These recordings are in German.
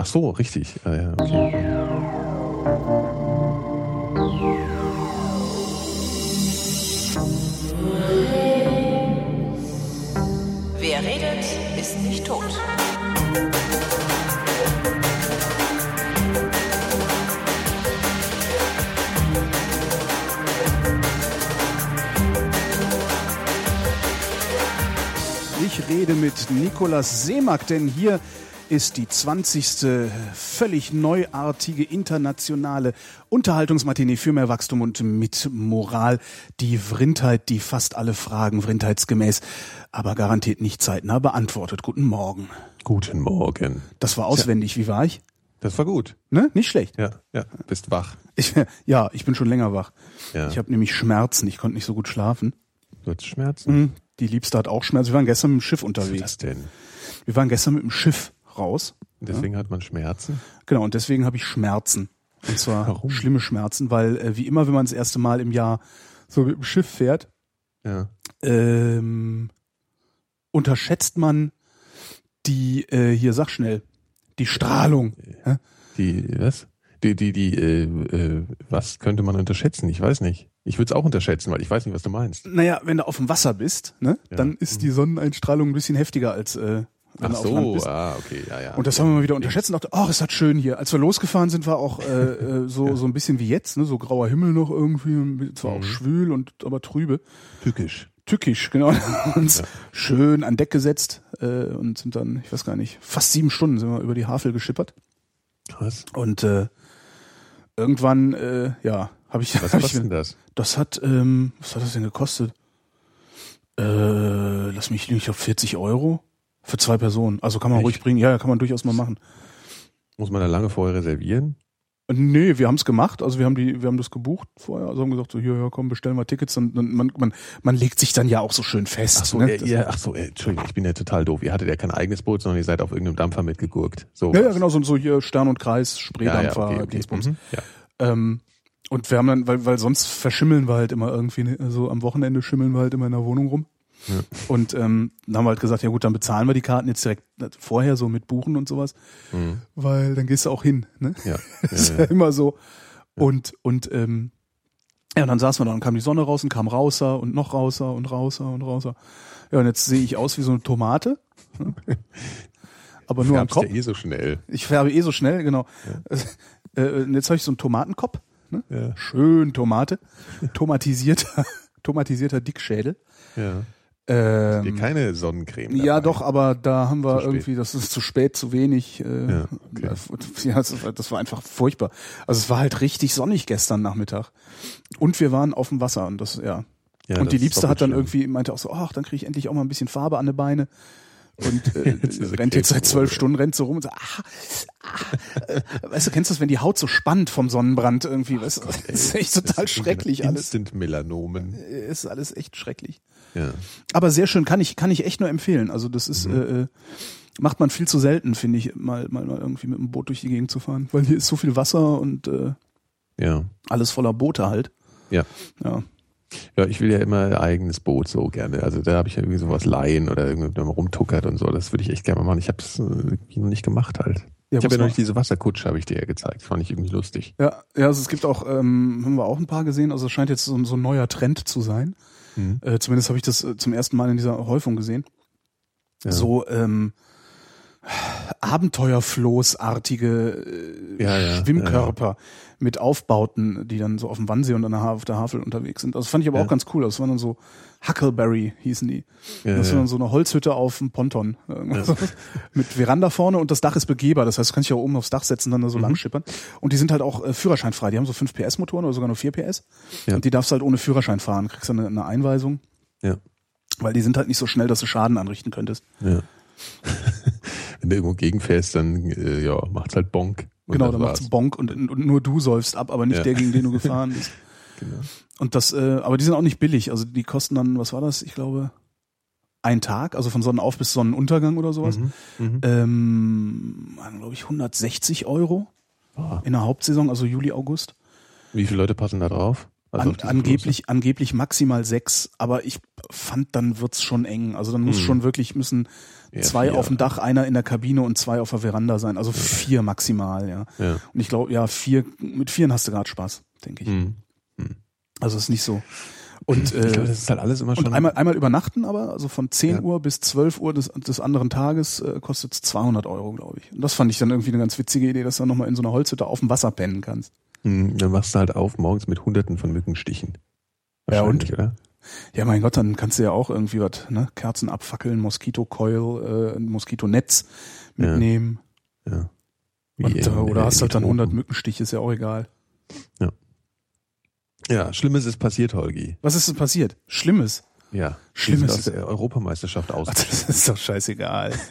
Ach so, richtig. Ah, ja, okay. Wer redet, ist nicht tot. Ich rede mit Nikolas Seemack, denn hier ist die 20. völlig neuartige internationale Unterhaltungsmatinee für mehr Wachstum und mit Moral. Die Vrindheit, die fast alle Fragen vrindheitsgemäß, aber garantiert nicht zeitnah beantwortet. Guten Morgen. Guten Morgen. Das war auswendig. Wie war ich? Das war gut. Ne? Nicht schlecht. Ja, ja. Bist wach. Ich, ja, ich bin schon länger wach. Ja. Ich habe nämlich Schmerzen. Ich konnte nicht so gut schlafen. Du hast Schmerzen? Mhm. Die Liebste hat auch Schmerzen. Wir waren gestern mit dem Schiff Was unterwegs. ist das denn? Wir waren gestern mit dem Schiff raus. Deswegen hat man Schmerzen? Genau, und deswegen habe ich Schmerzen. Und zwar Warum? schlimme Schmerzen, weil äh, wie immer, wenn man das erste Mal im Jahr so mit dem Schiff fährt, Ja. ähm, unterschätzt man die, äh, hier sag schnell, die Strahlung. Hä? Die, was? Die, die, die, äh, äh, was könnte man unterschätzen? Ich weiß nicht. Ich würde es auch unterschätzen, weil ich weiß nicht, was du meinst. Naja, wenn du auf dem Wasser bist, ne, Ja. dann ist die Sonneneinstrahlung ein bisschen heftiger als äh, wenn Ach so, ah, okay, ja, ja. Und das haben wir mal wieder unterschätzt und dachte, ach, ist das schön hier. Als wir losgefahren sind, war auch äh, äh, so so ein bisschen wie jetzt, ne, so grauer Himmel noch irgendwie, zwar Mhm. auch schwül und aber trübe. Tückisch. tückisch, genau. Uns schön an Deck gesetzt äh, und sind dann, ich weiß gar nicht, fast sieben Stunden sind wir über die Havel geschippert. Krass. Und äh, irgendwann, äh, ja, habe ich, Was hab kostet denn das? das hat, ähm, was hat das denn gekostet? Äh, lass mich ich glaube 40 Euro für zwei Personen. Also kann man Echt? ruhig bringen. Ja, kann man durchaus mal machen. Muss man da lange vorher reservieren? Nee, wir haben es gemacht, also wir haben die, wir haben das gebucht vorher, also haben gesagt, so hier, ja, komm, bestellen wir Tickets und, und man, man, man legt sich dann ja auch so schön fest. Ach so, ne? Das- ihr, ach so, äh, Entschuldigung, ich bin ja total doof. Ihr hattet ja kein eigenes Boot, sondern ihr seid auf irgendeinem Dampfer mitgegurkt. So Ja, ja, genau, so, so hier Stern und Kreis, Spreedampfer, Ja, ja, okay, okay. Dingsbums. Mhm, ja. Ähm, und wir haben dann, weil, weil sonst verschimmeln wir halt immer irgendwie, ne, so am Wochenende schimmeln wir halt immer in der Wohnung rum. Ja. Und ähm, dann haben wir halt gesagt, ja gut, dann bezahlen wir die Karten jetzt direkt vorher so mit Buchen und sowas, Mhm. weil dann gehst du auch hin. Ne? Ja. ist ja, ja ja. immer so. Und, und ähm, ja, und dann saßen wir da und kam die Sonne raus und kam rauser und noch rauser und rauser und rauser. Ja, und jetzt sehe ich aus wie so eine Tomate. ne? Aber nur am Kopf. ja eh so schnell. Ich färbe eh so schnell, genau. Äh, und jetzt habe ich so einen Tomatenkopf. Ne? Ja. Schön Tomate. Tomatisierter, tomatisierter Dickschädel. Ja. Ähm, Dir keine Sonnencreme. ja, dabei. doch, aber da haben wir irgendwie, das ist zu spät, zu wenig. Äh, Ja, okay. ja, das, war, einfach furchtbar. Also es war halt richtig sonnig gestern Nachmittag. Und wir waren auf dem Wasser und das, ja. Ja, und das die Liebste hat dann doppelt irgendwie, meinte auch so, ach, dann kriege ich endlich auch mal ein bisschen Farbe an die Beine. Und äh, Jetzt rennt jetzt seit zwölf. Stunden, rennt so rum und so, ah, ah, äh, weißt du, kennst du das, wenn die Haut so spannt vom Sonnenbrand irgendwie, weißt du, das ist echt total Das sind schrecklich alles. Instant Melanomen. Ist alles echt schrecklich. Ja. Aber sehr schön, kann ich, kann ich echt nur empfehlen. Also das ist, äh, äh, macht man viel zu selten, finde ich, mal, mal, mal irgendwie mit dem Boot durch die Gegend zu fahren. Weil hier ist so viel Wasser und äh, Ja. alles voller Boote halt. Ja. Ja. Ja, ich will ja immer ein eigenes Boot so gerne. Also da habe ich ja irgendwie sowas leihen oder irgendwie man rumtuckert und so. Das würde ich echt gerne mal machen. Ich habe es irgendwie noch nicht gemacht halt. Ja, ich habe ja noch nicht diese Wasserkutsche, habe ich dir ja gezeigt. Fand ich irgendwie lustig. Ja, ja, also es gibt auch, ähm, haben wir auch ein paar gesehen, also es scheint jetzt so, so ein neuer Trend zu sein. Mhm. Äh, zumindest habe ich das äh, zum ersten Mal in dieser Häufung gesehen. Ja. So ähm, Abenteuerfloßartige äh, Ja, ja, Schwimmkörper mit Aufbauten, die dann so auf dem Wannsee und an der Ha- auf der Havel unterwegs sind. Also das fand ich aber auch ganz cool. Das waren dann so Huckleberry hießen die. Ja, das ja. war dann so eine Holzhütte auf dem Ponton. Sowas. Mit Veranda vorne und das Dach ist begehbar. Das heißt, du kannst dich auch oben aufs Dach setzen, dann da Mhm. so lang schippern. Und die sind halt auch äh, führerscheinfrei. Die haben so 5 PS Motoren oder sogar nur 4 PS. Ja. Und die darfst halt ohne Führerschein fahren. Kriegst dann eine, eine Einweisung. Ja. Weil die sind halt nicht so schnell, dass du Schaden anrichten könntest. Ja. Wenn du irgendwo gegenfährst, dann äh, ja, macht's halt Bonk. Genau, dann macht's war's. Bonk und, und nur du säufst ab, aber nicht Ja. der, gegen den du gefahren bist. Genau. Und das, äh, aber die sind auch nicht billig. Also die kosten dann, was war das? Ich glaube, ein Tag, also von Sonnenauf bis Sonnenuntergang oder sowas. Mhm. Mhm. Ähm, glaube ich, 160 Euro Ah. in der Hauptsaison, also Juli, August. Wie viele Leute passen da drauf? Also An, angeblich, angeblich maximal sechs, aber ich fand, dann wird's schon eng. Also dann muss Hm. schon wirklich müssen Ja, zwei vier. auf dem Dach, einer in der Kabine und zwei auf der Veranda sein. Also vier maximal, ja. Ja. Und ich glaube, ja, vier, mit vieren hast du gerade Spaß, denke ich. Hm. Also ist nicht so. Und, Ich glaube, äh, das ist halt alles immer und schon. einmal, einmal übernachten aber, also von 10 Ja. Uhr bis 12 Uhr des, des anderen Tages äh, kostet es 200 Euro, glaube ich. Und das fand ich dann irgendwie eine ganz witzige Idee, dass du dann nochmal in so einer Holzhütte auf dem Wasser pennen kannst. Hm, dann wachst du halt auf morgens mit hunderten von Mückenstichen. Ja, und? Oder? Ja, mein Gott, dann kannst du ja auch irgendwie was, ne? Kerzen abfackeln, Moskitocoil, äh, Moskitonetz Ja. mitnehmen. Ja. Wie Und, äh, oder hast halt dann Tropen. 100 Mückenstiche, ist ja auch egal. Ja, Schlimmes ist passiert, Holgi. Was ist denn passiert? Schlimmes. Ja. Schlimmes aus der Europameisterschaft aus. Ach, das ist doch scheißegal.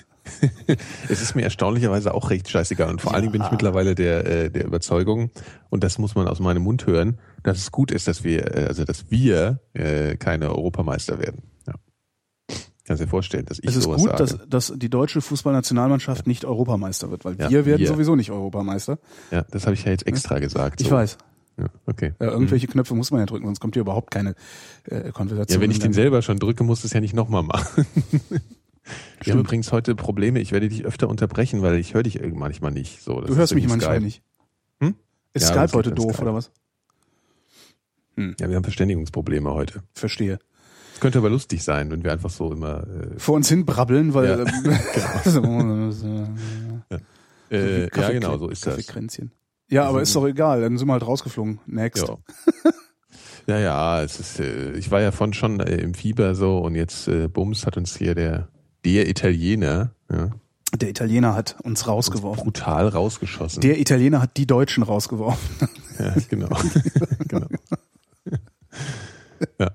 Es ist mir erstaunlicherweise auch recht scheißegal. Und vor allen Dingen bin ich Ja. mittlerweile der, äh, der Überzeugung, und das muss man aus meinem Mund hören, dass es gut ist, dass wir, äh, also dass wir äh, keine Europameister werden. Ja. Kannst dir vorstellen, dass ich Es ist sowas gut, sage. dass, dass die deutsche Fußballnationalmannschaft nicht Europameister wird, weil Ja, wir werden wir. sowieso nicht Europameister. ja, das habe ich ja jetzt extra gesagt. Ich so. weiß. Ja, okay. Ja, irgendwelche Knöpfe muss man ja drücken, sonst kommt hier überhaupt keine äh, Konversation. Ja, wenn ich den selber schon drücke, muss es ja nicht nochmal machen. Wir haben übrigens heute Probleme. Ich werde dich öfter unterbrechen, weil ich höre dich irgendwann manchmal nicht. So, Du hörst mich manchmal Skype. nicht. Hm? Ist Ja, Skype heute doof Skype. oder was? Ja, wir haben Verständigungsprobleme heute. Verstehe. Es könnte aber lustig sein, wenn wir einfach so immer äh, Vor uns hin brabbeln, weil Ja, äh, äh, ja genau so ist das. Ja, aber ist doch egal, dann sind wir halt rausgeflogen. Next. Ja. ja, ja, es ist, äh, ich war ja von schon äh, im Fieber so und jetzt äh, Bums hat uns hier der der Italiener ja, Der Italiener hat uns rausgeworfen. brutal rausgeschossen. Der Italiener hat die Deutschen rausgeworfen. ja, genau. genau. Ja,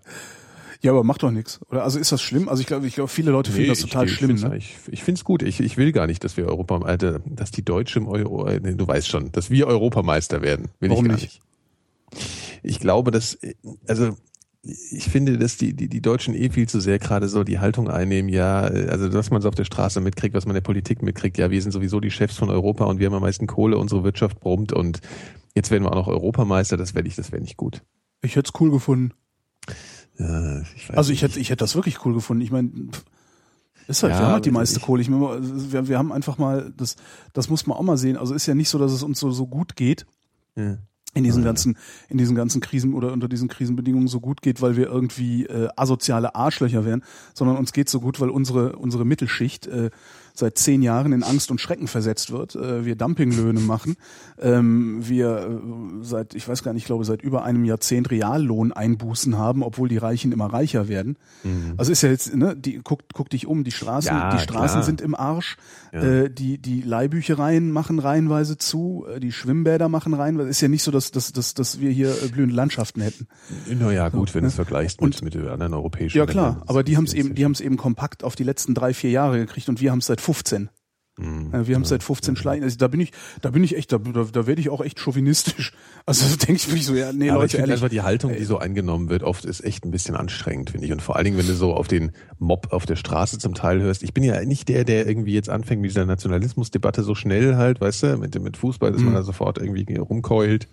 aber macht doch nichts. Oder also ist das schlimm? Also ich glaube, ich glaube, viele Leute finden das total ich, schlimm. Ich, Ne? ich, ich finde es gut. Ich, ich will gar nicht, dass wir Europa, Alter, dass die Deutsche im Euro, äh, nee, du weißt schon, dass wir Europameister werden. Will Warum ich gar nicht? nicht. Ich glaube, dass, äh, also ich finde, dass die, die, die Deutschen eh viel zu sehr gerade so die Haltung einnehmen, ja, äh, also dass man es auf der Straße mitkriegt, was man in der Politik mitkriegt, ja, wir sind sowieso die Chefs von Europa und wir haben am meisten Kohle, unsere Wirtschaft brummt und jetzt werden wir auch noch Europameister, das werde ich, das wäre nicht gut. Ich hätte es cool gefunden. Ja, ich Also ich hätte, ich hätte das wirklich cool gefunden. Ich meine, ist halt, Ja, wir haben halt die meiste ich- Kohle. Ich meine, wir, wir haben einfach mal, das, das muss man auch mal sehen. Also ist ja nicht so, dass es uns so, so gut geht ja. in diesen ganzen, in diesen ganzen Krisen oder unter diesen Krisenbedingungen so gut geht, weil wir irgendwie äh, asoziale Arschlöcher wären, sondern uns geht so gut, weil unsere unsere Mittelschicht äh, seit zehn Jahren in Angst und Schrecken versetzt wird. Äh, wir Dumpinglöhne machen. Ähm, wir äh, seit, ich weiß gar nicht, ich glaube seit über einem Jahrzehnt Reallohneinbußen haben, obwohl die Reichen immer reicher werden. Also ist ja jetzt, ne, die guck, guck dich um, die Straßen, Ja, die Straßen klar. sind im Arsch, Ja. äh, die die Leihbüchereien machen reihenweise zu, die Schwimmbäder machen reihenweise. Ist ja nicht so, dass dass dass, dass wir hier blühende Landschaften hätten. Naja, gut, wenn du es ne? vergleichst Und- mit, mit anderen europäischen Ja klar, Ländern. aber die haben es eben, die haben es eben kompakt auf die letzten drei vier Jahre gekriegt und wir haben es seit 15. Mhm. Wir haben es seit 15 Schleichen. Also da bin ich, da bin ich echt, da, da, da werde ich auch echt chauvinistisch. Also denke ich wirklich so, ja, nee, Ja, aber ich Leute, finde ehrlich. einfach die Haltung, die so eingenommen wird, oft ist echt ein bisschen anstrengend, finde ich. Und vor allen Dingen, wenn du so auf den Mob auf der Straße zum Teil hörst. Ich bin ja nicht der, der irgendwie jetzt anfängt mit dieser Nationalismusdebatte so schnell halt, weißt du, mit, mit Fußball, dass man Mhm. da sofort irgendwie rumkeult.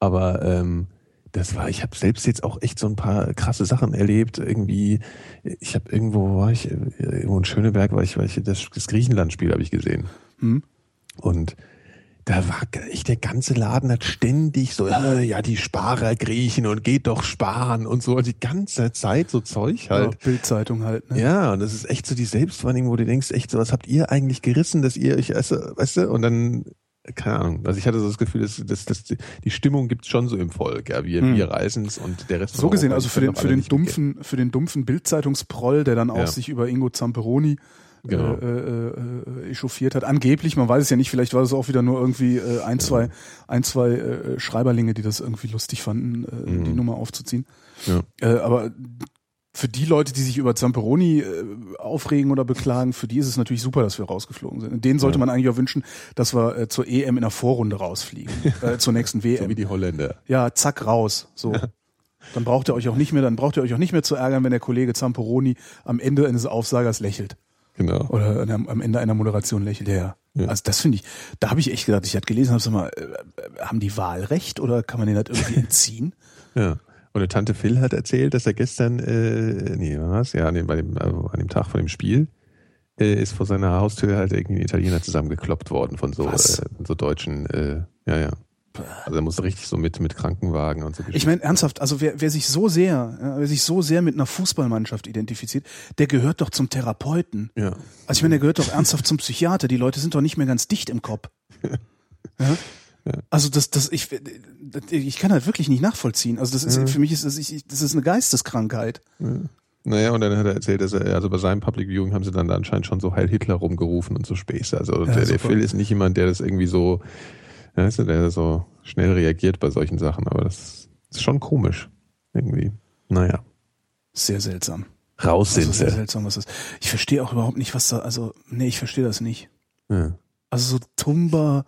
Aber ähm, das war, ich habe selbst jetzt auch echt so ein paar krasse Sachen erlebt. Irgendwie, ich habe irgendwo, wo war ich, irgendwo in Schöneberg, war ich, war ich das, das Griechenland-Spiel habe ich gesehen. Hm? Und da war echt der ganze Laden hat ständig so, äh, ja, die Sparer Griechen und geht doch sparen und so. Und die ganze Zeit so Zeug Ja, halt. Bildzeitung halt. Ne? Ja, und das ist echt so die Selbstwahrnehmung, wo du denkst, echt so, was habt ihr eigentlich gerissen, dass ihr euch, du, weißt du, und dann, keine Ahnung, also ich hatte so das Gefühl, dass, dass, dass die Stimmung gibt's schon so im Volk, ja, wir, Hm. wir reißen's und der Rest So gesehen, also für den, für den mitgehen. dumpfen, für den dumpfen Bildzeitungsproll, der dann auch Ja. sich über Ingo Zamperoni Genau. äh, äh, äh, echauffiert hat. Angeblich, man weiß es ja nicht, vielleicht war das auch wieder nur irgendwie äh, ein, zwei, ein, zwei äh, Schreiberlinge, die das irgendwie lustig fanden, äh, Mhm. die Nummer aufzuziehen. Ja. Äh, aber für die Leute, die sich über Zamperoni äh, aufregen oder beklagen, für die ist es natürlich super, dass wir rausgeflogen sind. Und denen sollte Ja. man eigentlich auch wünschen, dass wir äh, zur EM in der Vorrunde rausfliegen, äh, zur nächsten WM. So wie die Holländer. Ja, zack, raus. So. Dann braucht ihr euch auch nicht mehr, dann braucht ihr euch auch nicht mehr zu ärgern, wenn der Kollege Zamperoni am Ende eines Aufsagers lächelt. Genau. Oder am Ende einer Moderation lächelt. Ja. Ja. Also das finde ich, da habe ich echt gedacht, ich hatte gelesen, habe sag mal, äh, äh, haben die Wahlrecht oder kann man denen das irgendwie entziehen? Ja. Und eine Tante Phil hat erzählt, dass er gestern, äh, nee, was? Ja, an dem, bei dem, also an dem Tag von dem Spiel, äh, ist vor seiner Haustür halt irgendwie ein Italiener zusammengekloppt worden von so, äh, von so deutschen, äh, ja, ja. Also er musste richtig so mit, mit Krankenwagen und so. Ich meine, ernsthaft, also wer, wer sich so sehr, ja, wer sich so sehr mit einer Fußballmannschaft identifiziert, der gehört doch zum Therapeuten. ja. Also ich meine, der gehört doch ernsthaft zum Psychiater. Die Leute sind doch nicht mehr ganz dicht im Kopf. Ja? Also das, das, ich, ich kann halt wirklich nicht nachvollziehen. Also das ist, für mich ist das, ich, das ist eine Geisteskrankheit. Naja, und dann hat er erzählt, dass er, also bei seinem Public Viewing haben sie dann da anscheinend schon so Heil Hitler rumgerufen und so Späße. Also Ja, der, der. Phil ist nicht jemand, der das irgendwie so, ja, weißt du, der so schnell reagiert bei solchen Sachen, aber das ist schon komisch. Irgendwie. Naja. Sehr seltsam. Raus Also sind sehr sie. seltsam, was das. Ich verstehe auch überhaupt nicht, was da, also, nee, ich verstehe das nicht. Ja. Also so Tumba,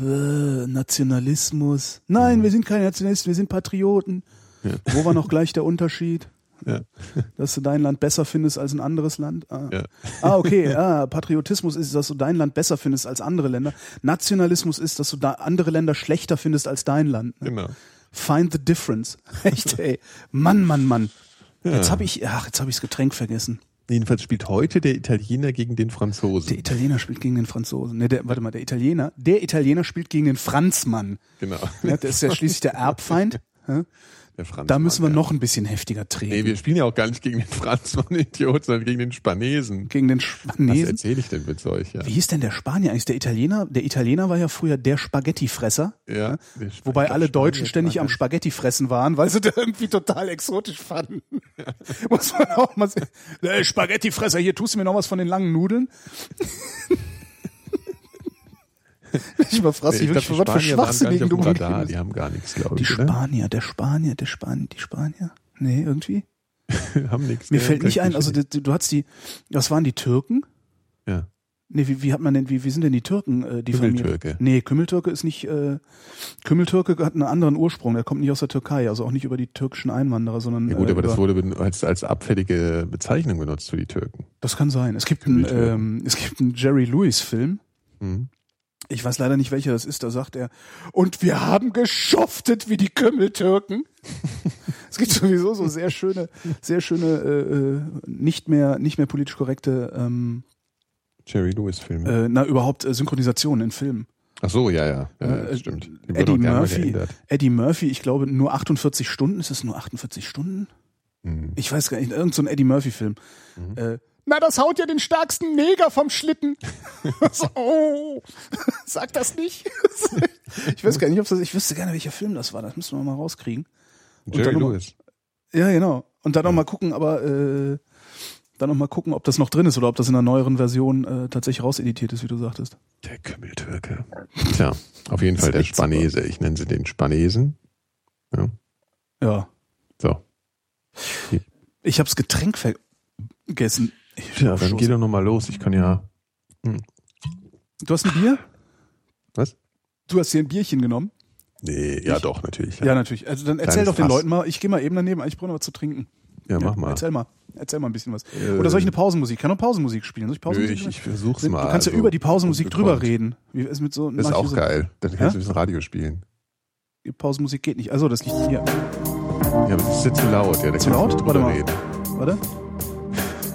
äh, Nationalismus. Nein, wir sind keine Nationalisten, wir sind Patrioten. Ja. Wo war noch gleich der Unterschied? Ja. Dass du dein Land besser findest als ein anderes Land? Ah, Ja. ah okay. Ah, Patriotismus ist, dass du dein Land besser findest als andere Länder. Nationalismus ist, dass du da andere Länder schlechter findest als dein Land. Ne? Genau. Find the difference. Echt, ey. Mann, Mann, Mann. Jetzt habe ich, ach, jetzt habe ich das Getränk vergessen. Jedenfalls spielt heute der Italiener gegen den Franzosen. Der Italiener spielt gegen den Franzosen. Ne, der, warte mal, der Italiener, der Italiener spielt gegen den Franzmann. genau. Ja, der ist ja schließlich der Erbfeind. Der Franz Da müssen wir ja. noch ein bisschen heftiger treten. Nee, wir spielen ja auch gar nicht gegen den Franzmann, Idiot, sondern gegen den Spanesen. gegen den Was Spanesen. erzähle ich denn mit solch? Ja. Wie hieß denn der Spanier eigentlich? Der Italiener? Der Italiener war ja früher der Spaghettifresser. Ja, der Sp- Wobei alle Deutschen Spanier ständig am war Spaghetti fressen waren, weil sie das irgendwie total exotisch fanden. Muss man auch mal sehen. Äh, Spaghettifresser, hier tust du mir noch was von den langen Nudeln. ich das. dich Ich wirklich, die was für schwachsinnigen du rumgehst. Die haben gar nichts, glaube Die ich. oder? Spanier, der Spanier, der Spanier, die Spanier. Nee, irgendwie. haben nichts. Mir Ja, fällt nicht ich ein, also du, du hast die, was waren die Türken? Ja. Nee, wie, wie hat man denn, wie, wie sind denn die Türken äh, diffamiert? Kümmeltürke. Nee, Kümmeltürke ist nicht, äh, Kümmeltürke hat einen anderen Ursprung, der kommt nicht aus der Türkei, also auch nicht über die türkischen Einwanderer, sondern Ja gut, äh, aber das wurde als, als abfällige Bezeichnung benutzt für die Türken. das kann sein. Es gibt einen, ähm, es gibt einen Jerry Lewis Film, Mhm. Ich weiß leider nicht, welcher das ist, da sagt er, und wir haben geschuftet wie die Kümmeltürken. es gibt sowieso so sehr schöne, sehr schöne, äh, äh, nicht mehr, nicht mehr politisch korrekte, ähm, Jerry Lewis Filme. äh, na überhaupt äh, Synchronisationen in Filmen. Ach so, ja, ja. ja Äh, stimmt. Die wurden Eddie Murphy. Eddie Murphy, ich glaube nur 48 Stunden, ist es nur 48 Stunden? Mhm. Ich weiß gar nicht, irgend so ein Eddie Murphy Film. Äh, na, das haut ja den stärksten Neger vom Schlitten. so, oh, sag das nicht. ich weiß gar nicht, ob das, ich wüsste gerne, welcher Film das war, das müssen wir mal rauskriegen. Jerry dann noch mal- Lewis. Ja, genau. Und dann noch mal gucken, aber äh, dann noch mal gucken, ob das noch drin ist oder ob das in einer neueren Version äh, tatsächlich rauseditiert ist, wie du sagtest. Der Kümmeltürke. Tja, auf jeden Fall der echt super. Spanese. Ich nenne sie den Spanesen. Ja. Ja. So. Ich hab's Getränk vergessen. Ich Tja, dann geh doch nochmal los. Ich kann ja. Du hast ein Bier? Was? Du hast dir ein Bierchen genommen? Nee, ja doch, natürlich. Ja, natürlich. Also dann erzähl Kleines doch den Fass. Leuten mal, ich gehe mal eben daneben, ich brauche noch was zu trinken. Ja, mach mal. Erzähl mal. Erzähl mal ein bisschen was. Äh, Oder soll ich eine Pausenmusik? Ich kann noch Pausenmusik spielen. Soll ich Nö, Pausenmusik ich, spielen? ich versuch's du mal. kannst ja also, über die Pausenmusik drüber reden. Wie ist mit so, Das ist ich auch so, geil. Dann kannst du ein bisschen Radio spielen. Die Pausenmusik geht nicht. Also das liegt hier. Ja, aber das ist jetzt zu laut. Ja, da Zu du laut? Warte mal. reden. Warte.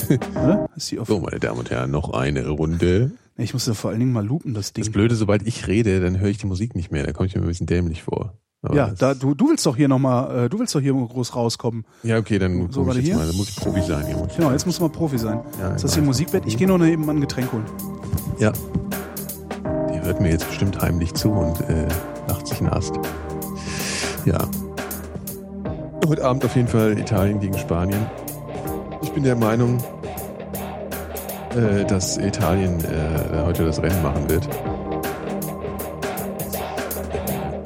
Ist die? So, meine Damen und Herren, noch eine Runde. Ich muss ja vor allen Dingen mal loopen, das Das Ding. Blöde, sobald ich rede, dann höre ich die Musik nicht mehr. Da komme ich mir ein bisschen dämlich vor. Aber Ja, das- da, du, du willst doch hier nochmal, äh, du willst doch hier groß rauskommen. ja, okay, dann So, ich jetzt hier. mal. Dann muss ich Profi sein. Hier muss Genau, jetzt musst du mal Profi sein. Ja, ist das hier Musikwett? Ich gehe noch eben mal ein Getränk holen. Ja. Die hört mir jetzt bestimmt heimlich zu und äh, lacht sich nass. Ja. Heute Abend auf jeden Fall Italien gegen Spanien. Ich bin der Meinung, äh, dass Italien äh, heute das Rennen machen wird.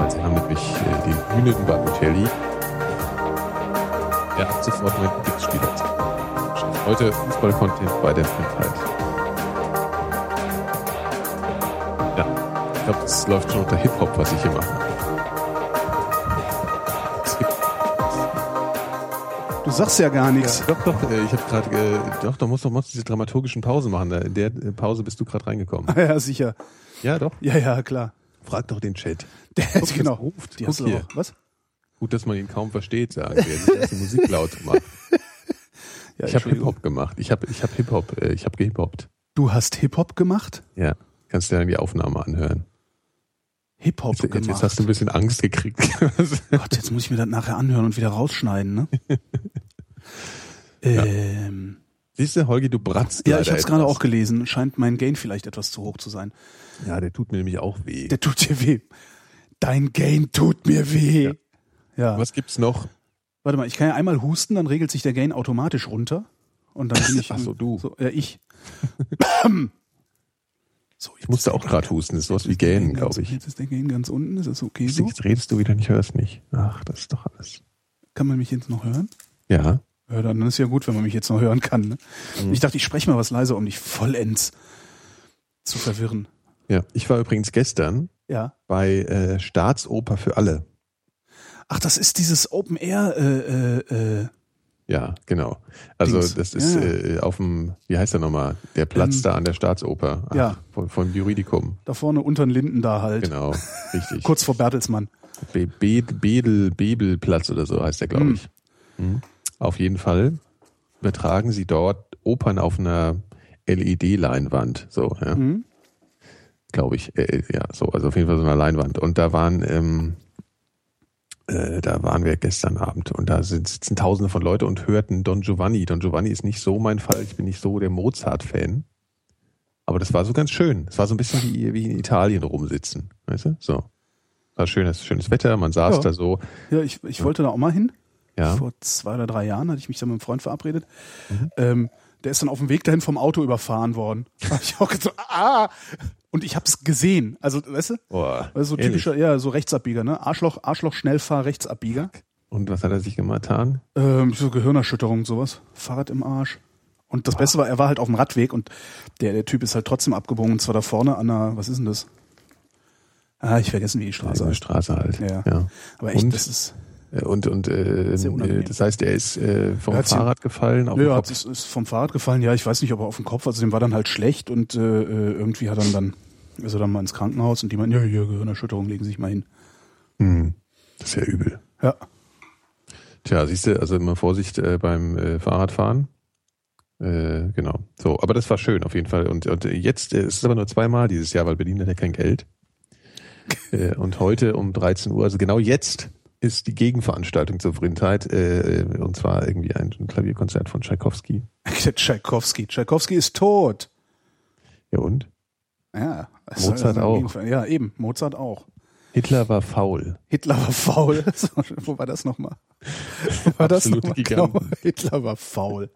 Sie haben nämlich äh, den Hühner Balotelli. Er hat sofort mein Lieblingsspieler. Heute Fußball-Content bei der Fünfheit. Ja, ich glaube, das läuft schon unter Hip-Hop, was ich hier mache. Sagst ja gar nichts. Doch, doch, äh, ich habe gerade, äh, doch, da musst du musst diese dramaturgischen Pausen machen. In der Pause bist du gerade reingekommen. Ja, sicher. Ja, doch. Ja, ja, klar. Frag doch den Chat. Der Guck, genau. ruft. Die Guck hier. auch. Was? Gut, dass man ihn kaum versteht, sagen wir. Die Musik laut gemacht. Ja, Ich habe. Hip-Hop gemacht. Ich habe ich hab Hip-Hop, äh, ich habe gehip-hoppt. Du hast Hip-Hop gemacht? Ja. Kannst dir dann die Aufnahme anhören. Hip-Hop jetzt, gemacht. jetzt hast du ein bisschen Angst gekriegt. Gott, jetzt muss ich mir das nachher anhören und wieder rausschneiden, ne? ähm, Siehst du, Holgi, du bratzt ja, ich habe es gerade auch gelesen. Scheint mein Gain vielleicht etwas zu hoch zu sein. Ja, der tut mir nämlich auch weh. Der tut dir weh. Dein Gain tut mir weh. Ja. Was gibt's noch? Warte mal, ich kann ja einmal husten, dann regelt sich der Gain automatisch runter. Und dann bin ich. Ach so, du. So, ja, ich. so, Ich musste auch gerade husten. Das ist sowas wie Gähnen, glaube ich. Jetzt ist der Gain ganz unten. Ist das okay so? Jetzt redest du wieder nicht, hörst nicht. Ach, das ist doch alles. Kann man mich jetzt noch hören? Ja. Ja, dann ist ja gut, wenn man mich jetzt noch hören kann. Ne? Mhm. Ich dachte, ich spreche mal was leiser, um dich vollends zu verwirren. Ja. Ich war übrigens gestern Ja. bei äh, Staatsoper für alle. Ach, das ist dieses Open Air. Äh, äh, äh, Ja, genau. Also Dings. das ist Ja. äh, auf dem, wie heißt der nochmal? Der Platz Ähm, da an der Staatsoper. Ach, ja. Von, von Juridikum. da vorne unter den Linden da halt. Genau. Richtig. Kurz vor Bertelsmann. Be Be Bedel, Bebelplatz oder so heißt der, glaube Hm. ich. Mhm. Auf jeden Fall übertragen sie dort Opern auf einer LED-Leinwand. So, ja. Mhm. glaube ich. Äh, ja, so, also auf jeden Fall so eine Leinwand. Und da waren, ähm, äh, da waren wir gestern Abend und da sind, sitzen Tausende von Leute und hörten Don Giovanni. Don Giovanni ist nicht so mein Fall. Ich bin nicht so der Mozart-Fan. Aber das war so ganz schön. Es war so ein bisschen wie, wie in Italien rumsitzen. Weißt du? So. War schönes, schönes Wetter. Man saß Ja. da so. Ja, ich, ich wollte da auch mal hin. Ja. Mhm. Vor zwei oder drei Jahren hatte ich mich da mit einem Freund verabredet. Ähm, der ist dann auf dem Weg dahin vom Auto überfahren worden. Da hab ich auch gesagt, ah! Und ich habe es gesehen. Also, weißt du? Boah, Also so ehrlich. typischer, ja, so Rechtsabbieger, ne? Arschloch, Arschloch, Schnellfahr, Rechtsabbieger. Und was hat er sich getan? Ähm, so Gehirnerschütterung, sowas. Fahrrad im Arsch. Und das Beste war, er war halt auf dem Radweg und der, der Typ ist halt trotzdem abgebogen. Und zwar da vorne an der, was ist denn das? Ah, ich vergessen, wie die Straße eine heißt. Straße halt. Ja. ja. Aber echt, Und? das ist, Und, und äh, äh, das heißt, er ist äh, vom Er sie- Fahrrad gefallen auf den ja, Kopf. das ist vom Fahrrad gefallen. Ja, ich weiß nicht, ob er auf den Kopf, also dem war dann halt schlecht und äh, äh, irgendwie hat er dann, ist er dann mal ins Krankenhaus und die meinten, ja, hier, Gehirnerschütterung, legen Sie sich mal hin. Hm. Das ist ja übel. Ja. Tja, siehst du, also immer Vorsicht äh, beim äh, Fahrradfahren. Äh, genau. So, aber das war schön auf jeden Fall. Und, und jetzt äh, es ist aber nur zweimal dieses Jahr, weil Berlin hat ja kein Geld. äh, und heute um 13 Uhr, also genau jetzt, ist die Gegenveranstaltung zur Vrindheit. Äh, und zwar irgendwie ein Klavierkonzert von Tchaikovsky. Der Tschaikowski. Tschaikowski ist tot. Ja und? Ja. Mozart das auch. Ja, eben. Mozart auch. Hitler war faul. Hitler war faul. Wo war das nochmal? Wo war das nochmal? Genau, Hitler war faul.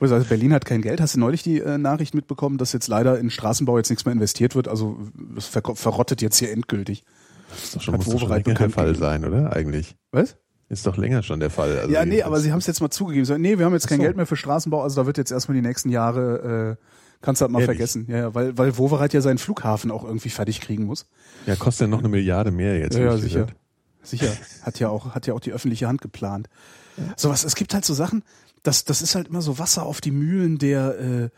Berlin hat kein Geld. Hast du neulich die äh, Nachricht mitbekommen, dass jetzt leider in Straßenbau jetzt nichts mehr investiert wird? Also es ver verrottet jetzt hier endgültig. Das ist doch schon, muss doch schon länger der Fall gegeben. sein, oder? Eigentlich. Was? Ist doch länger schon der Fall. Also ja, nee, aber sie haben es jetzt mal zugegeben. Sagen, nee, wir haben jetzt Ach kein so. Geld mehr für Straßenbau, also da wird jetzt erstmal die nächsten Jahre, äh, kannst du halt mal Ehrlich? vergessen. Ja, ja, weil, weil Wovereit ja seinen Flughafen auch irgendwie fertig kriegen muss. Ja, kostet ja noch eine Milliarde mehr jetzt. Ja, ja ich sicher. Sicher. Hat ja auch, hat ja auch die öffentliche Hand geplant. Sowas, es gibt halt so Sachen, das, das ist halt immer so Wasser auf die Mühlen der, äh,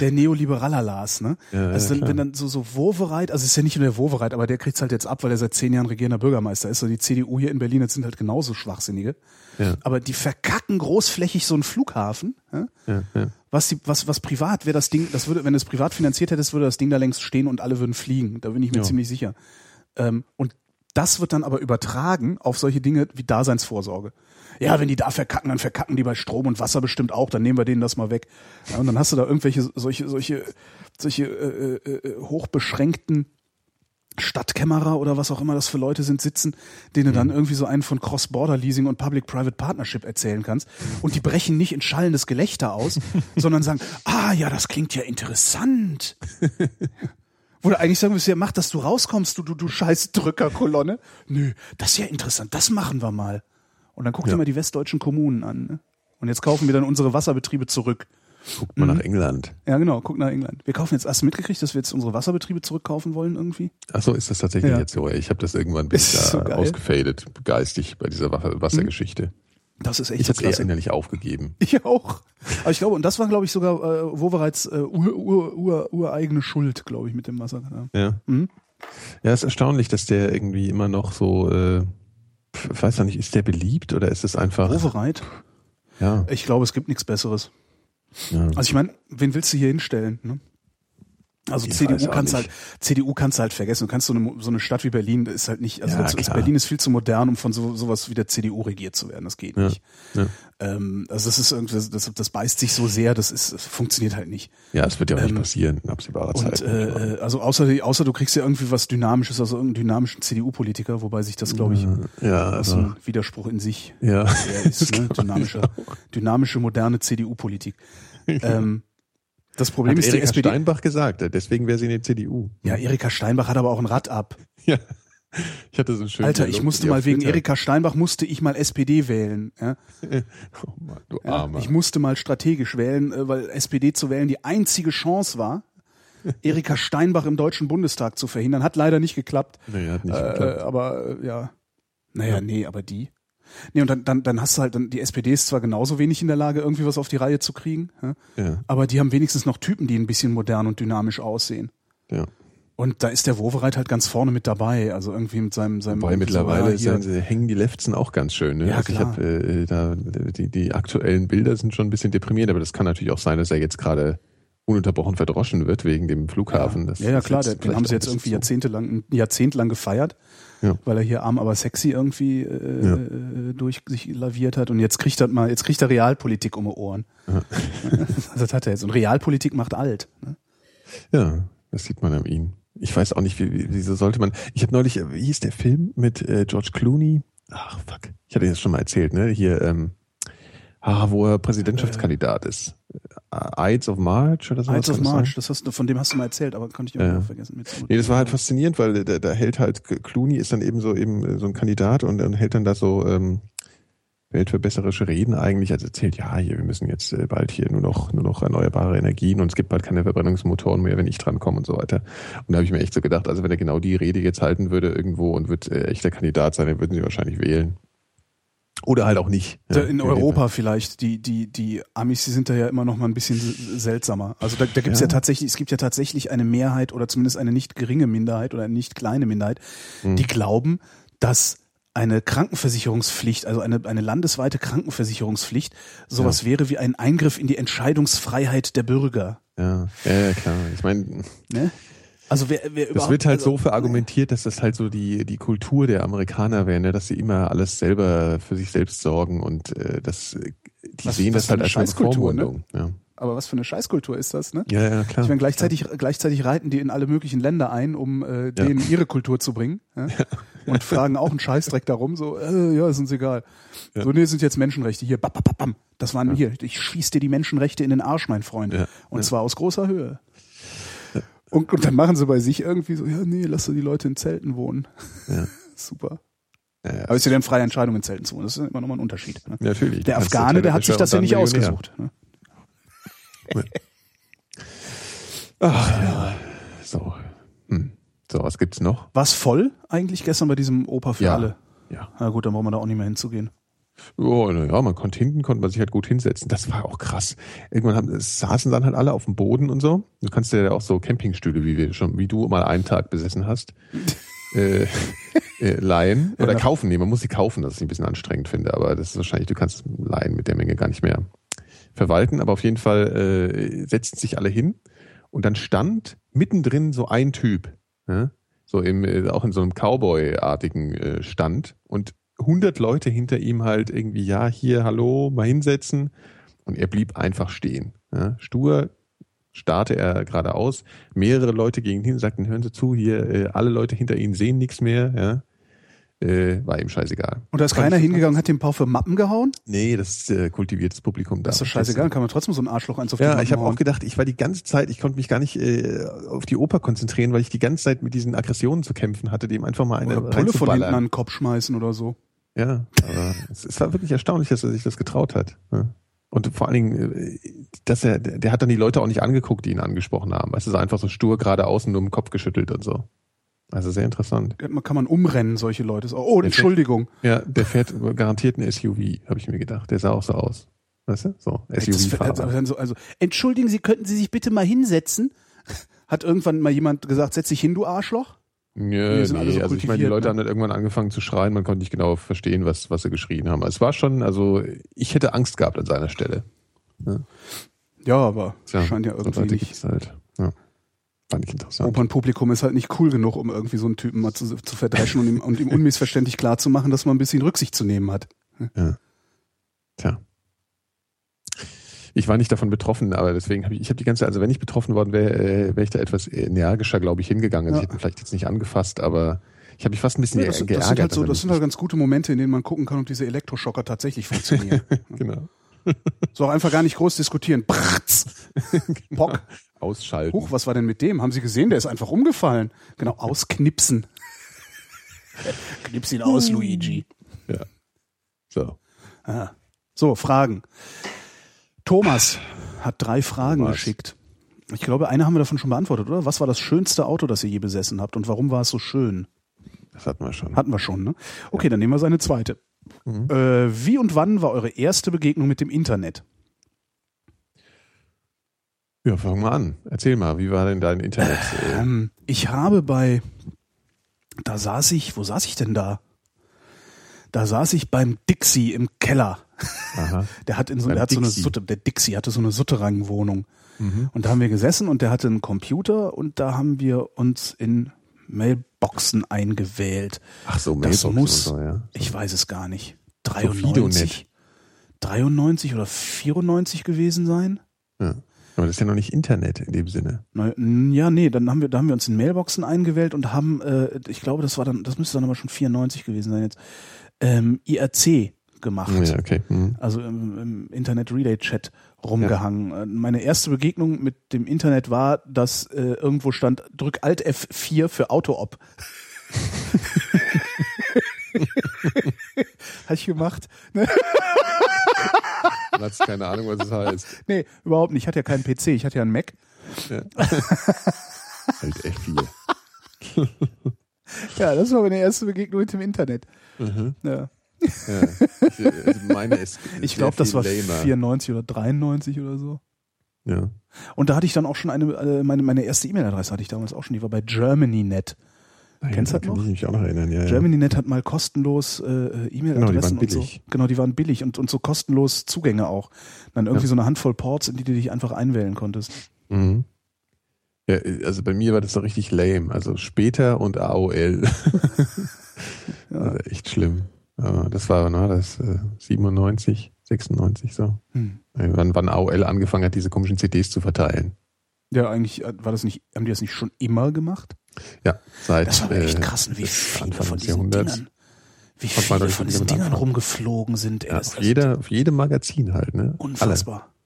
der Neoliberalerlas, ne? Ja, also ja, dann, wenn dann so, so Wovereit, also es ist ja nicht nur der Wovereit, aber der kriegt's halt jetzt ab, weil er seit zehn Jahren regierender Bürgermeister ist. Also die CDU hier in Berlin, das sind halt genauso Schwachsinnige. Ja. Aber die verkacken großflächig so einen Flughafen, ja? Ja, ja. was, die, was, was privat wäre das Ding, das würde, wenn es privat finanziert hättest, würde das Ding da längst stehen und alle würden fliegen. Da bin ich mir ziemlich sicher. Ähm, und das wird dann aber übertragen auf solche Dinge wie Daseinsvorsorge. Ja, wenn die da verkacken, dann verkacken die bei Strom und Wasser bestimmt auch, dann nehmen wir denen das mal weg. Ja, und dann hast du da irgendwelche solche, solche, solche äh, äh, äh, hochbeschränkten Stadtkämmerer oder was auch immer das für Leute sind, sitzen, denen du dann irgendwie so einen von Cross-Border-Leasing und Public-Private Partnership erzählen kannst. Und die brechen nicht in schallendes Gelächter aus, sondern sagen, ah ja, das klingt ja interessant. Wo du eigentlich sagen müsstest, ja, mach, dass du rauskommst, du, du, du scheiß Drückerkolonne. Nö, das ist ja interessant, das machen wir mal. Und dann guck dir Ja. mal die westdeutschen Kommunen an. Ne? Und jetzt kaufen wir dann unsere Wasserbetriebe zurück. Guckt mal Mhm. nach England. Ja, genau, guck nach England. Wir kaufen jetzt, hast du mitgekriegt, dass wir jetzt unsere Wasserbetriebe zurückkaufen wollen irgendwie? Ach so, ist das tatsächlich Ja. jetzt so? Ich habe das irgendwann ich da so ausgefadet, geistig bei dieser Wasser- Wassergeschichte. Das ist echt Ich habe klasse. innerlich aufgegeben. Ich auch. Aber ich glaube, und das war, glaube ich, sogar äh, Wovereits äh, ur, ur, ur, ureigene Schuld, glaube ich, mit dem Wasser. Ja. Ja. Mhm. Ja, ist erstaunlich, dass der irgendwie immer noch so äh, weiß noch nicht, ist der beliebt oder ist es einfach. Wovereit? Ja. Ich glaube, es gibt nichts Besseres. ja. Also ich meine, wen willst du hier hinstellen? Ne? Also Ich CDU kannst halt, CDU kannst du halt vergessen. Du kannst so eine, so eine Stadt wie Berlin, das ist halt nicht, also Ja, ist. Berlin ist viel zu modern, um von so, sowas wie der CDU regiert zu werden. Das geht Ja. nicht. Ja. Ähm, also das ist irgendwie, das, das, beißt sich so sehr, das ist, das funktioniert halt nicht. ja, es wird ja auch Ähm, nicht passieren in absehbarer Zeit. Und äh, äh, also außer, außer du kriegst ja irgendwie was Dynamisches, also irgendeinen dynamischen CDU-Politiker, wobei sich das, glaube ich, ja, also, ein Widerspruch in sich ja. ist, ne? dynamische, dynamische, moderne CDU-Politik. Ähm, das Problem Hat ist, die Erika SPD. Steinbach gesagt, deswegen wäre sie in der CDU. Ja, Erika Steinbach hat aber auch ein Rad ab. Ja. Ich hatte so einen schönen Alter, ich Dialog musste mit ihr mal wegen Twitter. Erika Steinbach musste ich mal SPD wählen. Ja? Oh Mann, du Ja, Armer. ich musste mal strategisch wählen, äh, weil SPD zu wählen die einzige Chance war, Erika Steinbach im Deutschen Bundestag zu verhindern. Hat leider nicht geklappt. nee, hat nicht Äh, geklappt. aber äh, ja. Naja, nee, aber die. Nee, und dann, dann, dann hast du halt, dann, die SPD ist zwar genauso wenig in der Lage, irgendwie was auf die Reihe zu kriegen, ja? Aber die haben wenigstens noch Typen, die ein bisschen modern und dynamisch aussehen. ja. Und da ist der Wovereit halt ganz vorne mit dabei, also irgendwie mit seinem, seinem Wobei mittlerweile so, ja, sind, hängen die Lefzen auch ganz schön. Ne? Ja, also ich klar. habe äh, da die, die aktuellen Bilder sind schon ein bisschen deprimierend, aber das kann natürlich auch sein, dass er jetzt gerade ununterbrochen verdroschen wird wegen dem Flughafen. Das ja, ja klar, den haben sie jetzt irgendwie jahrzehntelang, ein Jahrzehnt lang gefeiert, Ja. weil er hier arm aber sexy irgendwie äh, Ja. äh, durch sich laviert hat und jetzt kriegt er mal, jetzt kriegt er Realpolitik um die Ohren. das hat er jetzt. Und Realpolitik macht alt. Ne? Ja, das sieht man an ihm. Ich weiß auch nicht, wie, wie, wieso sollte man. Ich habe neulich, äh, wie hieß der Film mit äh, George Clooney? Ach fuck, ich hatte das schon mal erzählt, ne? Hier, ähm, ah, wo er Präsidentschaftskandidat ist. Äh, Ides of March oder so. Ides of March, das hast du, von dem hast du mal erzählt, aber konnte ich immer Ja. noch vergessen. Mit Nee, das war halt faszinierend, weil da, da hält halt Clooney ist dann eben so eben so ein Kandidat und, und hält dann da so ähm, weltverbesserische Reden eigentlich, also erzählt, ja, hier, wir müssen jetzt äh, bald hier nur noch nur noch erneuerbare Energien und es gibt bald keine Verbrennungsmotoren mehr, wenn ich drankomme und so weiter. Und da habe ich mir echt so gedacht, also wenn er genau die Rede jetzt halten würde irgendwo und wird äh, echter Kandidat sein, dann würden sie wahrscheinlich wählen. Oder halt auch nicht. Ja, in Europa vielleicht, die, die, die Amis, die sind da ja immer noch mal ein bisschen seltsamer. Also da, da gibt es ja. Ja. tatsächlich, es gibt ja tatsächlich eine Mehrheit oder zumindest eine nicht geringe Minderheit oder eine nicht kleine Minderheit, Hm. die glauben, dass eine Krankenversicherungspflicht, also eine, eine landesweite Krankenversicherungspflicht, sowas wäre wie ein Eingriff in die Entscheidungsfreiheit der Bürger. Ja, ja, ja klar. Ich meine, Ne? Also wer, wer Das wird halt also, so verargumentiert, dass das halt so die, die Kultur der Amerikaner wäre, ne? dass sie immer alles selber für sich selbst sorgen und äh, das, die Was- sehen was das halt eine als eine Scheißkultur, ne? Ja. Aber was für eine Scheißkultur ist das, ne? ja, ja, klar. Ich meine, gleichzeitig, gleichzeitig reiten die in alle möglichen Länder ein, um äh, denen ihre Kultur zu bringen. Ja? Und fragen auch einen Scheißdreck darum, so, äh, ja, ist uns egal. So, nee, sind jetzt Menschenrechte. Hier, bam, bam, bam, bam. Das waren hier. Ich schieß dir die Menschenrechte in den Arsch, mein Freund. Ja. Und zwar aus großer Höhe. Und, und dann machen sie bei sich irgendwie so, ja, nee, lass doch die Leute in Zelten wohnen. Ja. Super. Ja, ja. Aber es ist ja dann freie Entscheidung, in Zelten zu wohnen. Das ist immer nochmal ein Unterschied. Ne? Natürlich. Der Afghane, der hat sich das ja nicht ausgesucht. Ne? Ach ja. So. Hm. So, was gibt's noch? War es voll eigentlich gestern bei diesem Oper für alle? Ja. Na gut, dann brauchen wir da auch nicht mehr hinzugehen. Oh, ja, man konnte hinten, konnte man sich halt gut hinsetzen. Das war auch krass. Irgendwann haben, saßen dann halt alle auf dem Boden und so. Du kannst ja auch so Campingstühle, wie wir schon, wie du mal einen Tag besessen hast, äh, äh, leihen oder Ja. kaufen. Nee, man muss sie kaufen, das ich ein bisschen anstrengend finde. Aber das ist wahrscheinlich, du kannst leihen mit der Menge gar nicht mehr verwalten. Aber auf jeden Fall äh, setzten sich alle hin und dann stand mittendrin so ein Typ, ja? so im, äh, auch in so einem Cowboy-artigen äh, Stand und 100 Leute hinter ihm halt irgendwie, ja, hier, hallo, mal hinsetzen. Und er blieb einfach stehen. Ja? Stur starrte er geradeaus. Mehrere Leute gingen hin und sagten, hören Sie zu, hier, äh, alle Leute hinter Ihnen sehen nichts mehr. Ja? Äh, war ihm scheißegal. Und da ist keiner hingegangen und hat den Pau für Mappen gehauen? Nee, das ist äh, kultiviertes Publikum da. Das ist doch scheißegal, kann man trotzdem so einen Arschloch eins auf Ja, ich habe auch gedacht, ich war die ganze Zeit, ich konnte mich gar nicht äh, auf die Oper konzentrieren, weil ich die ganze Zeit mit diesen Aggressionen zu kämpfen hatte, dem einfach mal eine Oder Pulle von hinten an den Kopf schmeißen oder so. Ja, aber es, war wirklich erstaunlich, dass er sich das getraut hat. Ja. Und vor allen Dingen, äh, dass er, der hat dann die Leute auch nicht angeguckt, die ihn angesprochen haben. Es ist einfach so stur geradeaus und nur im Kopf geschüttelt und so. Also sehr interessant. Man kann man umrennen, solche Leute. Oh, Der Entschuldigung. Ja, der fährt garantiert ein SUV, habe ich mir gedacht. Der sah auch so aus. Weißt du? So, Das, also, SUV-Fahrer. dann so, also, entschuldigen Sie, könnten Sie sich bitte mal hinsetzen? Hat irgendwann mal jemand gesagt, setz dich hin, du Arschloch? Ja, alle nee, so also ich meine, die Leute ne? haben dann irgendwann angefangen zu schreien, man konnte nicht genau verstehen, was, was sie geschrien haben. Es war schon, also ich hätte Angst gehabt an seiner Stelle. Ja, aber Tja, scheint ja irgendwie nicht. halt. Ja. Fand ich interessant. Opernpublikum ist halt nicht cool genug, um irgendwie so einen Typen mal zu, zu verdreschen und ihm, und ihm unmissverständlich klarzumachen, dass man ein bisschen Rücksicht zu nehmen hat. Tja. Ich war nicht davon betroffen, aber deswegen habe ich, ich habe die ganze, also wenn ich betroffen worden wäre, äh, wäre ich da etwas energischer, glaube ich, hingegangen. Also Ja. ich hätte ihn vielleicht jetzt nicht angefasst, aber ich habe mich fast ein bisschen Ja, das, ge- das, geärgert. sind halt so, das sind halt ganz gute Momente, in denen man gucken kann, ob diese Elektroschocker tatsächlich funktionieren. genau. so auch einfach gar nicht groß diskutieren. Bratz. Bock. Ausschalten. Huch, was war denn mit dem? Haben Sie gesehen? Der ist einfach umgefallen. Genau, ausknipsen. Knips ihn aus, Luigi. So. Ah. So, Fragen. Thomas hat drei Fragen Thomas. geschickt. Ich glaube, eine haben wir davon schon beantwortet, oder? Was war das schönste Auto, das ihr je besessen habt und warum war es so schön? Das hatten wir schon. Hatten wir schon, ne? Okay, dann nehmen wir seine zweite. Mhm. Äh, wie und wann war eure erste Begegnung mit dem Internet? Ja, fang mal an. Erzähl mal, wie war denn dein Internet? Äh, Ähm, ich habe bei, da saß ich, wo saß ich denn da? Da saß ich beim Dixie im Keller. aha. Der hat in so, Beim der hat so eine Dixie. Sutte, der Dixie hatte so eine Sutterangwohnung. Mhm. Und da haben wir gesessen und der hatte einen Computer und da haben wir uns in Mailboxen eingewählt. Ach so, Das Mailbox muss- so, ja. Ich weiß es gar nicht. Fidonet. 93? 93 oder 94 gewesen sein? ja. Aber das ist ja noch nicht Internet in dem Sinne. Na, Ja, nee, dann haben wir, da haben wir uns in Mailboxen eingewählt und haben, äh, ich glaube, das war dann, das müsste dann aber schon 94 gewesen sein jetzt, ähm, IRC gemacht. Ja, okay. Mhm. Also im, im Internet Relay Chat rumgehangen. Äh, Meine erste Begegnung mit dem Internet war, dass äh, irgendwo stand, drück Alt F4 für Auto-Op. Habe ich gemacht. Ne? Man hat keine Ahnung, was es heißt. Nee, überhaupt nicht. Ich hatte ja keinen PC, ich hatte ja einen Mac. Ja. halt F4. Ja, das war meine erste Begegnung mit dem Internet. Mhm. Ja. Ja. Ich, also meine ist Ich glaube, das war lamer. 94 oder 93 oder so. Ja. Und da hatte ich dann auch schon eine, äh, meine, meine erste E-Mail-Adresse hatte ich damals auch schon, die war bei GermanyNet. Kennst du da das kann noch? ich mich auch noch erinnern, ja. ja. GermanyNet hat mal kostenlos äh, E-Mail-Adressen Genau, und so. Genau, die waren billig und, und so kostenlos Zugänge auch. Dann irgendwie Ja. so eine Handvoll Ports, in die du dich einfach einwählen konntest. Mhm. Ja, also bei mir war das so richtig lame. Also später und AOL. Ja. Also echt schlimm. Aber das war, ne, das äh, 97, 96 so. Hm. Irgendwann, wann AOL angefangen hat, diese komischen CDs zu verteilen. Ja, eigentlich äh, war das nicht, haben die das nicht schon immer gemacht? Ja, seit Das war aber echt äh, krass, wie viele Anfang von diesen. Dingern, wie viele von diesen Dingern anfangen. rumgeflogen sind. Ja, auf, jeder, auf jedem Magazin halt, ne? unfassbar. Alle.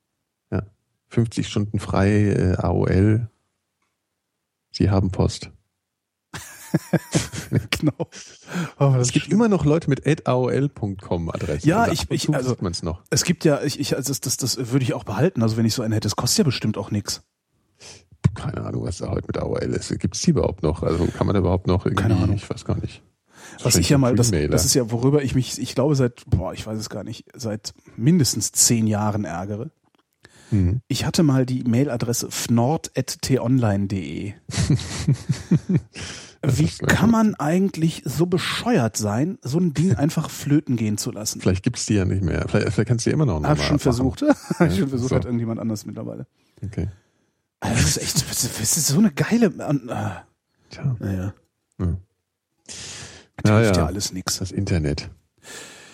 50 Stunden frei, äh, AOL. Sie haben Post. genau. Das Es gibt immer noch Leute mit aol.com Adressen. Ja, Also ich- ich- also- man's noch. Es gibt ja, ich, ich, also das, das, das würde ich auch behalten. Also wenn ich so einen hätte, es kostet ja bestimmt auch nichts. Keine Ahnung, was da heute mit AOL ist. Gibt es die überhaupt noch? Also kann man da überhaupt noch irgendwie, Keine Ahnung. ich weiß gar nicht. Was ich ja mal, das, das ist ja, worüber ich mich, ich glaube seit, boah, ich weiß es gar nicht, seit mindestens zehn Jahren ärgere. Mhm. Ich hatte mal die Mailadresse fnord.tonline.de. Wie kann man eigentlich so bescheuert sein, so ein Ding einfach flöten gehen zu lassen? Vielleicht gibt's die ja nicht mehr. Vielleicht, vielleicht kannst du die immer noch Hab schon versucht. Hab ich schon versucht, so. hat irgendjemand anders mittlerweile. Okay. Also das ist echt, das ist so eine geile, äh, Tja. naja. Ja. Das hilft Ja, ja ja. alles nix. Das Internet.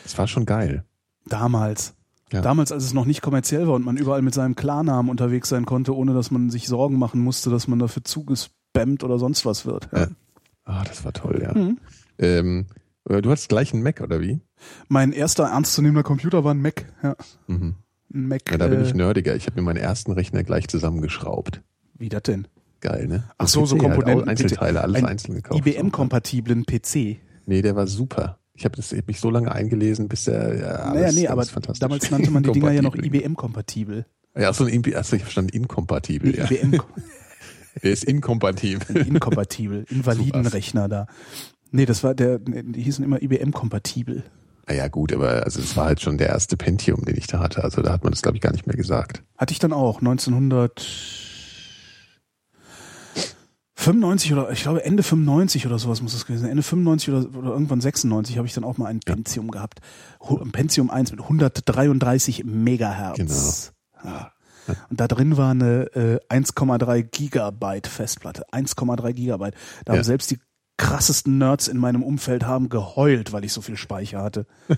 Das war schon geil. Damals. Ja. Damals, als es noch nicht kommerziell war und man überall mit seinem Klarnamen unterwegs sein konnte, ohne dass man sich Sorgen machen musste, dass man dafür zugespammt oder sonst was wird. Ja. Ah, das war toll, ja. Mhm. Ähm, äh, du hattest gleich einen Mac, oder wie? Mein erster ernstzunehmender Computer war ein Mac. Ja, Mhm. ein Mac. Ja, da bin äh, ich nerdiger. Ich habe mir meinen ersten Rechner gleich zusammengeschraubt. Wie das denn? Geil, ne? Ach so, so PC halt, Komponenten, auch Einzelteile, alles Ein einzeln gekauft. IBM-kompatiblen PC. Nee, der war super. Ich habe hab mich so lange eingelesen, bis der ja, alles naja, nee, aber fantastisch. damals nannte man die Dinger ja noch. IBM-kompatibel. Ja, so ein IB, achso, ich verstand inkompatibel, ja. IBM Der ist inkompatibel. inkompatibel, Invalidenrechner da. Nee, das war der, die hießen immer IBM-kompatibel. Naja, gut, aber also es war halt schon der erste Pentium, den ich da hatte. Also da hat man das, glaube ich, gar nicht mehr gesagt. Hatte ich dann auch, 1995 95 oder ich glaube Ende 95 oder sowas muss es gewesen sein. Ende 95 oder, oder irgendwann 96 habe ich dann auch mal ein Pentium gehabt. Hu- Ein Pentium 1 mit 133 Megahertz. Genau. Ja. Und da drin war eine äh, 1,3 Gigabyte Festplatte. 1,3 Gigabyte. Da Ja. haben selbst die krassesten Nerds in meinem Umfeld haben geheult, weil ich so viel Speicher hatte.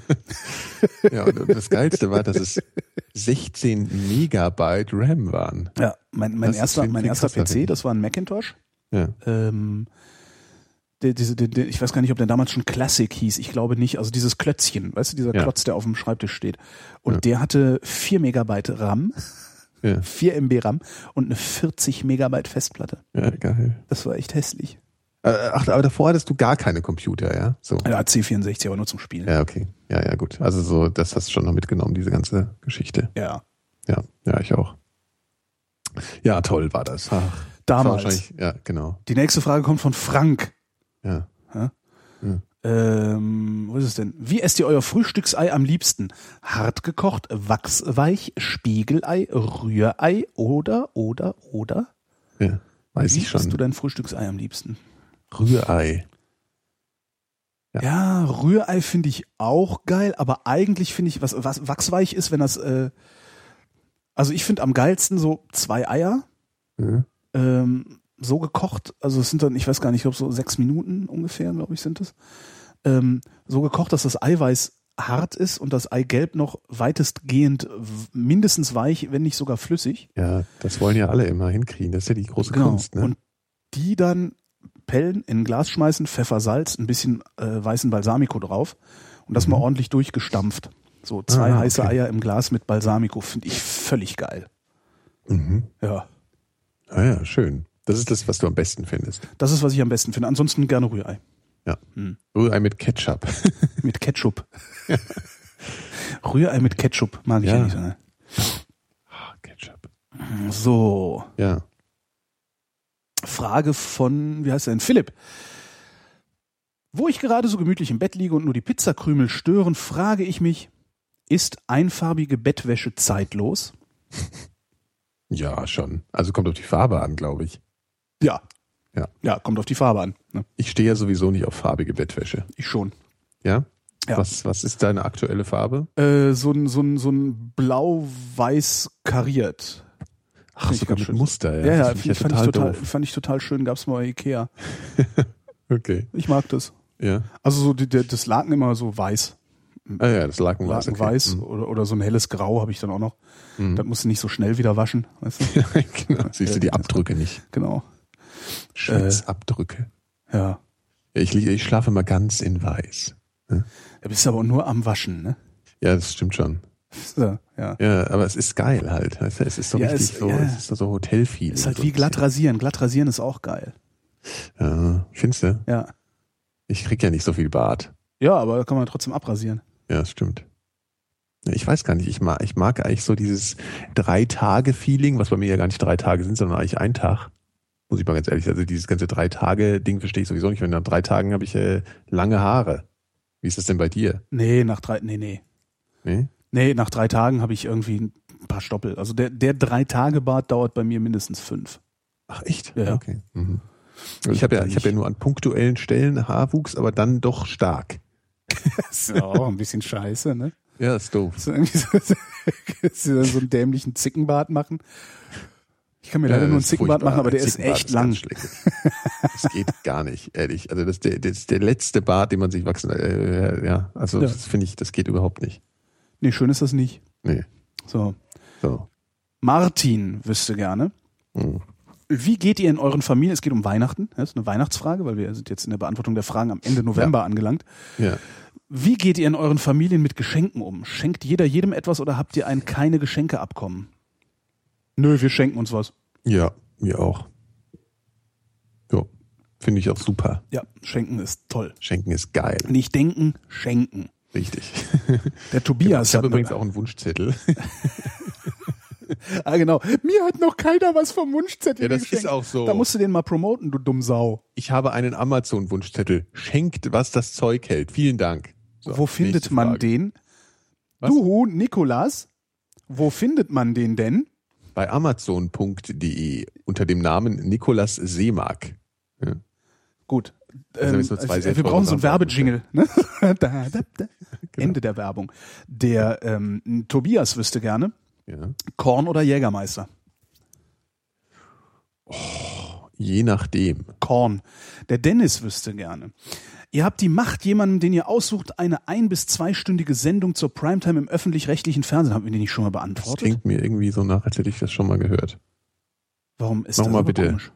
Ja, und, und das Geilste war, dass es 16 Megabyte RAM waren. Ja, mein, mein Das erster, mein erster PC, das war ein Macintosh. Ja. ähm, der, diese, der, der, ich weiß gar nicht, ob der damals schon Classic hieß. Ich glaube nicht. Also dieses Klötzchen, weißt du, dieser Ja. Klotz, der auf dem Schreibtisch steht. Und Ja. der hatte 4 Megabyte RAM, Ja, 4 MB RAM und eine 40 Megabyte Festplatte. ja, geil. Das war echt hässlich. Äh, Ach, aber davor hattest du gar keine Computer, ja? So. Ja, C64, aber nur zum Spielen. Ja, okay. Ja, ja, gut. Also so, das hast du schon noch mitgenommen, diese ganze Geschichte. Ja. Ja, ja, ich auch. Ja, toll war das. Ach, war Damals. wahrscheinlich- Ja, genau. Die nächste Frage kommt von Frank. Ja. Ähm, wo ist es denn? Wie esst ihr euer Frühstücksei am liebsten? Hart gekocht, wachsweich, Spiegelei, Rührei oder, oder, oder? ja. Weiß Wie ich schon. isst du dein Frühstücksei am liebsten? Rührei. Ja. Ja, Rührei finde ich auch geil, aber eigentlich finde ich, was, was wachsweich ist, wenn das, äh, also ich finde am geilsten so zwei Eier, Ja. ähm, so gekocht, also es sind dann, ich weiß gar nicht, ich glaube so sechs Minuten ungefähr, glaube ich, sind es. Ähm, so gekocht, dass das Eiweiß hart ist und das Eigelb noch weitestgehend mindestens weich, wenn nicht sogar flüssig. ja, das wollen ja alle immer hinkriegen. Das ist ja die große Kunst, ne? Genau. Und die dann pellen, in ein Glas schmeißen, Pfeffer, Salz, ein bisschen äh, weißen Balsamico drauf und das mal ordentlich durchgestampft. So zwei Mhm. Ah, heiße okay. Eier im Glas mit Balsamico finde ich völlig geil. mhm. Ja, Ah ja, schön. Das ist das, was du am besten findest. das ist, was ich am besten finde. Ansonsten gerne Rührei. Rührei mit Ketchup. Mit Ketchup. Rührei mit Ketchup mag ich ja, Ja. nicht so. Ne? Ah, Ketchup. So, Ja. Frage von, wie heißt er denn? Philipp. Wo ich gerade so gemütlich im Bett liege und nur die Pizzakrümel stören, frage ich mich, ist einfarbige Bettwäsche zeitlos? Ja, schon. Also kommt auf die Farbe an, glaube ich. Ja. Ja. Ja, kommt auf die Farbe an. Ne? Ich stehe ja sowieso nicht auf farbige Bettwäsche. Ich schon. Ja? Ja. Was, was ist deine aktuelle Farbe? Äh, so ein, so ein, so ein blau-weiß kariert. Ach, sogar mit schön. Muster, ja. Ja, ja, das finde fand, ich ja total, fand ich total schön, gab's mal bei Ikea. Okay. Ich mag das. Ja. Also so die, der, das Laken immer so weiß. Ah ja, das Laken Laken weiß oder, oder so ein helles Grau habe ich dann auch noch. Mhm. Das musst du nicht so schnell wieder waschen. Weißt du? genau. Siehst du die Abdrücke nicht. Genau. Schwitzabdrücke. Ja. Ja, ich, ich schlafe mal ganz in weiß. Da bist du aber nur am Waschen, ne? Ja, das stimmt schon. So, ja. Ja, aber es ist geil halt. Weißt du? Es ist so Ja, richtig es- so, ja. es ist so Hotelfeeling. Ist halt wie glatt rasieren. Glatt rasieren ist auch geil. Ja, findest du? Ja. Ich krieg ja nicht so viel Bart. Ja, aber kann man trotzdem abrasieren. Ja, das stimmt. Ich weiß gar nicht, ich mag, ich mag eigentlich so dieses Drei-Tage-Feeling, was bei mir ja gar nicht drei Tage sind, sondern eigentlich ein Tag. Muss ich mal ganz ehrlich. Also dieses ganze Drei-Tage-Ding verstehe ich sowieso nicht. Wenn nach drei Tagen habe ich äh, lange Haare. Wie ist das denn bei dir? Nee, nach drei, nee, nee. Nee? Nee, nach drei Tagen habe ich irgendwie ein paar Stoppel. Also der, der drei Tage Bart dauert bei mir mindestens fünf. Ach echt? Ja. Okay. Mhm. Ich habe ja, ich habe ja nur an punktuellen Stellen Haarwuchs, aber dann doch stark. Das ist auch ein bisschen scheiße, ne? Ja, ist doof. So irgendwie so, so, so einen dämlichen Zickenbart machen. Ich kann mir leider Ja, nur einen Zickenbart machen, aber der ist echt lang. Das geht gar nicht, ehrlich. Also das, ist der- das der letzte Bart, den man sich wachsen. Äh, ja, also Ja. das finde ich, das geht überhaupt nicht. Nee, schön ist das nicht. Nee. So. So. Martin wüsste gerne. Mhm. Wie geht ihr in euren Familien? Es geht um Weihnachten. Das ist eine Weihnachtsfrage, weil wir sind jetzt in der Beantwortung der Fragen am Ende November angelangt. Ja. Wie geht ihr in euren Familien mit Geschenken um? Schenkt jeder jedem etwas oder habt ihr ein keine Geschenke abkommen? Nö, wir schenken uns was. Ja, mir auch. Ja, finde ich auch super. Ja, schenken ist toll. Schenken ist geil. Nicht denken, schenken. Richtig. Der Tobias Ich habe übrigens auch einen Wunschzettel. Ah, genau. Mir hat noch keiner was vom Wunschzettel Ja, das geschenkt. ist auch so. Da musst du den mal promoten, du dumm Sau. Ich habe einen Amazon-Wunschzettel. Schenkt, was das Zeug hält. Vielen Dank. So, wo findet man den? Was? Du, Nikolas, wo findet man den denn? Bei amazon.de unter dem Namen Nikolas Seemark. Ja. Gut. Also Ähm, also, wir brauchen so einen. Werbejingle. Ne? da, da, da. Genau. Ende der Werbung. Der ähm, Tobias wüsste gerne, Ja. Korn oder Jägermeister? Je nachdem. Korn. Der Dennis wüsste gerne. Ihr habt die Macht, jemandem, den ihr aussucht, eine ein- bis zweistündige Sendung zur Primetime im öffentlich-rechtlichen Fernsehen. Haben wir die nicht schon mal Das beantwortet? klingt mir irgendwie so nach, als hätte ich das schon mal gehört. Warum ist Nochmal das bitte. komisch?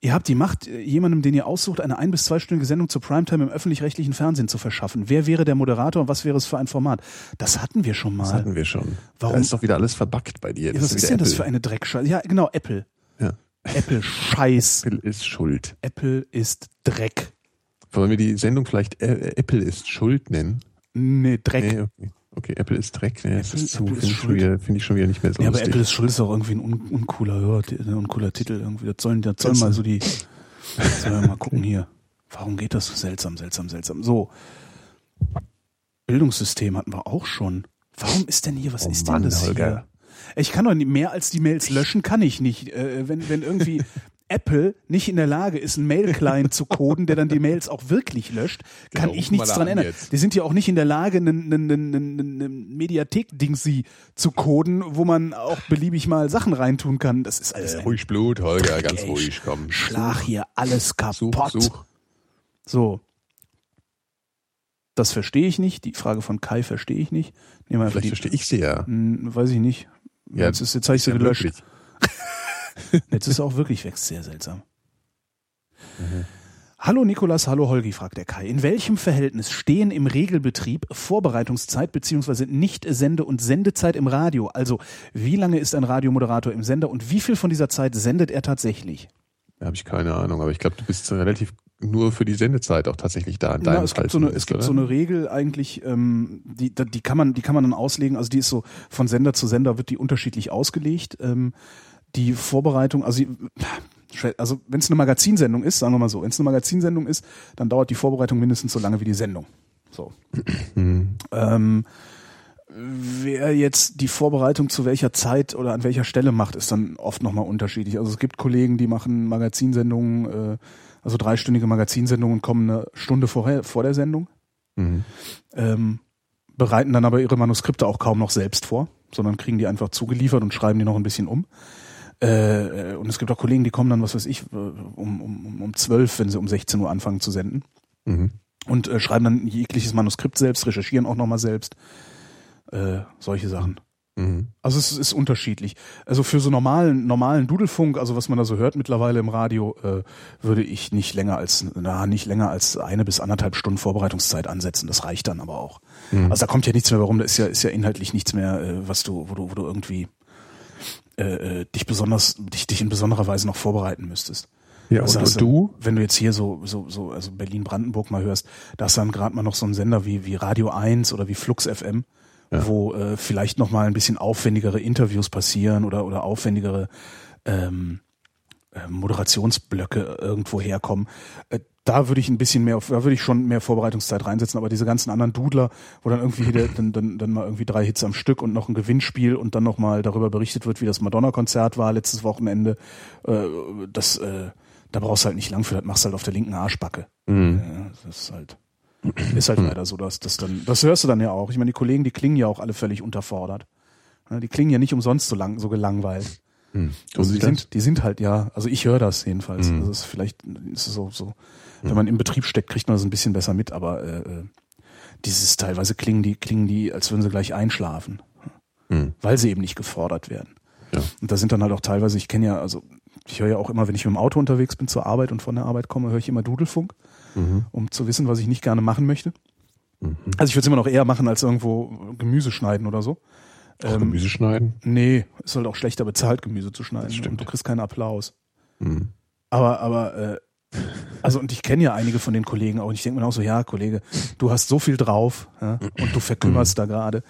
Ihr habt die Macht, äh, jemandem, den ihr aussucht, eine ein- bis zweistündige Sendung zur Primetime im öffentlich-rechtlichen Fernsehen zu verschaffen. Wer wäre der Moderator und was wäre es für ein Format? Das hatten wir schon mal. Das hatten wir schon. Warum- Da ist doch wieder alles verbackt bei dir. ja, was ist wieder denn das Apple. für eine Dreckscheiße? Ja, genau, Apple. Ja. Apple Scheiß. Apple ist schuld. Apple ist Dreck. Wollen wir die Sendung vielleicht äh, Apple ist schuld nennen? Nee, Dreck. Nee, okay. Okay, Apple ist Dreck. Nee, das Apple- ist zu, finde ich, schon wieder- finde ich schon wieder nicht mehr so Ja, aber lustig. Apple ist schuld ist auch irgendwie ein un uncooler, ja, ein uncooler Titel irgendwie. Das sollen, das sollen mal so die, sollen wir mal gucken hier. Warum geht das so seltsam, seltsam, seltsam? So. Bildungssystem hatten wir auch schon. Warum ist denn hier, was Oh ist Mann, denn das Holger. hier? Ich kann doch nicht mehr als die Mails löschen, kann ich nicht. Äh, wenn, wenn irgendwie Apple nicht in der Lage ist, einen Mail-Client zu coden, der dann die Mails auch wirklich löscht, kann Genau, ich nichts dran an ändern. jetzt. Die sind ja auch nicht in der Lage, einen, einen, einen, einen, Mediathek-Dingsi zu coden, wo man auch beliebig mal Sachen reintun kann. Das ist alles Äh, ruhig Blut, Holger, ganz Ey, ruhig, komm. Schlag hier alles Such, kaputt. such. So. Das verstehe ich nicht. Die Frage von Kai verstehe ich nicht. Nehmen wir Vielleicht die, verstehe ich sie ja. Hm, weiß ich nicht. Ja, jetzt, ist, jetzt habe ich sie gelöscht. wirklich. Jetzt ist er auch wirklich weg. Sehr seltsam. Mhm. Hallo Nikolas, hallo Holgi, fragt der Kai. In welchem Verhältnis stehen im Regelbetrieb Vorbereitungszeit bzw. Nicht-Sende- und Sendezeit im Radio? Also wie lange ist ein Radiomoderator im Sender und wie viel von dieser Zeit sendet er tatsächlich? Da habe ich keine Ahnung, aber ich glaube, du bist relativ nur für die Sendezeit auch tatsächlich da in deinem es Fall gibt so eine, es zumindest, gibt oder? so eine Regel eigentlich, ähm, die, die kann man, die kann man dann auslegen. Also die ist so von Sender zu Sender wird die unterschiedlich ausgelegt. Ähm, die Vorbereitung, also also wenn es eine Magazinsendung ist, sagen wir mal so, wenn es eine Magazinsendung ist, dann dauert die Vorbereitung mindestens so lange wie die Sendung. So. Hm. Ähm, wer jetzt die Vorbereitung zu welcher Zeit oder an welcher Stelle macht, ist dann oft nochmal unterschiedlich. Also es gibt Kollegen, die machen Magazinsendungen, äh, also dreistündige Magazinsendungen kommen eine Stunde vorher, vor der Sendung, Mhm. ähm, bereiten dann aber ihre Manuskripte auch kaum noch selbst vor, sondern kriegen die einfach zugeliefert und schreiben die noch ein bisschen um. Äh, und es gibt auch Kollegen, die kommen dann, was weiß ich, äh, um, um, um 12, wenn sie um 16 Uhr anfangen zu senden Mhm. und äh, schreiben dann jegliches Manuskript selbst, recherchieren auch nochmal selbst. Äh, solche Sachen. Mhm. Also es ist unterschiedlich. Also für so normalen normalen Dudelfunk, also was man da so hört mittlerweile im Radio, äh, würde ich nicht länger als na nicht länger als eine bis anderthalb Stunden Vorbereitungszeit ansetzen. Das reicht dann aber auch. Mhm. Also da kommt ja nichts mehr warum. Da ist ja ist ja inhaltlich nichts mehr, äh, was du wo du wo du irgendwie äh, äh, dich besonders dich dich in besonderer Weise noch vorbereiten müsstest. Ja, Also und, du? Wenn du jetzt hier so, so, so, also Berlin-Brandenburg mal hörst, da ist dann gerade mal noch so ein Sender wie, wie Radio 1 oder wie Flux FM, Ja. wo äh, vielleicht noch mal ein bisschen aufwendigere Interviews passieren oder, oder aufwendigere ähm, äh, Moderationsblöcke irgendwo herkommen. Da würde ich ein bisschen mehr, auf, da würde ich schon mehr Vorbereitungszeit reinsetzen, aber diese ganzen anderen Dudler, wo dann irgendwie dann, dann, dann mal irgendwie drei Hits am Stück und noch ein Gewinnspiel und dann noch mal darüber berichtet wird, wie das Madonna-Konzert war letztes Wochenende, äh, das, äh, da brauchst du halt nicht lang für, das machst du halt auf der linken Arschbacke. Mhm. Ja, das ist halt, ist halt leider so, dass das dann, das hörst du dann ja auch. Ich meine, die Kollegen, die klingen ja auch alle völlig unterfordert. Ja, Die klingen ja nicht umsonst so lang, so gelangweilt. Mhm. Also die das? sind, die sind halt, ja, also ich höre das jedenfalls. Mhm. Also es ist vielleicht ist so, so, wenn man im Betrieb steckt, kriegt man das ein bisschen besser mit, aber äh, äh, dieses teilweise klingen die, klingen die, als würden sie gleich einschlafen, Mhm. weil sie eben nicht gefordert werden. Ja. Und da sind dann halt auch teilweise, ich kenne ja, also ich höre ja auch immer, wenn ich mit dem Auto unterwegs bin zur Arbeit und von der Arbeit komme, höre ich immer Dudelfunk, Mhm. um zu wissen, was ich nicht gerne machen möchte. Mhm. Also ich würde es immer noch eher machen, als irgendwo Gemüse schneiden oder so. Auch Ähm, Gemüse schneiden? Nee, ist halt auch schlechter bezahlt, Gemüse zu schneiden. Stimmt. Und du kriegst keinen Applaus. Mhm. Aber, aber, äh, also und ich kenne ja einige von den Kollegen auch. Und ich denke mir auch so, ja, Kollege, du hast so viel drauf ja, und du verkümmerst da gerade.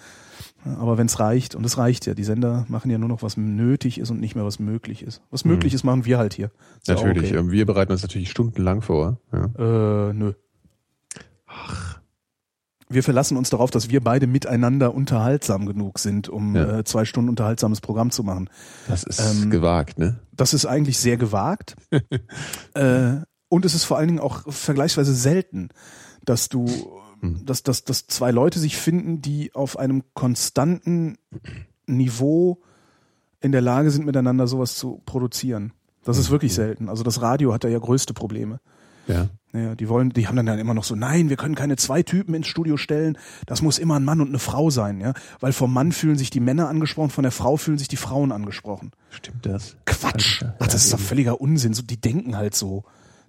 Ja, Aber wenn es reicht, und es reicht ja, die Sender machen ja nur noch, was nötig ist und nicht mehr, was möglich ist. Was möglich ist, machen wir halt hier. Ist ja Natürlich. Okay. ähm, Wir bereiten uns natürlich stundenlang vor. Ja. Äh, nö. Wir verlassen uns darauf, dass wir beide miteinander unterhaltsam genug sind, um Ja. äh, zwei Stunden unterhaltsames Programm zu machen. Das ist Ähm, gewagt, ne? Das ist eigentlich sehr gewagt. äh, Und es ist vor allen Dingen auch vergleichsweise selten, dass du, Hm. dass, dass, dass zwei Leute sich finden, die auf einem konstanten Niveau in der Lage sind, miteinander sowas zu produzieren. Das ist wirklich selten. Also das Radio hat da ja größte Probleme. Ja. Ja, die wollen, die haben dann, dann immer noch so, nein, wir können keine zwei Typen ins Studio stellen, das muss immer ein Mann und eine Frau sein, ja. Weil vom Mann fühlen sich die Männer angesprochen, von der Frau fühlen sich die Frauen angesprochen. Stimmt das? Quatsch! Ach, das ist doch völliger Unsinn. So, die denken halt so.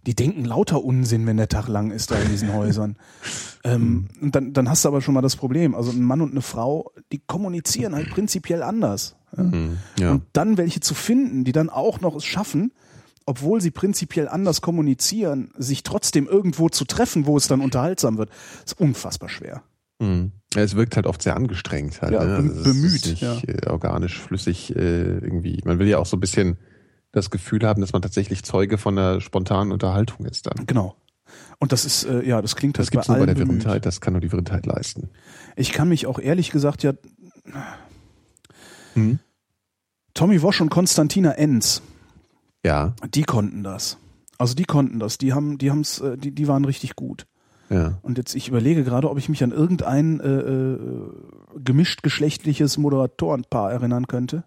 Die denken lauter Unsinn, wenn der Tag lang ist da in diesen Häusern. ähm, und dann, dann hast du aber schon mal das Problem. Also ein Mann und eine Frau, die kommunizieren halt prinzipiell anders. Ja? Hm, Ja. Und dann welche zu finden, die dann auch noch es schaffen, obwohl sie prinzipiell anders kommunizieren, sich trotzdem irgendwo zu treffen, wo es dann unterhaltsam wird, ist unfassbar schwer. Hm. Ja, es wirkt halt oft sehr angestrengt halt. Ja, ne? Also bemüht, nicht ja. äh, organisch, flüssig äh, irgendwie. Man will ja auch so ein bisschen das Gefühl haben, dass man tatsächlich Zeuge von einer spontanen Unterhaltung ist dann. Genau. Und das ist, äh, ja, das klingt Das halt gibt's bei nur bei der bemüht. Das kann nur die Wirrendheit leisten. Ich kann mich auch ehrlich gesagt ja, Hm? Tommy Wosch und Konstantina Enz, Ja, die konnten das. Also die konnten das, die haben, die haben's, äh, die, die waren richtig gut. ja. Und jetzt, ich überlege gerade, ob ich mich an irgendein äh, äh, gemischt geschlechtliches Moderatorenpaar erinnern könnte.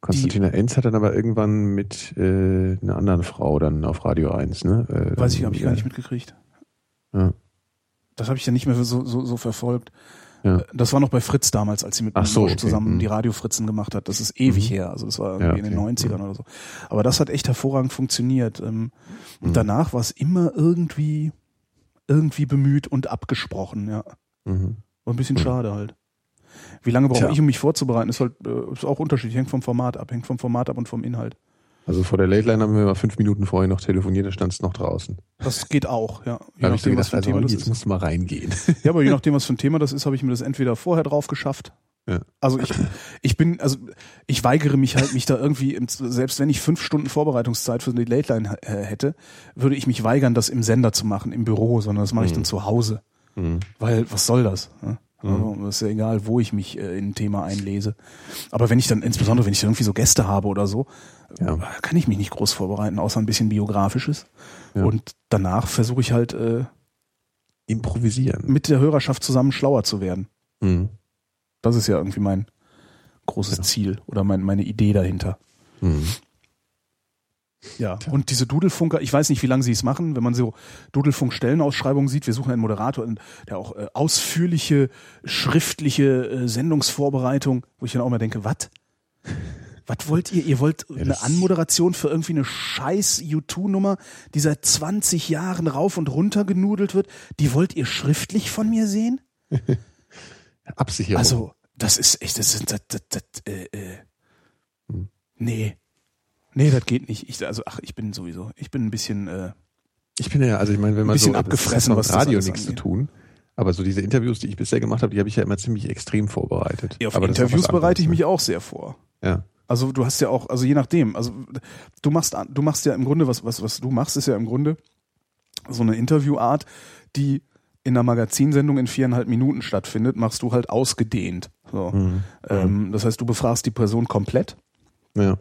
Konstantina Enz hat dann aber irgendwann mit äh, einer anderen Frau dann auf Radio 1, ne? Äh, Weiß ich, habe ich gar äh, nicht mitgekriegt. Ja. Das habe ich ja nicht mehr so, so, so verfolgt. Ja. Das war noch bei Fritz damals, als sie mit Ach so, okay, zusammen mhm. die Radio-Fritzen gemacht hat. Das ist ewig Mhm. her. Also das war irgendwie Ja, in den okay, 90ern mhm. oder so. Aber das hat echt hervorragend funktioniert. Ähm, Und Mhm. danach war es immer irgendwie, irgendwie bemüht und abgesprochen, ja. Mhm. War ein bisschen Mhm. schade halt. Wie lange brauche Tja. ich, um mich vorzubereiten? Ist halt äh, ist auch unterschiedlich, hängt vom Format ab, hängt vom Format ab und vom Inhalt. Also vor der Late Line haben wir mal fünf Minuten vorher noch telefoniert, da stand es noch draußen. Das geht auch, ja. Je habe ich so nachdem, was gedacht, für ein also, Thema das jetzt ist. musst du mal reingehen. Ja, aber je nachdem, was für ein Thema das ist, habe ich mir das entweder vorher drauf geschafft. Ja. Also ich, ich bin, also ich weigere mich halt, mich da irgendwie, im, selbst wenn ich fünf Stunden Vorbereitungszeit für die Late Line äh, hätte, würde ich mich weigern, das im Sender zu machen, im Büro, sondern das mache ich Mhm. dann zu Hause. Mhm. Weil, was soll das? ne? Also, Mhm. das ist ja egal, wo ich mich äh, in ein Thema einlese. Aber wenn ich dann, insbesondere wenn ich dann irgendwie so Gäste habe oder so, Ja. äh, kann ich mich nicht groß vorbereiten, außer ein bisschen biografisches. Ja. Und danach versuche ich halt äh, Improvisieren. mit der Hörerschaft zusammen schlauer zu werden. Mhm. Das ist ja irgendwie mein großes Ja. Ziel oder mein, meine Idee dahinter. Mhm. Ja. Und diese Dudelfunker, ich weiß nicht, wie lange sie es machen, wenn man so Dudelfunk-Stellenausschreibungen sieht, wir suchen einen Moderator, der auch äh, ausführliche, schriftliche äh, Sendungsvorbereitung, wo ich dann auch mal denke, was? Was wollt ihr? Ihr wollt eine das- Anmoderation für irgendwie eine scheiß U2-Nummer, die seit 20 Jahren rauf und runter genudelt wird, die wollt ihr schriftlich von mir sehen? Absicherung. Also, das ist echt, das ist, das, das, das, äh, äh. Hm. Nee. Nee, das geht nicht. Ich, also, ach, ich bin sowieso, ich bin ein bisschen, äh, ich bin ja, also ich meine, wenn man bisschen so, abgefressen, hat das mit Radio nichts zu tun. Aber so diese Interviews, die ich bisher gemacht habe, die habe ich ja immer ziemlich extrem vorbereitet. auf aber Interviews bereite ich ne? mich auch sehr vor. Ja. Also du hast ja auch, also je nachdem, also du machst, du machst ja im Grunde, was, was, was du machst, ist ja im Grunde so eine Interviewart, die in einer Magazinsendung in viereinhalb Minuten stattfindet, machst du halt ausgedehnt. So. Mhm. Ähm, das heißt, du befragst die Person komplett Ja.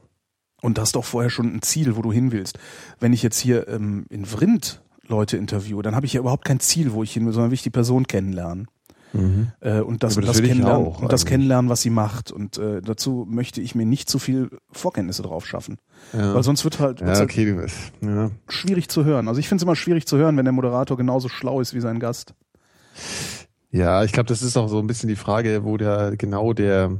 Und hast doch vorher schon ein Ziel, wo du hin willst. Wenn ich jetzt hier ähm, in Vrind Leute interviewe, dann habe ich ja überhaupt kein Ziel, wo ich hin will, sondern will ich die Person kennenlernen. Mhm. Äh, und das, das das, kennenlernen, auch und das eigentlich. kennenlernen, was sie macht. Und äh, dazu möchte ich mir nicht zu viel Vorkenntnisse drauf schaffen. Ja. Weil sonst wird halt, ja, halt okay, bist. Ja. schwierig zu hören. Also ich finde es immer schwierig zu hören, wenn der Moderator genauso schlau ist wie sein Gast. Ja, ich glaube, das ist auch so ein bisschen die Frage, wo da genau der,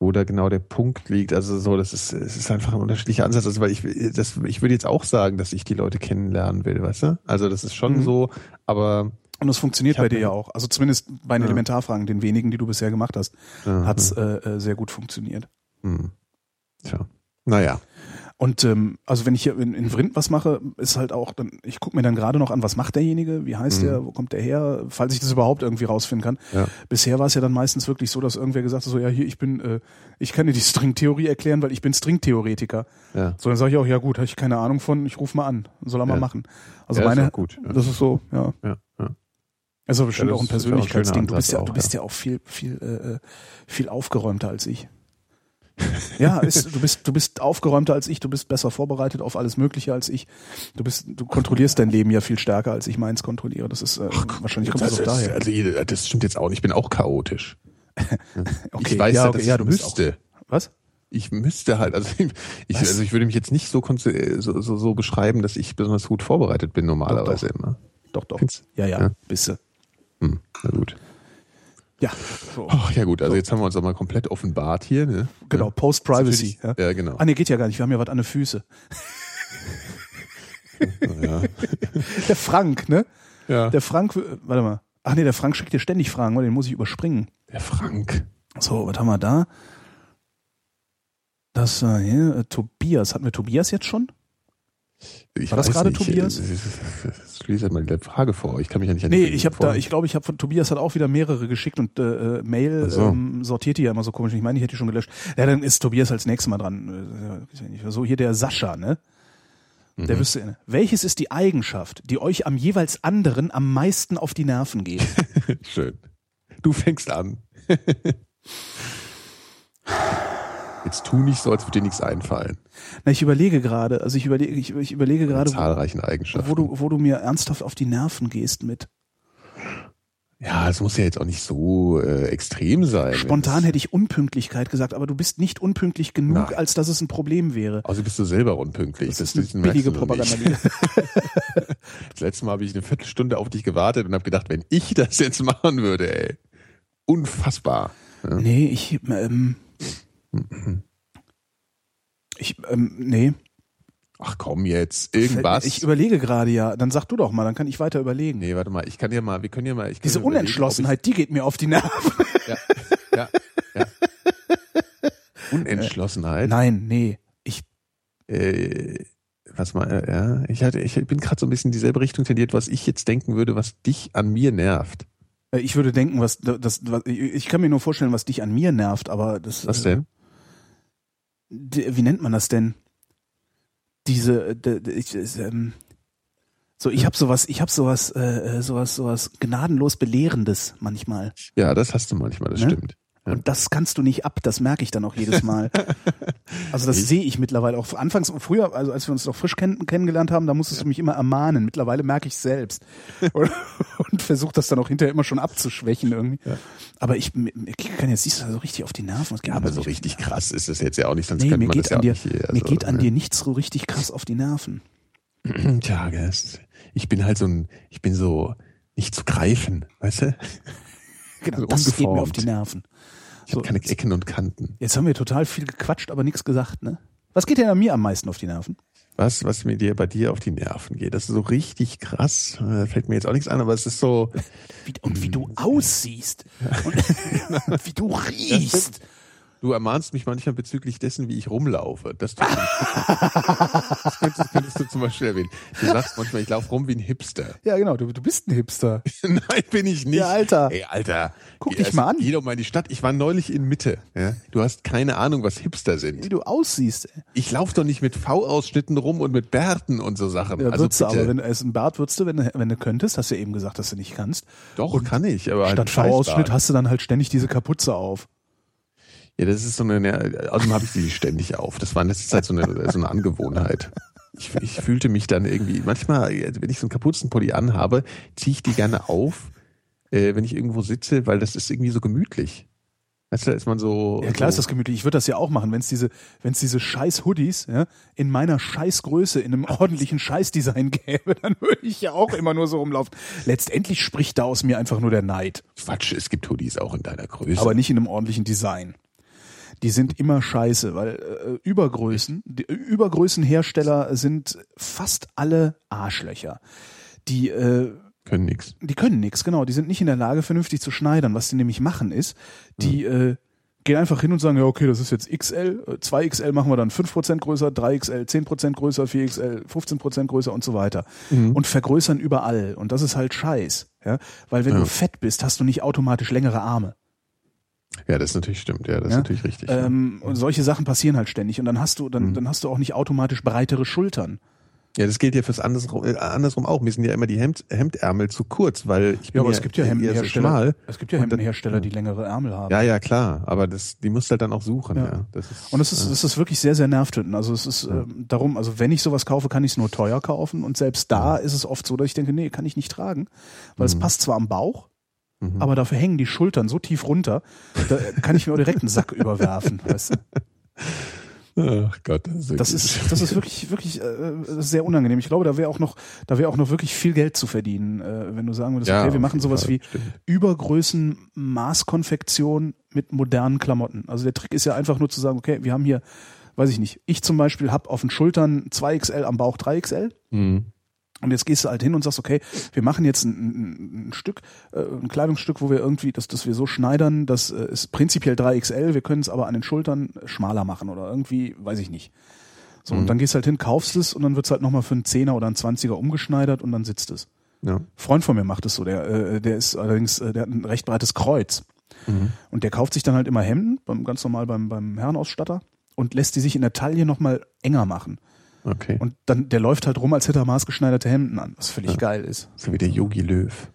wo da genau der Punkt liegt. Also so, das ist, es ist einfach ein unterschiedlicher Ansatz. Also weil ich, das, ich würde jetzt auch sagen, dass ich die Leute kennenlernen will, weißt du? Also das ist schon Mhm. so, aber Und das funktioniert bei dir ja auch. Also zumindest bei den Ja. Elementarfragen, den wenigen, die du bisher gemacht hast, äh, hat's äh, äh, sehr gut funktioniert. hm. Tja. Naja. Und ähm, also wenn ich hier in, in Vrind was mache, ist halt auch, dann, ich gucke mir dann gerade noch an, was macht derjenige, wie heißt Mhm. der, wo kommt der her, falls ich das überhaupt irgendwie rausfinden kann. Ja. Bisher war es ja dann meistens wirklich so, dass irgendwer gesagt hat, so ja hier, ich bin, äh, ich kann dir die Stringtheorie erklären, weil ich bin Stringtheoretiker. Ja. So, dann sage ich auch, ja gut, habe ich keine Ahnung von, ich rufe mal an, soll er mal Ja. machen. Also ja, ist meine, auch gut. Das ist so, ja. Ja, ja. Also bestimmt auch ein ist auch Persönlichkeitsding. Du bist ja, Ansatz du auch, bist ja auch viel, viel, äh, äh, viel aufgeräumter als ich. Ja, ist, du bist du bist aufgeräumter als ich, du bist besser vorbereitet auf alles Mögliche als ich. Du bist du kontrollierst dein Leben ja viel stärker als ich meins kontrolliere. Das ist äh, wahrscheinlich kommt das, das, auch daher. also, das stimmt jetzt auch nicht. Ich bin auch chaotisch. Okay, ich weiß ja, okay, dass ja, ich du bist auch- müsste. Was? Ich müsste halt, also ich, Was? also ich würde mich jetzt nicht so, so, so, so beschreiben, dass ich besonders gut vorbereitet bin normalerweise immer. Doch, doch. Findest- Ja, ja, Ja. bist du. Hm, na gut. Ja, so. Ach, ja gut, also jetzt haben wir uns auch mal komplett offenbart hier. Ne? genau. Post-Privacy. Ja. Ja, genau. Ah, nee, geht ja gar nicht. Wir haben ja was an den Füße. Ja. Der Frank, ne? ja. Der Frank, äh, warte mal. Ach nee, der Frank schickt dir ständig Fragen, den muss ich überspringen. Der Frank. So, was haben wir da? Das war hier, äh, Tobias. Hatten wir Tobias jetzt schon? Ich War das gerade. Tobias? Schließ halt mal die Frage vor. Ich kann mich ja nicht an Nee, ich habe da, ich glaube, ich habe von Tobias hat auch wieder mehrere geschickt und äh, äh, Mail so. ähm, sortiert die ja immer so komisch. Ich meine, ich hätte die schon gelöscht. Ja, dann ist Tobias als nächstes Mal dran. Äh, ich. So hier der Sascha, ne? Der Mhm. wüsste, welches ist die Eigenschaft, die euch am jeweils anderen am meisten auf die Nerven geht? Schön. Du fängst an. Jetzt tu nicht so, als würde dir nichts einfallen. Na, ich überlege gerade, also ich überlege, ich, ich überlege gerade, zahlreichen Eigenschaften. wo du, wo du mir ernsthaft auf die Nerven gehst mit. ja, es muss ja jetzt auch nicht so äh, extrem sein. Spontan hätte ich Unpünktlichkeit gesagt, aber du bist nicht unpünktlich genug, Nein. als dass es ein Problem wäre. Also bist du selber unpünktlich. Das ist eine billige Propaganda. Das letzte Mal habe ich eine Viertelstunde auf dich gewartet und habe gedacht, wenn ich das jetzt machen würde, ey, unfassbar. Ja. Nee, ich, ähm, ich, ähm, nee. Ach komm jetzt, irgendwas. Ich überlege gerade ja. Dann sag du doch mal, dann kann ich weiter überlegen. nee, warte mal, ich kann ja mal, wir können ja mal. Ich Diese Unentschlossenheit, die geht mir auf die Nerven. ja, ja, ja. Unentschlossenheit. Nein, nee. Ich, Äh, was mal, äh, ja, ich hatte, ich bin gerade so ein bisschen in dieselbe Richtung tendiert, was ich jetzt denken würde, was dich an mir nervt. äh, ich würde denken, was, das, was, ich kann mir nur vorstellen, was dich an mir nervt, aber das. Was äh, denn? die- Wie nennt man das denn? Diese, de, ich, ähm, so, ich habe sowas, ich habe sowas, äh, äh, sowas, sowas gnadenlos belehrendes manchmal. Ja, das hast du manchmal, das Ne? stimmt. Ja. Und das kannst du nicht ab, das merke ich dann auch jedes Mal. Also das sehe ich mittlerweile auch. Anfangs, früher, also als wir uns noch frisch kenn kennengelernt haben, da musstest du mich immer ermahnen. Mittlerweile merke ich selbst. Und, und versuche das dann auch hinterher immer schon abzuschwächen irgendwie. Aber ich, ich kann jetzt nicht so richtig auf die Nerven. Es Ja, mir aber so richtig- krass ist es jetzt ja auch nicht, sonst Nee, könnte mir man geht das ja dir, nicht hier. mir also, geht an dir nichts so richtig krass auf die Nerven. Tja, das, ich bin halt so ein, ich bin so nicht zu greifen, weißt du? Genau, So das geht mir auf die Nerven. Ich So, keine Ecken und Kanten. Jetzt haben wir total viel gequatscht, aber nichts gesagt, ne? Was geht denn an mir am meisten auf die Nerven? Was, was mir dir bei dir auf die Nerven geht, das ist so richtig krass. Fällt mir jetzt auch nichts an, aber es ist so, Wie, und wie du aussiehst. Und wie du riechst. Du ermahnst mich manchmal bezüglich dessen, wie ich rumlaufe. Das, tut das könntest, könntest du zum Beispiel erwähnen. Du sagst manchmal, ich laufe rum wie ein Hipster. Ja, genau, du, du bist ein Hipster. Nein, bin ich nicht. Ja, Alter. Ey, Alter. Guck Geh dich mal an. Geh doch mal in die Stadt. Ich war neulich in Mitte. Ja? Du hast keine Ahnung, was Hipster Wie sind. du aussiehst. ey. Ich laufe doch nicht mit V-Ausschnitten rum und mit Bärten und so Sachen. Ja, also würdest bitte. aber wenn du es ein Bart würdest du, wenn du, wenn du könntest, hast du ja eben gesagt, dass du nicht kannst. doch, kann ich. Aber Statt. V-Ausschnitt hast du dann halt ständig diese Kapuze auf. Ja, das ist so eine, ne, außerdem habe ich die ständig auf. Das war in letzter Zeit so eine, so eine Angewohnheit. Ich, ich fühlte mich dann irgendwie, manchmal, wenn ich so einen Kapuzenpulli anhabe, ziehe ich die gerne auf, äh, wenn ich irgendwo sitze, weil das ist irgendwie so gemütlich. Weißt du, da ist man so. Ja, klar so, ist das gemütlich. Ich würde das ja auch machen, wenn es diese, wenn es diese scheiß Hoodies ja, in meiner scheiß Größe, in einem ordentlichen Scheißdesign gäbe, dann würde ich ja auch immer nur so rumlaufen. Letztendlich spricht da aus mir einfach nur der Neid, Quatsch, es gibt Hoodies auch in deiner Größe. aber nicht in einem ordentlichen Design. Die sind immer scheiße, weil äh, Übergrößen, die äh, Übergrößenhersteller sind fast alle Arschlöcher. Die äh, können nix. die können nichts, genau. Die sind nicht in der Lage, vernünftig zu schneidern. Was die nämlich machen ist, die äh, gehen einfach hin und sagen, ja, okay, das ist jetzt XL, äh, 2XL machen wir dann 5% größer, 3XL 10% größer, 4XL 15% größer und so weiter. Und vergrößern überall. Und das ist halt scheiß. Ja? Weil wenn Ja. du fett bist, hast du nicht automatisch längere Arme. Ja, das ist natürlich stimmt. Ja, das ist Ja, natürlich richtig. Ähm, und solche Sachen passieren halt ständig. Und dann hast du, dann, Mhm. dann hast du auch nicht automatisch breitere Schultern. Ja, das gilt ja fürs andersrum, äh, andersrum auch. Mir sind ja immer die Hemd, Hemdärmel zu kurz, weil ich bin Ja, aber ja, es gibt ja eher so Hemdenhersteller. schmal. Es gibt ja dann- Hemdenhersteller, die längere Ärmel haben. Ja, ja, klar. Aber das, die musst du halt dann auch suchen. Ja. Ja. Das ist, Und das ist, das ist wirklich sehr, sehr nervtötend. Also es ist ähm, darum, also wenn ich sowas kaufe, kann ich es nur teuer kaufen. Und selbst da ist es oft so, dass ich denke, nee, kann ich nicht tragen. Weil es passt zwar am Bauch, Mhm. aber dafür hängen die Schultern so tief runter, da kann ich mir auch direkt einen Sack überwerfen. Weißt du? Ach Gott, das ist, Das ist, das ist wirklich, wirklich äh, sehr unangenehm. Ich glaube, da wäre auch noch, da wäre auch noch wirklich viel Geld zu verdienen, äh, wenn du sagen würdest, Ja, okay, wir machen sowas Fall, wie stimmt. Übergrößen Maßkonfektion mit modernen Klamotten. Also der Trick ist ja einfach nur zu sagen, okay, wir haben hier, weiß ich nicht, ich zum Beispiel habe auf den Schultern 2XL, am Bauch 3XL. Mhm. Und jetzt gehst du halt hin und sagst, okay, wir machen jetzt ein, ein, ein Stück, äh, ein Kleidungsstück, wo wir irgendwie, dass das wir so schneidern, das äh, ist prinzipiell 3XL, wir können es aber an den Schultern schmaler machen oder irgendwie, weiß ich nicht. So, und dann gehst du halt hin, kaufst es und dann wird's halt nochmal für einen Zehner oder einen Zwanziger umgeschneidert und dann sitzt es. Ja. Freund von mir macht es so, der, äh, der ist allerdings, äh, der hat ein recht breites Kreuz. Und der kauft sich dann halt immer Hemden, beim, ganz normal beim, beim Herrenausstatter und lässt die sich in der Taille nochmal enger machen. Okay. Und dann, der läuft halt rum, als hätte er maßgeschneiderte Hemden an, was völlig geil ist. so wie der Yogi Löw.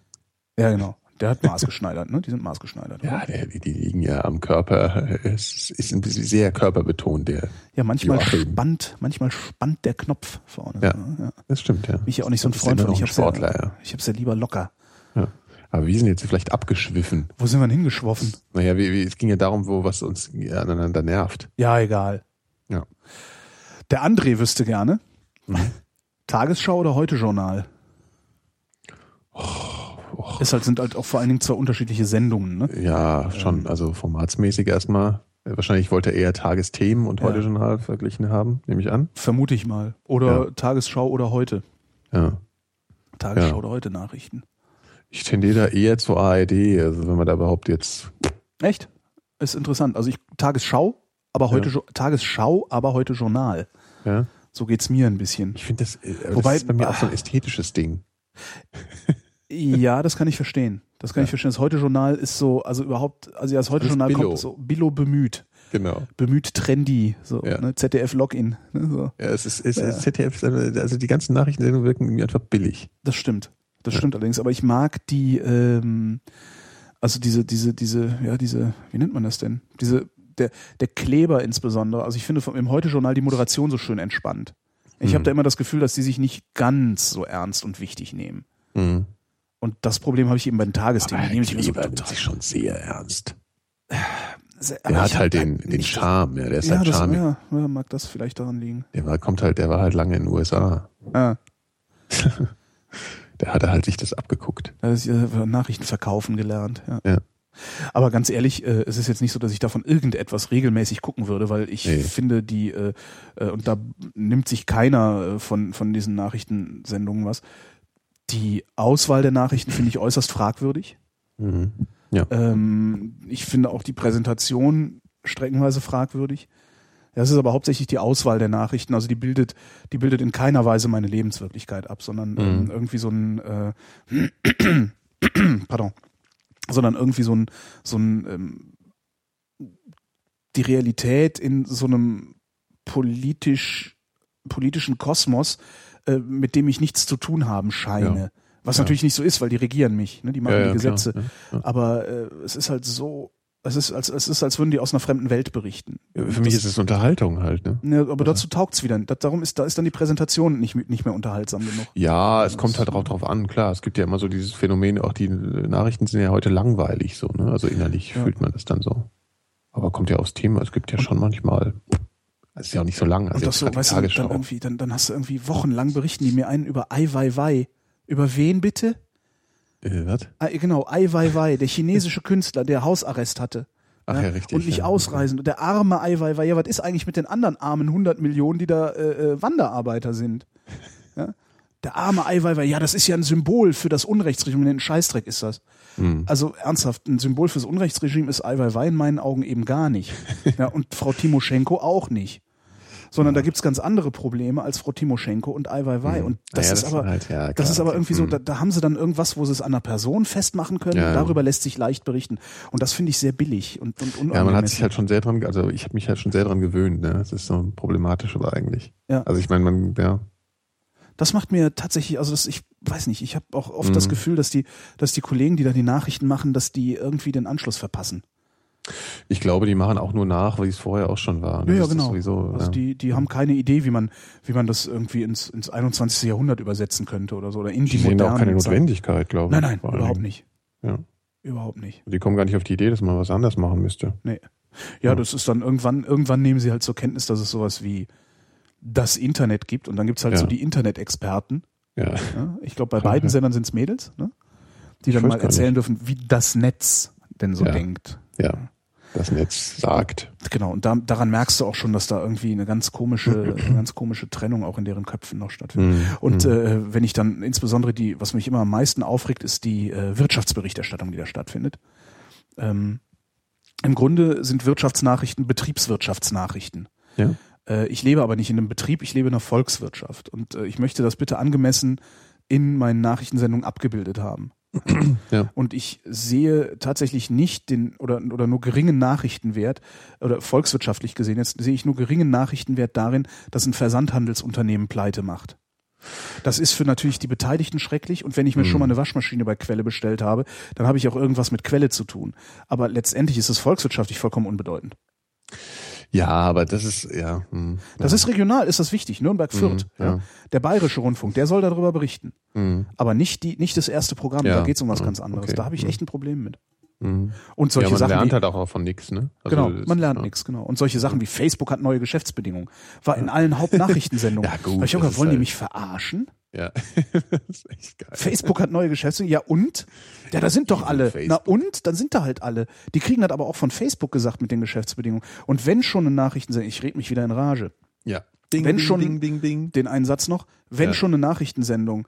Ja, genau. Der hat maßgeschneidert, ne? Die sind maßgeschneidert. Ja, der, die, die liegen ja am Körper. Es ist ein bisschen sehr körperbetont, der. Ja, manchmal Joachim. spannt, manchmal spannt der Knopf vorne. Ja. ja. Das stimmt, ja. Bin ich ja auch nicht so ein Freund von. Ich hab's Sportler, ja, ja. ich hab's ja lieber locker. ja. Aber wir sind jetzt vielleicht abgeschwiffen. Wo sind wir denn hingeschwoffen? Naja, wie, wie, es ging ja darum, wo was uns aneinander nervt. Ja, egal. Ja. Der André wüsste gerne. Mhm. Tagesschau oder Heute-Journal? Oh, Ist halt, sind halt auch vor allen Dingen zwei unterschiedliche Sendungen, ne? Ja, schon, also formatsmäßig erstmal. Wahrscheinlich wollte er eher Tagesthemen und Ja. heute Journal verglichen haben, nehme ich an. Vermute ich mal. Oder Ja. Tagesschau oder heute. Ja. Tagesschau Ja. oder heute Nachrichten. Ich tendiere da eher zur ARD, also wenn man da überhaupt jetzt. Echt? Ist interessant. Also ich Tagesschau, aber heute Jo- Tagesschau, aber heute Journal. Ja. So geht's mir ein bisschen. Ich finde das, äh, Wobei- das ist bei mir auch so ein ästhetisches Ding. Ja, das kann ich verstehen. Das kann ich verstehen. Das Heute-Journal ist so, also überhaupt, also ja, das Heute-Journal kommt so Billo bemüht. Genau. Bemüht trendy, so, Ja. ne, ZDF-Login. Ne, so. Ja, es ist, es Ja. ist ZDF, also die ganzen Nachrichtensendungen wirken mir einfach billig. Das stimmt. Das stimmt allerdings. Aber ich mag die, ähm, also diese, diese, diese, ja, diese, wie nennt man das denn? Diese, der, der Kleber insbesondere. Also ich finde vom, im Heute-Journal die Moderation so schön entspannt. Ich habe Hm. da immer das Gefühl, dass die sich nicht ganz so ernst und wichtig nehmen. Mhm. Und das Problem habe ich eben bei den Tagesthemen. Aber so Kleber nimmt sich schon sehr ernst. Der aber hat halt hab den, den Charme, ja, der ist Ja, halt das, charmig. ja, ja, mag das vielleicht daran liegen. Der war, kommt halt, der war halt lange in den USA. Ah, Der hatte halt sich das abgeguckt. da ist ja Nachrichten verkaufen gelernt. Ja. Ja. Aber ganz ehrlich, äh, es ist jetzt nicht so, dass ich davon irgendetwas regelmäßig gucken würde, weil ich Nee. finde, die, äh, äh, und da nimmt sich keiner äh, von, von diesen Nachrichtensendungen was. Die Auswahl der Nachrichten finde ich äußerst fragwürdig. Mhm. Ja. Ähm, ich finde auch die Präsentation streckenweise fragwürdig. Ja, es ist aber hauptsächlich die Auswahl der Nachrichten. Also die bildet, die bildet in keiner Weise meine Lebenswirklichkeit ab, sondern ähm, Mhm. irgendwie so ein, äh, pardon, sondern irgendwie so ein, so ein, ähm, die Realität in so einem politisch, politischen Kosmos, äh, mit dem ich nichts zu tun haben scheine. Ja. Was Ja. natürlich nicht so ist, weil die regieren mich, ne? die machen Ja, die klar. Gesetze. Ja. Aber äh, es ist halt so, es ist, als, es ist, als würden die aus einer fremden Welt berichten. Für mich ist es Unterhaltung halt, ne? Ne, aber dazu taugt's wieder. Das, darum ist, da ist dann die Präsentation nicht, nicht mehr unterhaltsam genug. Ja, es kommt halt auch drauf an, klar. Es gibt ja immer so dieses Phänomen, auch die Nachrichten sind ja heute langweilig so, ne? Also innerlich Ja. fühlt man das dann so. Aber kommt ja aufs Thema. Es gibt ja schon manchmal, es ist ja auch nicht so lang. Also Und das so, weißt du, dann irgendwie, dann, dann hast du irgendwie wochenlang berichten die mir einen über Ai Weiwei. Über wen bitte? Äh, was? Ah, genau, Ai Weiwei, der chinesische Künstler, der Hausarrest hatte. Ach ja, richtig. Und nicht ja. ausreisen. Und der arme Ai Weiwei, ja, was ist eigentlich mit den anderen armen 100 Millionen, die da äh, äh, Wanderarbeiter sind? Ja? Der arme Ai Weiwei, ja, das ist ja ein Symbol für das Unrechtsregime. Ein Scheißdreck ist das. Hm. Also ernsthaft, ein Symbol fürs Unrechtsregime ist Ai Weiwei in meinen Augen eben gar nicht. Ja, und Frau Timoschenko auch nicht. Sondern da gibt's ganz andere Probleme als Frau Timoschenko und Ai Weiwei. Und das Naja, ist das aber, halt, ja, das ist aber irgendwie so, Hm. da, da haben sie dann irgendwas, wo sie es an einer Person festmachen können. Ja. Und darüber lässt sich leicht berichten. Und das finde ich sehr billig und, und Ja, man hat unangemessen. sich halt schon sehr dran, also ich habe mich halt schon sehr dran gewöhnt, ne? Das ist so problematisch aber eigentlich. Ja. Also ich meine, man, ja. Das macht mir tatsächlich, also das, ich weiß nicht, ich habe auch oft Mhm. das Gefühl, dass die, dass die Kollegen, die da die Nachrichten machen, dass die irgendwie den Anschluss verpassen. Ich glaube, die machen auch nur nach, wie es vorher auch schon war. Ja, Das ja, ist genau. Sowieso, also ja. die, die haben keine Idee, wie man, wie man das irgendwie ins, ins 21. Jahrhundert übersetzen könnte oder so oder in die, die sehen da auch keine. Notwendigkeit, glaube ich. Nein, nein, überhaupt nicht. Ja. Überhaupt nicht. Die kommen gar nicht auf die Idee, dass man was anders machen müsste. Nee. Ja, das ist dann irgendwann, irgendwann nehmen sie halt zur Kenntnis, dass es sowas wie das Internet gibt und dann gibt's halt Ja. so die Internet-Experten. Ja. Ja? Ich glaube, bei beiden Ja. Sendern sind's Mädels, ne? die dann mal erzählen dürfen, wie das Netz denn so Ja. denkt. ja. Das Netz sagt. Genau, und da, daran merkst du auch schon, dass da irgendwie eine ganz komische, eine ganz komische Trennung auch in deren Köpfen noch stattfindet. Mhm. Und äh, wenn ich dann insbesondere die, was mich immer am meisten aufregt, ist die äh, Wirtschaftsberichterstattung, die da stattfindet. Ähm, Im Grunde sind Wirtschaftsnachrichten Betriebswirtschaftsnachrichten. Ja. Äh, ich lebe aber nicht in einem Betrieb, ich lebe in einer Volkswirtschaft. Und äh, ich möchte das bitte angemessen in meinen Nachrichtensendungen abgebildet haben. Ja. Und ich sehe tatsächlich nicht den oder, oder nur geringen Nachrichtenwert oder volkswirtschaftlich gesehen, jetzt sehe ich nur geringen Nachrichtenwert darin, dass ein Versandhandelsunternehmen pleite macht. Das ist für natürlich die Beteiligten schrecklich und wenn ich mir Mhm. schon mal eine Waschmaschine bei Quelle bestellt habe, dann habe ich auch irgendwas mit Quelle zu tun. Aber letztendlich ist es volkswirtschaftlich vollkommen unbedeutend. Ja, aber das ist, ja. hm, Das ja. ist regional, ist das wichtig. Nürnberg-Fürth. Mhm, ja. Der Bayerische Rundfunk, der soll darüber berichten. Hm, Aber nicht, die, nicht das erste Programm, Ja. da geht es um was Mhm, ganz anderes. okay. Da habe ich Mhm. echt ein Problem mit. hm. Und solche ja, man Sachen lernt wie, halt auch von nix, ne? Also Genau, man lernt ja. nichts, genau. Und solche Sachen wie Facebook hat neue Geschäftsbedingungen. War in allen Hauptnachrichtensendungen. Ja, gut, Hab ich ist wollen die halt- mich verarschen? Ja. das ist echt geil. Facebook hat neue Geschäftsbedingungen. Ja, und? Ja, da sind doch alle. Facebook. Na und? Dann sind da halt alle. Die kriegen das aber auch von Facebook gesagt mit den Geschäftsbedingungen. Und wenn schon eine Nachrichtensendung, ich red mich wieder in Rage. Ja. Ding, Wenn ding, schon- Ding, ding, ding. Den einen Satz noch. Wenn Ja. schon eine Nachrichtensendung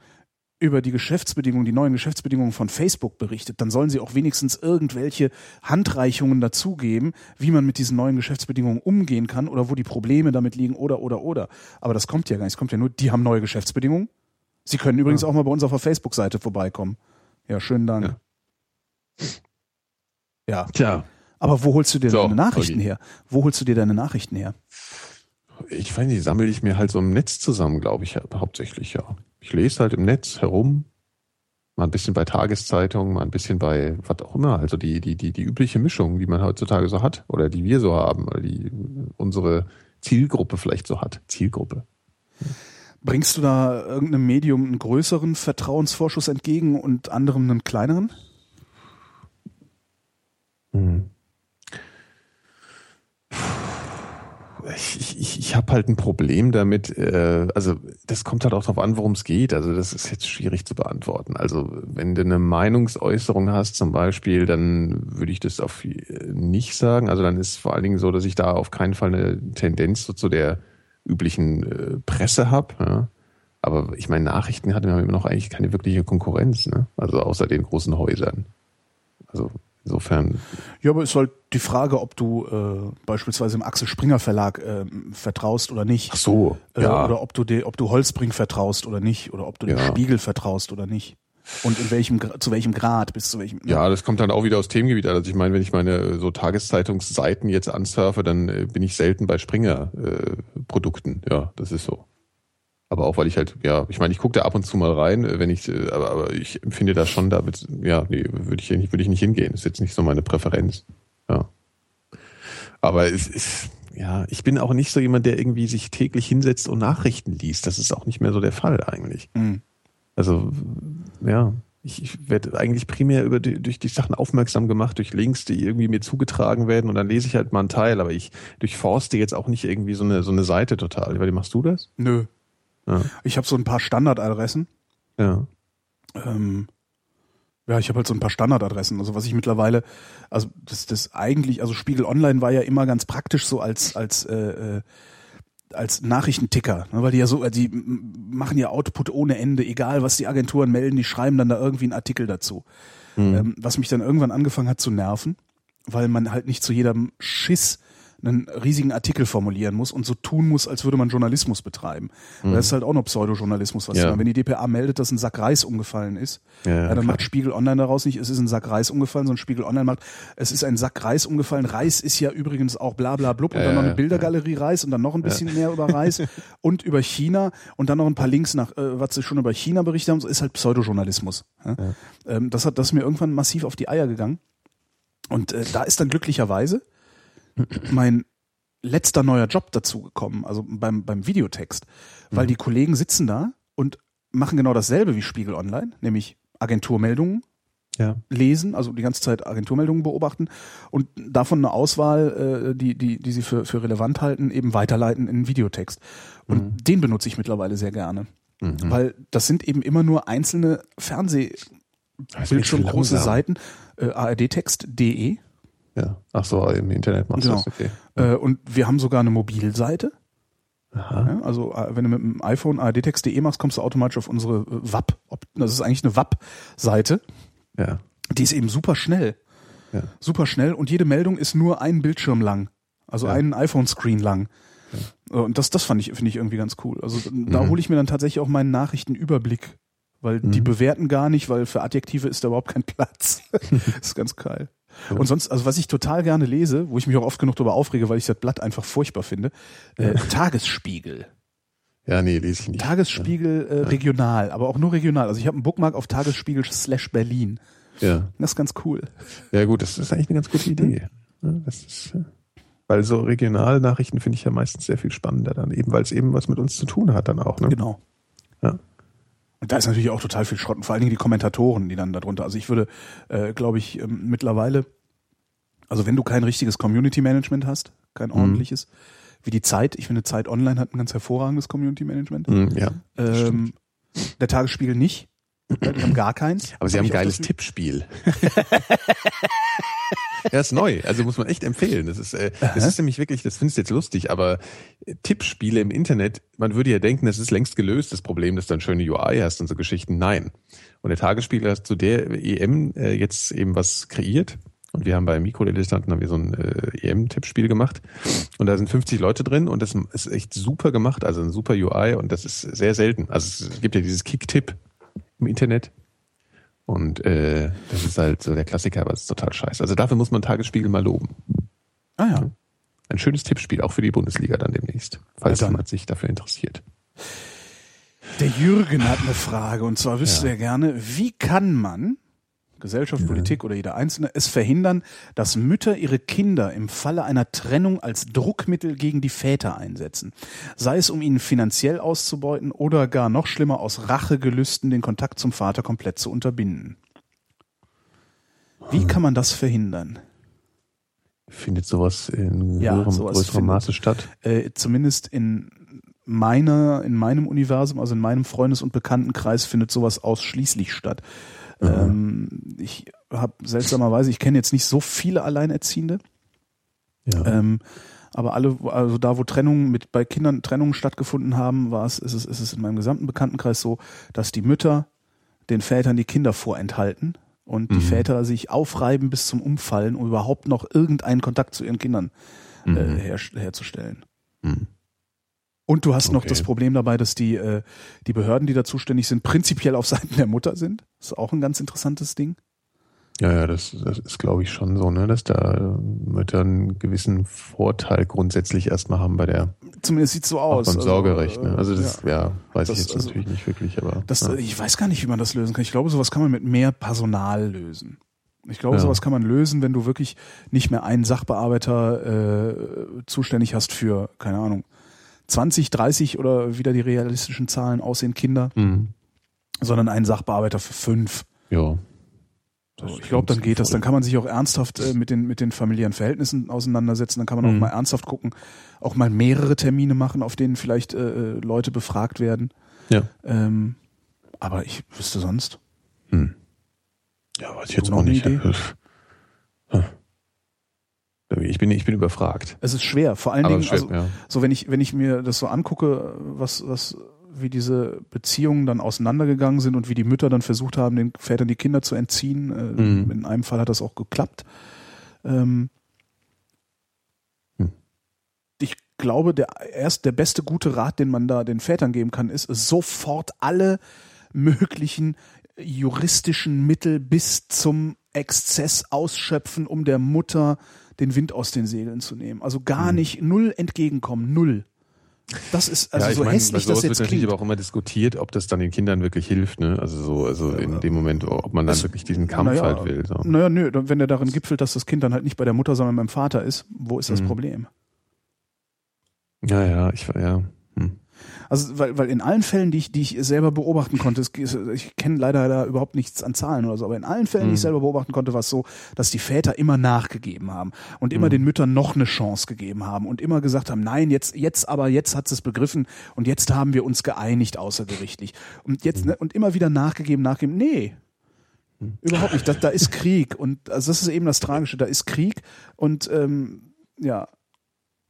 über die Geschäftsbedingungen, die neuen Geschäftsbedingungen von Facebook berichtet, dann sollen sie auch wenigstens irgendwelche Handreichungen dazugeben, wie man mit diesen neuen Geschäftsbedingungen umgehen kann oder wo die Probleme damit liegen oder oder oder. Aber das kommt ja gar nicht. Es kommt ja nur, die haben neue Geschäftsbedingungen. Sie können übrigens auch mal bei uns auf der Facebook-Seite vorbeikommen. Ja, schönen Dank. Ja. Tja, Aber wo holst du dir So, deine Nachrichten her? Wo holst du dir deine Nachrichten her? ich weiß nicht, sammle ich mir halt so im Netz zusammen, glaube ich, hauptsächlich, ja. Ich lese halt im Netz herum, mal ein bisschen bei Tageszeitungen, mal ein bisschen bei was auch immer, also die, die, die, die übliche Mischung, die man heutzutage so hat, oder die wir so haben, oder die unsere Zielgruppe vielleicht so hat. Zielgruppe. Bringst du da irgendeinem Medium einen größeren Vertrauensvorschuss entgegen und anderem einen kleineren? Hm. Ich, ich, ich, habe halt ein Problem damit, äh, also das kommt halt auch darauf an, worum es geht. Also das ist jetzt schwierig zu beantworten. Also wenn du eine Meinungsäußerung hast zum Beispiel, dann würde ich das auf äh, nicht sagen. Also dann ist vor allen Dingen so, dass ich da auf keinen Fall eine Tendenz so zu der üblichen äh, Presse habe. Ja? Aber ich meine, Nachrichten hatten wir immer noch eigentlich keine wirkliche Konkurrenz, ne? Also außer den großen Häusern. Also insofern Ja, aber ist halt die Frage, ob du äh, beispielsweise im Axel Springer Verlag äh, vertraust oder nicht. Ach so, Äh, ja. Oder ob du de, ob du Holzbring vertraust oder nicht. Oder ob du dem Ja. Spiegel vertraust oder nicht. Und in welchem zu welchem Grad bis zu welchem. ne? Ja, das kommt dann auch wieder aus Themengebiet. Also ich meine, wenn ich meine äh, so Tageszeitungsseiten jetzt ansurfe, dann äh, bin ich selten bei Springer-Produkten. ja, das ist so. Aber auch weil ich halt, ja, ich meine, ich gucke da ab und zu mal rein, äh, wenn ich, äh, aber, aber ich empfinde das schon damit, ja, nee, würde ich, nicht- würde ich nicht hingehen. Ist jetzt nicht so meine Präferenz. Ja. Aber es ist, ja, ich bin auch nicht so jemand, der irgendwie sich täglich hinsetzt und Nachrichten liest. Das ist auch nicht mehr so der Fall eigentlich. Mhm. Also, ja, ich, ich werde eigentlich primär über die, durch die Sachen aufmerksam gemacht, durch Links, die irgendwie mir zugetragen werden und dann lese ich halt mal einen Teil, aber ich durchforste jetzt auch nicht irgendwie so eine, so eine Seite total. Wie machst du das? Nö. Ja. Ich habe so ein paar Standardadressen. Ja. Ähm, ja, ich habe halt so ein paar Standardadressen. Also was ich mittlerweile, also das, das eigentlich, also Spiegel Online war ja immer ganz praktisch so als als äh, äh, als Nachrichtenticker, ne, weil die ja so, die m- machen ja Output ohne Ende, egal was die Agenturen melden, die schreiben dann da irgendwie einen Artikel dazu. Hm. Ähm, was mich dann irgendwann angefangen hat zu nerven, weil man halt nicht zu jedem Schiss einen riesigen Artikel formulieren muss und so tun muss, als würde man Journalismus betreiben. Mhm. Das ist halt auch noch Pseudojournalismus, was Ja. wenn die DPA meldet, dass ein Sack Reis umgefallen ist, Ja, ja, dann klar. macht Spiegel Online daraus nicht, es ist ein Sack Reis umgefallen, sondern Spiegel Online macht, es ist ein Sack Reis umgefallen. Reis ist ja übrigens auch bla bla blub und dann noch eine Bildergalerie Reis und dann noch ein bisschen mehr über Reis und über China und dann noch ein paar Links nach, äh, was sie schon über China berichtet haben, so ist halt Pseudojournalismus. Ähm, das hat das ist mir irgendwann massiv auf die Eier gegangen. Und äh, da ist dann glücklicherweise mein letzter neuer Job dazu gekommen, also beim, beim Videotext. Weil die Kollegen sitzen da und machen genau dasselbe wie Spiegel Online, nämlich Agenturmeldungen Ja. lesen, also die ganze Zeit Agenturmeldungen beobachten und davon eine Auswahl, äh, die, die, die sie für, für relevant halten, eben weiterleiten in einen Videotext. Und den benutze ich mittlerweile sehr gerne. Weil das sind eben immer nur einzelne Fernseh Das Bildschirm ist große langsam. Seiten, äh, ardtext.de Ja. Ach so, im Internet machst Genau. du das, okay. äh, und wir haben sogar eine Mobilseite. Aha. Ja, also äh, wenn du mit dem iPhone ardtext.de machst, kommst du automatisch auf unsere äh, WAP. Das ist eigentlich eine WAP-Seite. Ja. Die ist eben super schnell. Ja. Super schnell und jede Meldung ist nur ein Bildschirm lang. Also Ja. einen iPhone-Screen lang. Und das, das fand ich, finde ich irgendwie ganz cool. Also da Mhm. hole ich mir dann tatsächlich auch meinen Nachrichtenüberblick. Weil die Mhm. bewerten gar nicht, weil für Adjektive ist da überhaupt kein Platz. das ist ganz geil. Ja. Und sonst, also was ich total gerne lese, wo ich mich auch oft genug darüber aufrege, weil ich das Blatt einfach furchtbar finde, äh, Tagesspiegel. Ja, nee, lese ich nicht. Tagesspiegel äh, regional, aber auch nur regional. Also ich habe einen Bookmark auf Tagesspiegel slash Berlin. Ja. Das ist ganz cool. Ja, gut, das ist eigentlich eine ganz gute Idee. Ja, das ist, äh, weil so Regionalnachrichten finde ich ja meistens sehr viel spannender dann, eben weil es eben was mit uns zu tun hat dann auch. Ne? Genau. Ja. Und da ist natürlich auch total viel Schrott und vor allen Dingen die Kommentatoren, die dann darunter. Also ich würde, äh, glaube ich, ähm, mittlerweile, also wenn du kein richtiges Community Management hast, kein ordentliches, wie die Zeit, ich finde Zeit Online hat ein ganz hervorragendes Community Management. Hm, ja. Ähm, der Tagesspiegel nicht. Die haben gar keins. Aber sie Hab haben ein geiles Tippspiel. ja, ist neu. Also muss man echt empfehlen. Das ist, äh, das ist nämlich wirklich, das findest du jetzt lustig, aber äh, Tippspiele im Internet, man würde ja denken, das ist längst gelöst, das Problem, dass du eine schöne UI hast und so Geschichten. Nein. Und der Tagesspiegel hat zu der EM äh, jetzt eben was kreiert. Und wir haben bei Mikrodilettanten haben wir so ein äh, EM-Tippspiel gemacht. Und da sind 50 Leute drin und das ist echt super gemacht, also ein super UI und das ist sehr selten. Also es gibt ja dieses Kick-Tipp im Internet. Und äh, das ist halt so der Klassiker, aber es ist total scheiße. Also dafür muss man Tagesspiegel mal loben. Ah ja. Ein schönes Tippspiel, auch für die Bundesliga dann demnächst, falls Ja, dann. jemand sich dafür interessiert. Der Jürgen hat eine Frage und zwar wüsste Ja. er gerne, wie kann man, Gesellschaft, Politik oder jeder Einzelne, es verhindern, dass Mütter ihre Kinder im Falle einer Trennung als Druckmittel gegen die Väter einsetzen? Sei es, um ihnen finanziell auszubeuten oder gar noch schlimmer aus Rachegelüsten den Kontakt zum Vater komplett zu unterbinden. Wie kann man das verhindern? Findet sowas in Ja, höherem, sowas größerem findet- Maße statt? Äh, zumindest in meiner, in meinem Universum, also in meinem Freundes- und Bekanntenkreis findet sowas ausschließlich statt. Ähm, ich habe seltsamerweise, ich kenne jetzt nicht so viele Alleinerziehende, Ja. ähm, aber alle, also da, wo Trennungen mit bei Kindern Trennungen stattgefunden haben, war es, ist es, ist es in meinem gesamten Bekanntenkreis so, dass die Mütter den Vätern die Kinder vorenthalten und die Mhm. Väter sich aufreiben bis zum Umfallen, um überhaupt noch irgendeinen Kontakt zu ihren Kindern äh, Mhm. her, herzustellen. Mhm. Und du hast noch Okay. das Problem dabei, dass die, äh, die Behörden, die da zuständig sind, prinzipiell auf Seiten der Mutter sind. Das ist auch ein ganz interessantes Ding. Ja, ja, das, das ist, glaube ich, schon so, ne, dass da äh, Mütter einen gewissen Vorteil grundsätzlich erstmal haben bei der Zumindest sieht's so aus. beim Also, Sorgerecht. Ne? äh, Also das, ja, weiß Das- ich jetzt also- natürlich nicht wirklich, aber Das, ja. äh, Ich weiß gar nicht, wie man das lösen kann. Ich glaube, sowas kann man mit mehr Personal lösen. Ich glaube, Ja. sowas kann man lösen, wenn du wirklich nicht mehr einen Sachbearbeiter äh, zuständig hast für, keine Ahnung, 20, 30 oder wieder die realistischen Zahlen aussehen Kinder, Mhm. sondern einen Sachbearbeiter für fünf. ja. So, ich glaube, dann geht das. Dann kann man sich auch ernsthaft äh, mit den mit den familiären Verhältnissen auseinandersetzen. Dann kann man auch Mhm. mal ernsthaft gucken, auch mal mehrere Termine machen, auf denen vielleicht äh, äh, Leute befragt werden. Ja. Ähm, aber ich wüsste sonst. Hm. Ja, weiß ich jetzt noch auch nicht. Idee? Ich bin, ich bin überfragt. Es ist schwer. Vor allen Aber Dingen, schwer, also, ja. so wenn ich wenn ich mir das so angucke, was was wie diese Beziehungen dann auseinandergegangen sind und wie die Mütter dann versucht haben, den Vätern die Kinder zu entziehen. Äh, Mhm. In einem Fall hat das auch geklappt. Ähm, Hm. glaube, der erst der beste gute Rat, den man da den Vätern geben kann, ist sofort alle möglichen juristischen Mittel bis zum Exzess ausschöpfen, um der Mutter den Wind aus den Segeln zu nehmen. Also gar Mhm. nicht null entgegenkommen, null. Das ist also ja, so meine, bei hässlich, sowas das wird jetzt natürlich klingt. aber auch immer diskutiert, ob das dann den Kindern wirklich hilft, ne? Also so, also in dem Moment, ob man dann Es- wirklich diesen Kampf naja, halt will. So. Naja, nö, wenn der darin gipfelt, dass das Kind dann halt nicht bei der Mutter, sondern beim Vater ist, wo ist das Mhm. Problem? Ja, ja, ich ja. Hm. Also, weil, weil in allen Fällen, die ich, die ich selber beobachten konnte, es, ich kenne leider da überhaupt nichts an Zahlen oder so, aber in allen Fällen, die ich Mhm. selber beobachten konnte, war es so, dass die Väter immer nachgegeben haben und immer Mhm. den Müttern noch eine Chance gegeben haben und immer gesagt haben, nein, jetzt, jetzt aber, jetzt hat es begriffen und jetzt haben wir uns geeinigt außergerichtlich. Und jetzt, Mhm. ne, und immer wieder nachgegeben, nachgegeben, nee. Überhaupt nicht. Da, da ist Krieg und also das ist eben das Tragische. Da ist Krieg und ähm, ja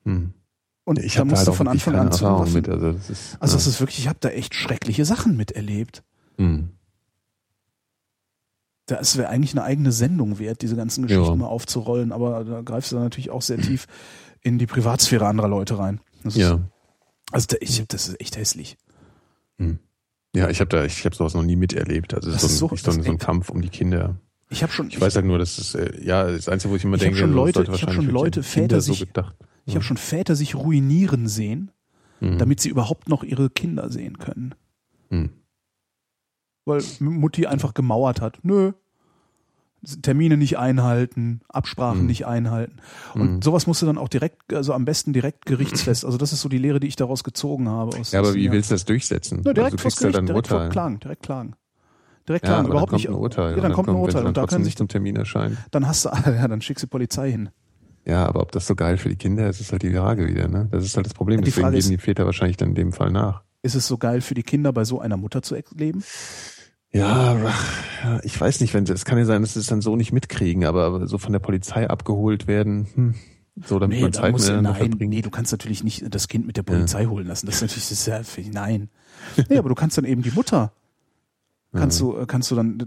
Hm. Und Ich da habe da musst halt du von Anfang an zu Erfahrung mit. Also das ist, also das ist wirklich, ich habe da echt schreckliche Sachen miterlebt. Hm. Das wäre eigentlich eine eigene Sendung wert, diese ganzen Geschichten Ja. mal aufzurollen, aber da greifst du dann natürlich auch sehr tief in die Privatsphäre anderer Leute rein. Das ist, Ja. Also da, ich, das ist echt hässlich. Hm. Ja, ich habe da, ich habe sowas noch nie miterlebt. Also es Das ist so, so- ein, so, ein, das- so ein Kampf um die Kinder. Ich habe schon, Ich weiß halt nur, dass es, äh, ja, das Einzige, wo ich immer Ich hab denke, schon das Leute- ich hab wahrscheinlich schon Leute, Väter so sich- gedacht. Ich habe schon Väter sich ruinieren sehen, Mhm. damit sie überhaupt noch ihre Kinder sehen können. Mhm. Weil Mutti einfach gemauert hat. Nö. Termine nicht einhalten, Absprachen Mhm. nicht einhalten. Und Mhm. sowas musst du dann auch direkt, also am besten direkt gerichtsfest. Also das ist so die Lehre, die ich daraus gezogen habe. Aus, Ja, aber wie dem willst du das durchsetzen? Na, direkt also du kriegst Gericht, dann ein direkt vor Urteil. klagen, direkt klagen. Direkt Ja, klagen, überhaupt dann nicht. kommt ein Urteil. Ja, dann kommt ein Urteil und da trotzdem können nicht sich, zum Termin erscheinen. dann hast du, ja, dann schickst du Polizei hin. Ja, aber ob das so geil für die Kinder ist, ist halt die Frage wieder, ne? Das ist halt das Problem. Die Deswegen Frage geben die Väter wahrscheinlich dann in dem Fall nach. Ist es so geil für die Kinder, bei so einer Mutter zu leben? Ja, ja, ich weiß nicht, wenn sie, es kann ja sein, dass sie es dann so nicht mitkriegen, aber, so von der Polizei abgeholt werden, hm, so damit man da Zeit miteinander nein, verbringt. nee, du kannst natürlich nicht das Kind mit der Polizei holen lassen. Das ist natürlich, ja, für- nein. Nee, aber du kannst dann eben die Mutter, kannst du, äh, kannst du dann,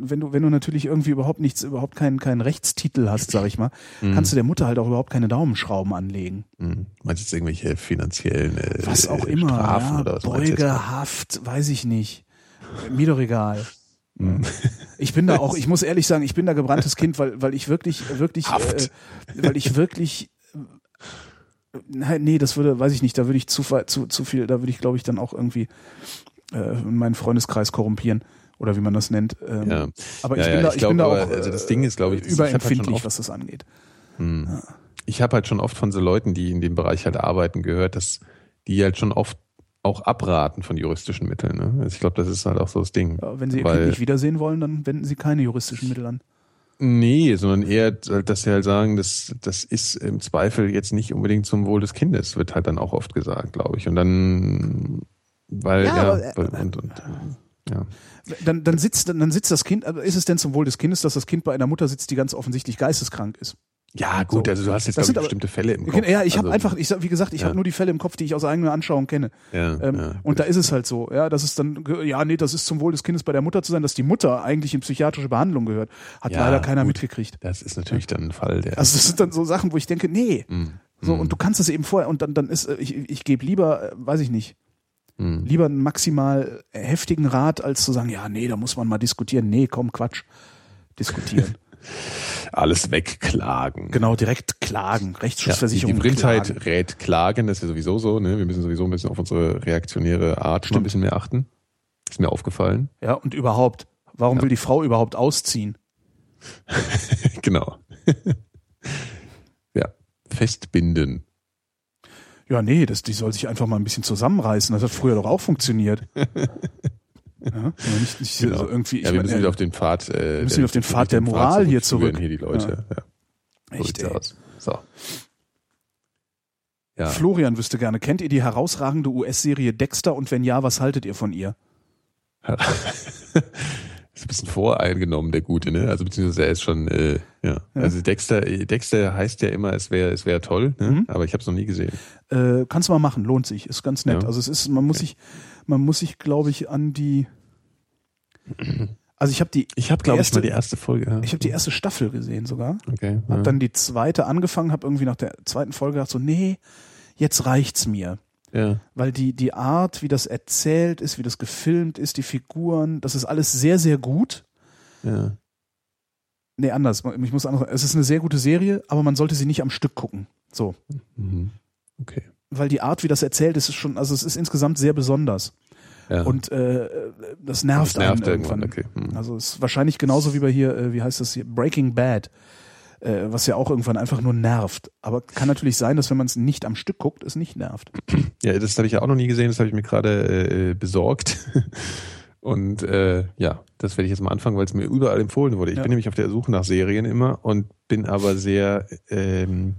wenn du, wenn du natürlich irgendwie überhaupt nichts, überhaupt keinen, keinen Rechtstitel hast, sag ich mal, Mhm. kannst du der Mutter halt auch überhaupt keine Daumenschrauben anlegen. Hm. Meinst du jetzt irgendwelche finanziellen äh, Was auch äh, immer, Strafen ja, oder was? Beugehaft, weiß ich nicht. Mir doch egal. Hm. Ich bin da auch, ich muss ehrlich sagen, ich bin da gebranntes Kind, weil, weil ich wirklich, wirklich, äh, Haft. weil ich wirklich, äh, nein, nee, das würde, weiß ich nicht, da würde ich zu, zu, zu viel, da würde ich, glaube ich, dann auch irgendwie äh, meinen Freundeskreis korrumpieren oder wie man das nennt. Ähm, Ja. Aber ich ja, bin da, ich ich glaub, bin da aber, auch also das Ding ist, glaub ich, äh, das- ich hab halt überempfindlich, oft- was das angeht. Hm. Ich habe halt schon oft von so Leuten, die in dem Bereich halt arbeiten, gehört, dass die halt schon oft auch abraten von juristischen Mitteln. Ne? Also ich glaube, das ist halt auch so das Ding. Ja, wenn Sie Ihr Kind nicht wiedersehen wollen, dann wenden Sie keine juristischen Mittel an. Nee, sondern eher, dass sie halt sagen, das, das ist im Zweifel jetzt nicht unbedingt zum Wohl des Kindes, wird halt dann auch oft gesagt, glaube ich. Und dann, weil, Ja, ja, aber, äh, und, und, ja. Dann, dann sitzt, dann sitzt das Kind, also ist es denn zum Wohl des Kindes, dass das Kind bei einer Mutter sitzt, die ganz offensichtlich geisteskrank ist? Ja, gut, So. also du hast jetzt, ich, bestimmte Fälle im Kopf. Ja, ich habe also, einfach, ich wie gesagt, ich Ja. habe nur die Fälle im Kopf, die ich aus eigener Anschauung kenne. Ja, Ähm, ja. und da ist es halt so, ja, das ist dann, ja, nee, das ist zum Wohl des Kindes bei der Mutter zu sein, dass die Mutter eigentlich in psychiatrische Behandlung gehört. Hat leider keiner gut. mitgekriegt. Das ist natürlich dann ein Fall, der. Also das sind dann so Sachen, wo ich denke, nee. Mm, So, und du kannst es eben vorher, und dann, dann ist, äh, ich, ich gebe lieber, äh, weiß ich nicht, mm. lieber einen maximal heftigen Rat, als zu sagen, ja, nee, da muss man mal diskutieren. Nee, komm, Quatsch. Diskutieren. alles wegklagen. genau, direkt klagen. Ja, die, Rechtsschutzversicherung. die Brindheit klagen. rät klagen, das ist ja sowieso so, ne? Wir müssen sowieso ein bisschen auf unsere reaktionäre Art mal ein bisschen mehr achten. Ist mir aufgefallen. Ja, und überhaupt, warum Ja. will die Frau überhaupt ausziehen? genau. ja. Festbinden. Ja, nee, das, die soll sich einfach mal ein bisschen zusammenreißen. Das hat früher doch auch funktioniert. ja, nicht, nicht Genau. so irgendwie, ja, wir meine, müssen wieder auf den Pfad, äh, müssen wieder auf den Pfad der Moral hier zurückführen zurück. Hier die Leute. Ja. So echt, aus. So. Ja. Florian wüsste gerne, kennt ihr die herausragende US-Serie Dexter und wenn ja, was haltet ihr von ihr? ist ein bisschen voreingenommen, der Gute, ne? Also beziehungsweise er ist schon, äh, ja. Also Dexter, Dexter heißt ja immer, es wäre, es wäre toll, ne? Mhm. Aber ich habe es noch nie gesehen. Äh, kannst du mal machen, lohnt sich, ist ganz nett. Ja. Also es ist, man muss sich, man muss sich, glaube ich, an die, also ich habe die, Ich habe, glaube ich, erste- mal die erste Folge. Ja. ich habe die erste Staffel gesehen sogar. okay. Hab ja. dann die zweite angefangen, habe irgendwie nach der zweiten Folge gedacht so, nee, jetzt reicht's mir. Ja. Weil die, die Art, wie das erzählt ist, wie das gefilmt ist, die Figuren, das ist alles sehr, sehr gut. Ja. Nee, anders. Ich muss anders. Es ist eine sehr gute Serie, aber man sollte sie nicht am Stück gucken. So. Mhm. Okay. Weil die Art, wie das erzählt ist, ist schon, also es ist insgesamt sehr besonders. Ja. Und äh, das nervt, Das nervt einen irgendwann. irgendwann, okay. Hm. Also es ist wahrscheinlich genauso wie bei hier, äh, wie heißt das hier, Breaking Bad, äh, was ja auch irgendwann einfach nur nervt. Aber kann natürlich sein, dass wenn man es nicht am Stück guckt, es nicht nervt. Ja, das habe ich ja auch noch nie gesehen, das habe ich mir gerade äh, besorgt. Und äh, ja, das werde ich jetzt mal anfangen, weil es mir überall empfohlen wurde. Ich Ja. bin nämlich auf der Suche nach Serien immer und bin aber sehr, ähm,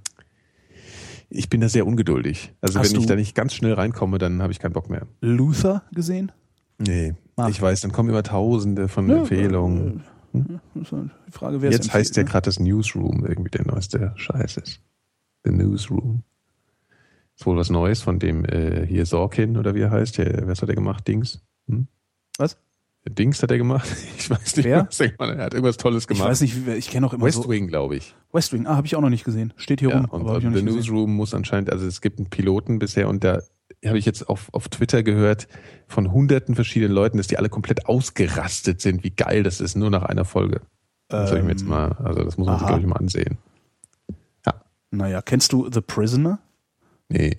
ich bin da sehr ungeduldig. Also Hast wenn ich da nicht ganz schnell reinkomme, dann habe ich keinen Bock mehr. Luther gesehen? Nee, Ah. ich weiß, dann kommen immer Tausende von Empfehlungen. Das ist Die Frage, wer Jetzt heißt der ne? gerade das Newsroom, irgendwie der neueste Scheiß ist. The Newsroom. Ist wohl was Neues von dem äh, hier Sorkin oder wie er heißt. Der, was hat er gemacht? Dings? Hm? Was? Dings hat er gemacht? Ich weiß nicht. Wer? Was denkt man? Er hat irgendwas Tolles Ich gemacht. weiß nicht, ich kenne auch immer West so. Wing, glaube ich. West Wing, ah, habe ich auch noch nicht gesehen. Steht hier Ja, rum, und ich noch The nicht gesehen. Newsroom muss anscheinend, also es gibt einen Piloten bisher und da habe ich jetzt auf, auf Twitter gehört von hunderten verschiedenen Leuten, dass die alle komplett ausgerastet sind, wie geil das ist, nur nach einer Folge. Das soll ich mir jetzt Ähm, mal, also das muss man sich, aha. glaube ich, mal ansehen. Naja, kennst du The Prisoner? Nee.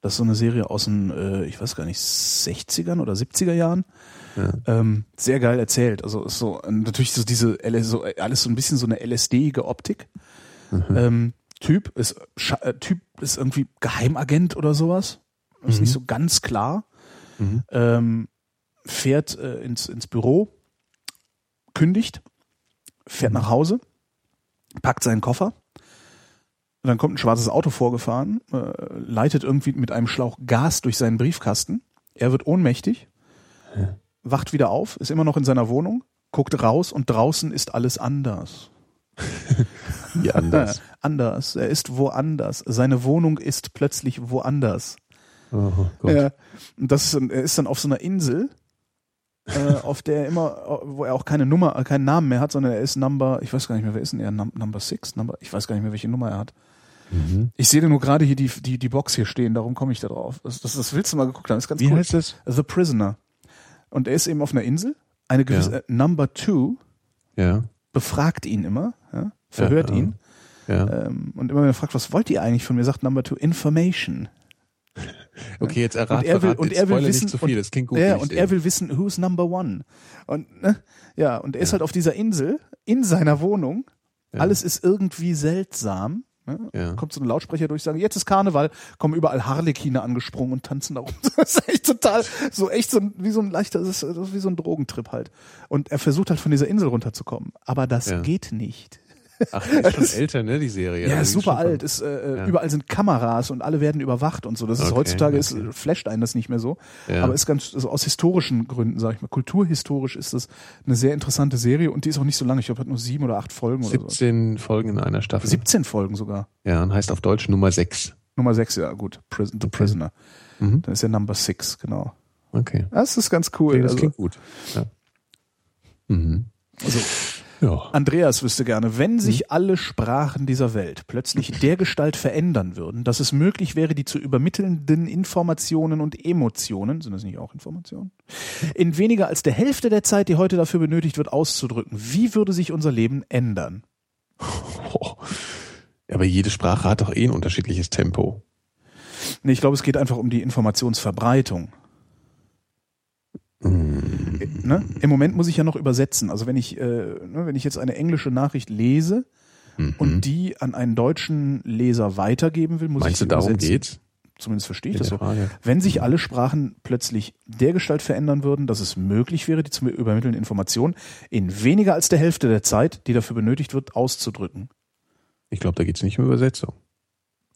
Das ist so eine Serie aus den, äh, ich weiß gar nicht, 60ern oder 70er Jahren. Ja. Ähm, sehr geil erzählt. Also ist so natürlich so diese L so, alles so ein bisschen so eine LSD-ige Optik. Mhm. Ähm, typ ist äh, Typ ist irgendwie Geheimagent oder sowas. Ist Mhm. nicht so ganz klar. Mhm. Ähm, fährt äh, ins, ins Büro, kündigt, fährt nach Hause, packt seinen Koffer. Dann kommt ein schwarzes Auto vorgefahren, äh, leitet irgendwie mit einem Schlauch Gas durch seinen Briefkasten. Er wird ohnmächtig, wacht wieder auf, ist immer noch in seiner Wohnung, guckt raus und draußen ist alles anders. Wie anders. Anders. Er ist woanders. Seine Wohnung ist plötzlich woanders. Oh Gott. Ja. Und das ist, er ist dann auf so einer Insel, äh, auf der er immer, wo er auch keine Nummer, keinen Namen mehr hat, sondern er ist Number, ich weiß gar nicht mehr, wer ist denn er? Num- Number Six? Number, ich weiß gar nicht mehr, welche Nummer er hat. Mhm. Ich sehe nur gerade hier die, die, die Box hier stehen, darum komme ich da drauf. Das, das, das willst du mal geguckt haben, das ist ganz Wie cool. heißt das? The Prisoner. Und er ist eben auf einer Insel. Eine gewisse, Ja. äh, Number Two Ja. befragt ihn immer, ja, verhört ihn. Ja. Ähm, und immer wenn er fragt, was wollt ihr eigentlich von mir, sagt Number Two Information. Okay, jetzt errat, und er will, verrat, und er will wissen, nicht zu viel, und, das klingt gut. ja, und er will wissen, who's number one. Und ne, ja, und er ist halt auf dieser Insel in seiner Wohnung. Ja. Alles ist irgendwie seltsam. Ne? Ja. Kommt so ein Lautsprecher durch, sagen, jetzt ist Karneval, kommen überall Harlekine angesprungen und tanzen da rum. Das ist echt total, so echt so ein, wie so ein leichter, das ist, das ist wie so ein Drogentrip halt. Und er versucht halt von dieser Insel runterzukommen. Aber das geht nicht. Ach, ist schon älter, ne, die Serie. Ja, Also ist super alt. Ist, äh, Ja. Überall sind Kameras und alle werden überwacht und so. Das ist Okay, heutzutage okay. ist, flasht einen das nicht mehr so. Ja. Aber ist ganz also aus historischen Gründen, sag ich mal, kulturhistorisch ist das eine sehr interessante Serie und die ist auch nicht so lang. Ich glaube, hat nur sieben oder acht Folgen oder so. 17 Folgen in einer Staffel. 17 Folgen sogar. Ja, und heißt auf Deutsch Nummer 6. Nummer sechs, ja gut. Prison, The Prisoner. Mhm. Dann ist ja Number Six, genau. Okay. Das ist ganz cool. Okay, das also, klingt gut. Ja. Mhm. also Ja. Andreas wüsste gerne, wenn sich alle Sprachen dieser Welt plötzlich dergestalt verändern würden, dass es möglich wäre, die zu übermittelnden Informationen und Emotionen, sind das nicht auch Informationen, in weniger als der Hälfte der Zeit, die heute dafür benötigt wird, auszudrücken, wie würde sich unser Leben ändern? Oh. Aber jede Sprache hat doch eh ein unterschiedliches Tempo. Nee, ich glaube, es geht einfach um die Informationsverbreitung. Mhm. Ne? Im Moment muss ich ja noch übersetzen. Also wenn ich, äh, ne, wenn ich jetzt eine englische Nachricht lese Mhm. und die an einen deutschen Leser weitergeben will, muss ich Meinst sie du, darum übersetzen. geht's? Zumindest verstehe ich das so. Frage. Wenn sich alle Sprachen plötzlich dergestalt verändern würden, dass es möglich wäre, die zu übermittelnden Informationen in weniger als der Hälfte der Zeit, die dafür benötigt wird, auszudrücken. Ich glaube, da geht's nicht um Übersetzung.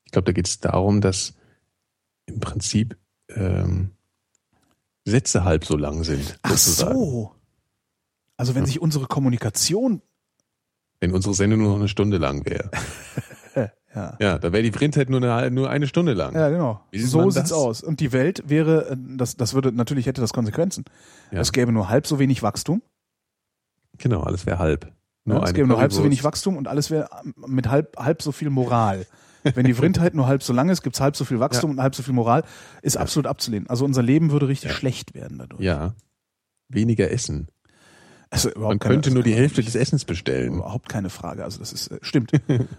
Ich glaube, da geht's darum, dass im Prinzip ähm, Sätze halb so lang sind. Ach sozusagen. so. Also wenn Ja. sich unsere Kommunikation, Wenn unsere Sendung nur noch eine Stunde lang wäre. ja, Ja, da wäre die Print nur eine, nur eine Stunde lang. ja genau, so sieht's das? aus. Und die Welt wäre, äh, das, das würde natürlich hätte das Konsequenzen. Ja. Es gäbe nur halb so wenig Wachstum. Genau, alles wäre halb. Nur Ja, es gäbe nur halb so wenig Wachstum und alles wäre mit halb halb so viel Moral. Wenn die Vrindheit nur halb so lang ist, gibt's halb so viel Wachstum und halb so viel Moral, ist absolut abzulehnen. Also unser Leben würde richtig schlecht werden dadurch. Ja. Weniger essen. Also überhaupt Man keine- könnte nur die Hälfte des Essens bestellen. Überhaupt keine Frage. Also das ist äh, stimmt.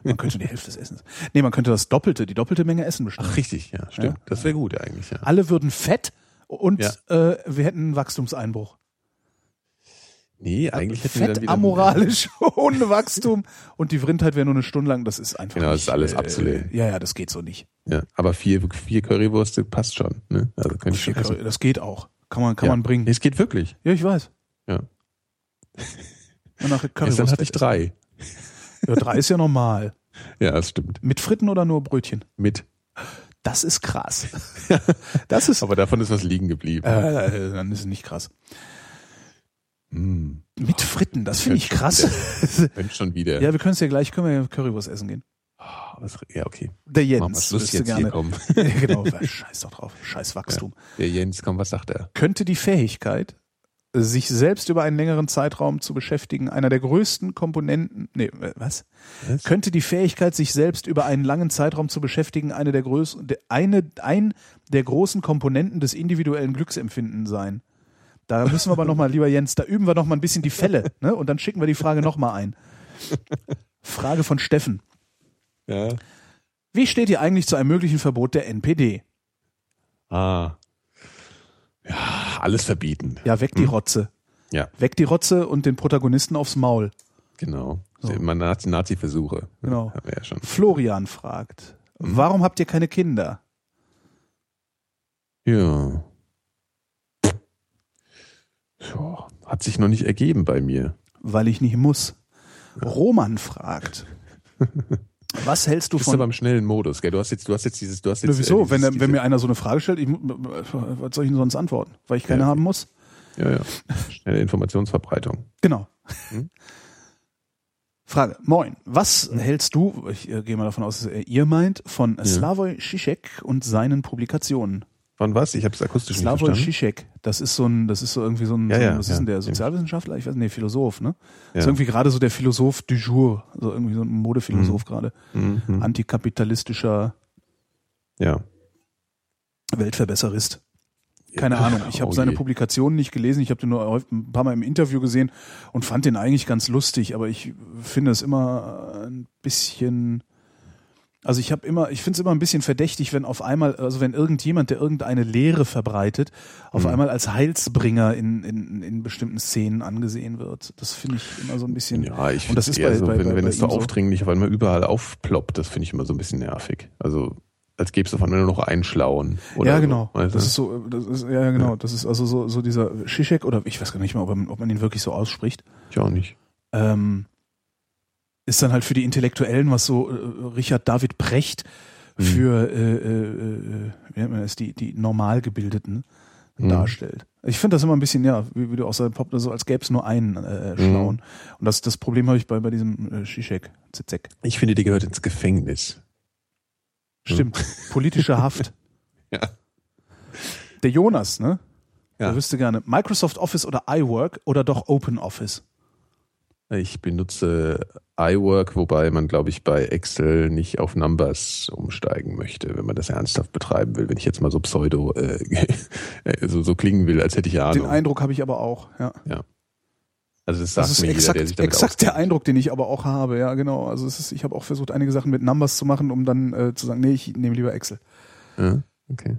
Man könnte die Hälfte des Essens. Nee, man könnte das Doppelte, die doppelte Menge Essen bestellen. Ach, richtig, ja, stimmt. Ja. Das wäre gut eigentlich, ja. Alle würden fett und Ja. äh, wir hätten einen Wachstumseinbruch. Nee, eigentlich hätten wir dann Fett wieder. amoralisch ohne Wachstum und die Vrindheit wäre nur eine Stunde lang. Das ist einfach Genau, das nicht, ist alles abzulehnen. Ja, ja, das geht so nicht. Ja, aber vier, vier Currywürste passt schon. Ne? Also könnte ich schon. Das geht auch. Kann man, kann Ja. man bringen. Nee, Es geht wirklich. Ja, ich weiß. Ja. Und nach Currywurst hatte ich drei. Ja, drei ist ja normal. Ja, das stimmt. Mit Fritten oder nur Brötchen? Mit. Das ist krass. Das ist, Aber davon ist was liegen geblieben. äh, dann ist es nicht krass. Mm, Mit Fritten, das finde ich krass. Wenn schon wieder. ja, wir können es ja gleich, können wir ja Currywurst essen gehen. Ah, ja, okay. Der Jens wüsste jetzt gerne. hier, komm. Ja, genau, scheiß doch drauf. Scheiß Wachstum. Der Jens, komm, was sagt er? Könnte die Fähigkeit, sich selbst über einen längeren Zeitraum zu beschäftigen, einer der größten Komponenten, nee, äh, was? Was? Könnte die Fähigkeit, sich selbst über einen langen Zeitraum zu beschäftigen, eine der größten, eine, ein der großen Komponenten des individuellen Glücksempfindens sein? Da müssen wir aber nochmal, lieber Jens, da üben wir noch mal ein bisschen die Fälle, ne? Und dann schicken wir die Frage nochmal ein. Frage von Steffen. Ja. Wie steht ihr eigentlich zu einem möglichen Verbot der NPD? Ah. Ja, alles verbieten. Ja, weg die Rotze. Ja, Weg die Rotze und den Protagonisten aufs Maul. genau. So. Immer Nazi- Nazi-Versuche. Genau. Ja schon. Florian fragt, warum habt ihr keine Kinder? Ja. Ja. Hat sich noch nicht ergeben bei mir. Weil ich nicht muss. Roman fragt, was hältst du Du bist aber von... im schnellen Modus, gell? Du hast jetzt, du hast jetzt dieses, du hast jetzt. wieso? äh, wenn, dieses, er- wenn mir einer so eine Frage stellt, ich, was soll ich denn sonst antworten? Weil ich keine Ja, haben muss? Ja, ja. Schnelle Informationsverbreitung. Genau. Hm? Frage, moin. Was hältst du, ich äh, gehe mal davon aus, dass ihr meint, von Slavoj Žižek und seinen Publikationen? Von was? Ich habe es akustisch nicht Slavoj verstanden. Žižek, das ist so ein, das ist so irgendwie so ein, Ja, so ein ja, was ja. ist denn der, Sozialwissenschaftler? Ich weiß nicht, Philosoph, ne? Ja. Ist irgendwie gerade so der Philosoph du jour, so irgendwie so ein Modephilosoph gerade. Mhm. Antikapitalistischer Ja. Weltverbesserist. Keine Ahnung. Ich habe Oh seine. Publikationen nicht gelesen. Ich habe den nur ein paar Mal im Interview gesehen und fand den eigentlich ganz lustig. Aber ich finde es immer ein bisschen. Also ich habe immer, ich finde es immer ein bisschen verdächtig, wenn auf einmal, also wenn irgendjemand, der irgendeine Lehre verbreitet, auf Mhm. einmal als Heilsbringer in, in, in bestimmten Szenen angesehen wird. Das finde ich immer so ein bisschen. Ja, ich finde das ist eher bei, so, bei, wenn, bei, wenn es so so. aufdringlich auf einmal überall aufploppt, das finde ich immer so ein bisschen nervig. Also als gäbe es auf einmal nur noch einen Schlauen. Oder ja, so, genau. du? das ist so, das ist, ja, genau. Das ist also so, so dieser Shishek oder ich weiß gar nicht mal, ob, er- ob man ihn wirklich so ausspricht. ich auch nicht. ähm, ist dann halt für die Intellektuellen, was so äh, Richard David Precht Mhm. für äh, äh, äh, wie nennt man das, die, die Normalgebildeten Mhm. darstellt. Ich finde das immer ein bisschen, ja, wie, wie du auch sagst, Pop, so als gäbe es nur einen äh, Mhm. Schlauen. Und das, das Problem habe ich bei, bei diesem äh, Zizek. Zizek. Ich finde, die gehört ins Gefängnis. Stimmt. Politische Haft. Ja. Der Jonas, ne? Ja. Der wüsste gerne Microsoft Office oder iWork oder doch Open Office. Ich benutze iWork, wobei man, glaube ich, bei Excel nicht auf Numbers umsteigen möchte, wenn man das ernsthaft betreiben will. Wenn ich jetzt mal so pseudo äh, äh, so, so klingen will, als hätte ich Ahnung. Den Eindruck habe ich aber auch, ja. also das sagt Das ist mir exakt, jeder, der sich damit exakt der. Eindruck, den ich aber auch habe, ja, genau. Also es ist, ich habe auch versucht, einige Sachen mit Numbers zu machen, um dann äh, zu sagen, nee, ich nehme lieber Excel. Ja, okay.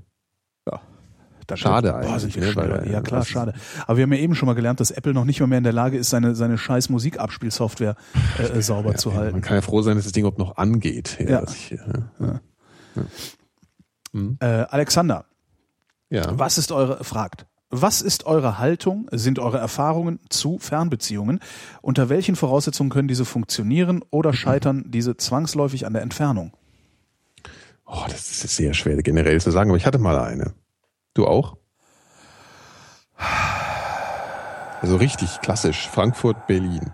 Dann Schade boah, eigentlich, sind wir ne, weil, ja, klar, schade. Aber wir haben ja eben schon mal gelernt, dass Apple noch nicht mal mehr in der Lage ist, seine, seine scheiß Musikabspielsoftware äh, äh, sauber Ja, zu Man halten. kann ja froh sein, dass das Ding überhaupt noch angeht. Ja. ich, ja. Äh, Alexander, ja. was ist eure, fragt, was ist eure Haltung, sind eure Erfahrungen zu Fernbeziehungen? Unter welchen Voraussetzungen können diese funktionieren oder scheitern diese zwangsläufig an der Entfernung? Oh, das ist sehr schwer generell zu sagen, aber ich hatte mal eine. Du auch? Also richtig klassisch. Frankfurt, Berlin.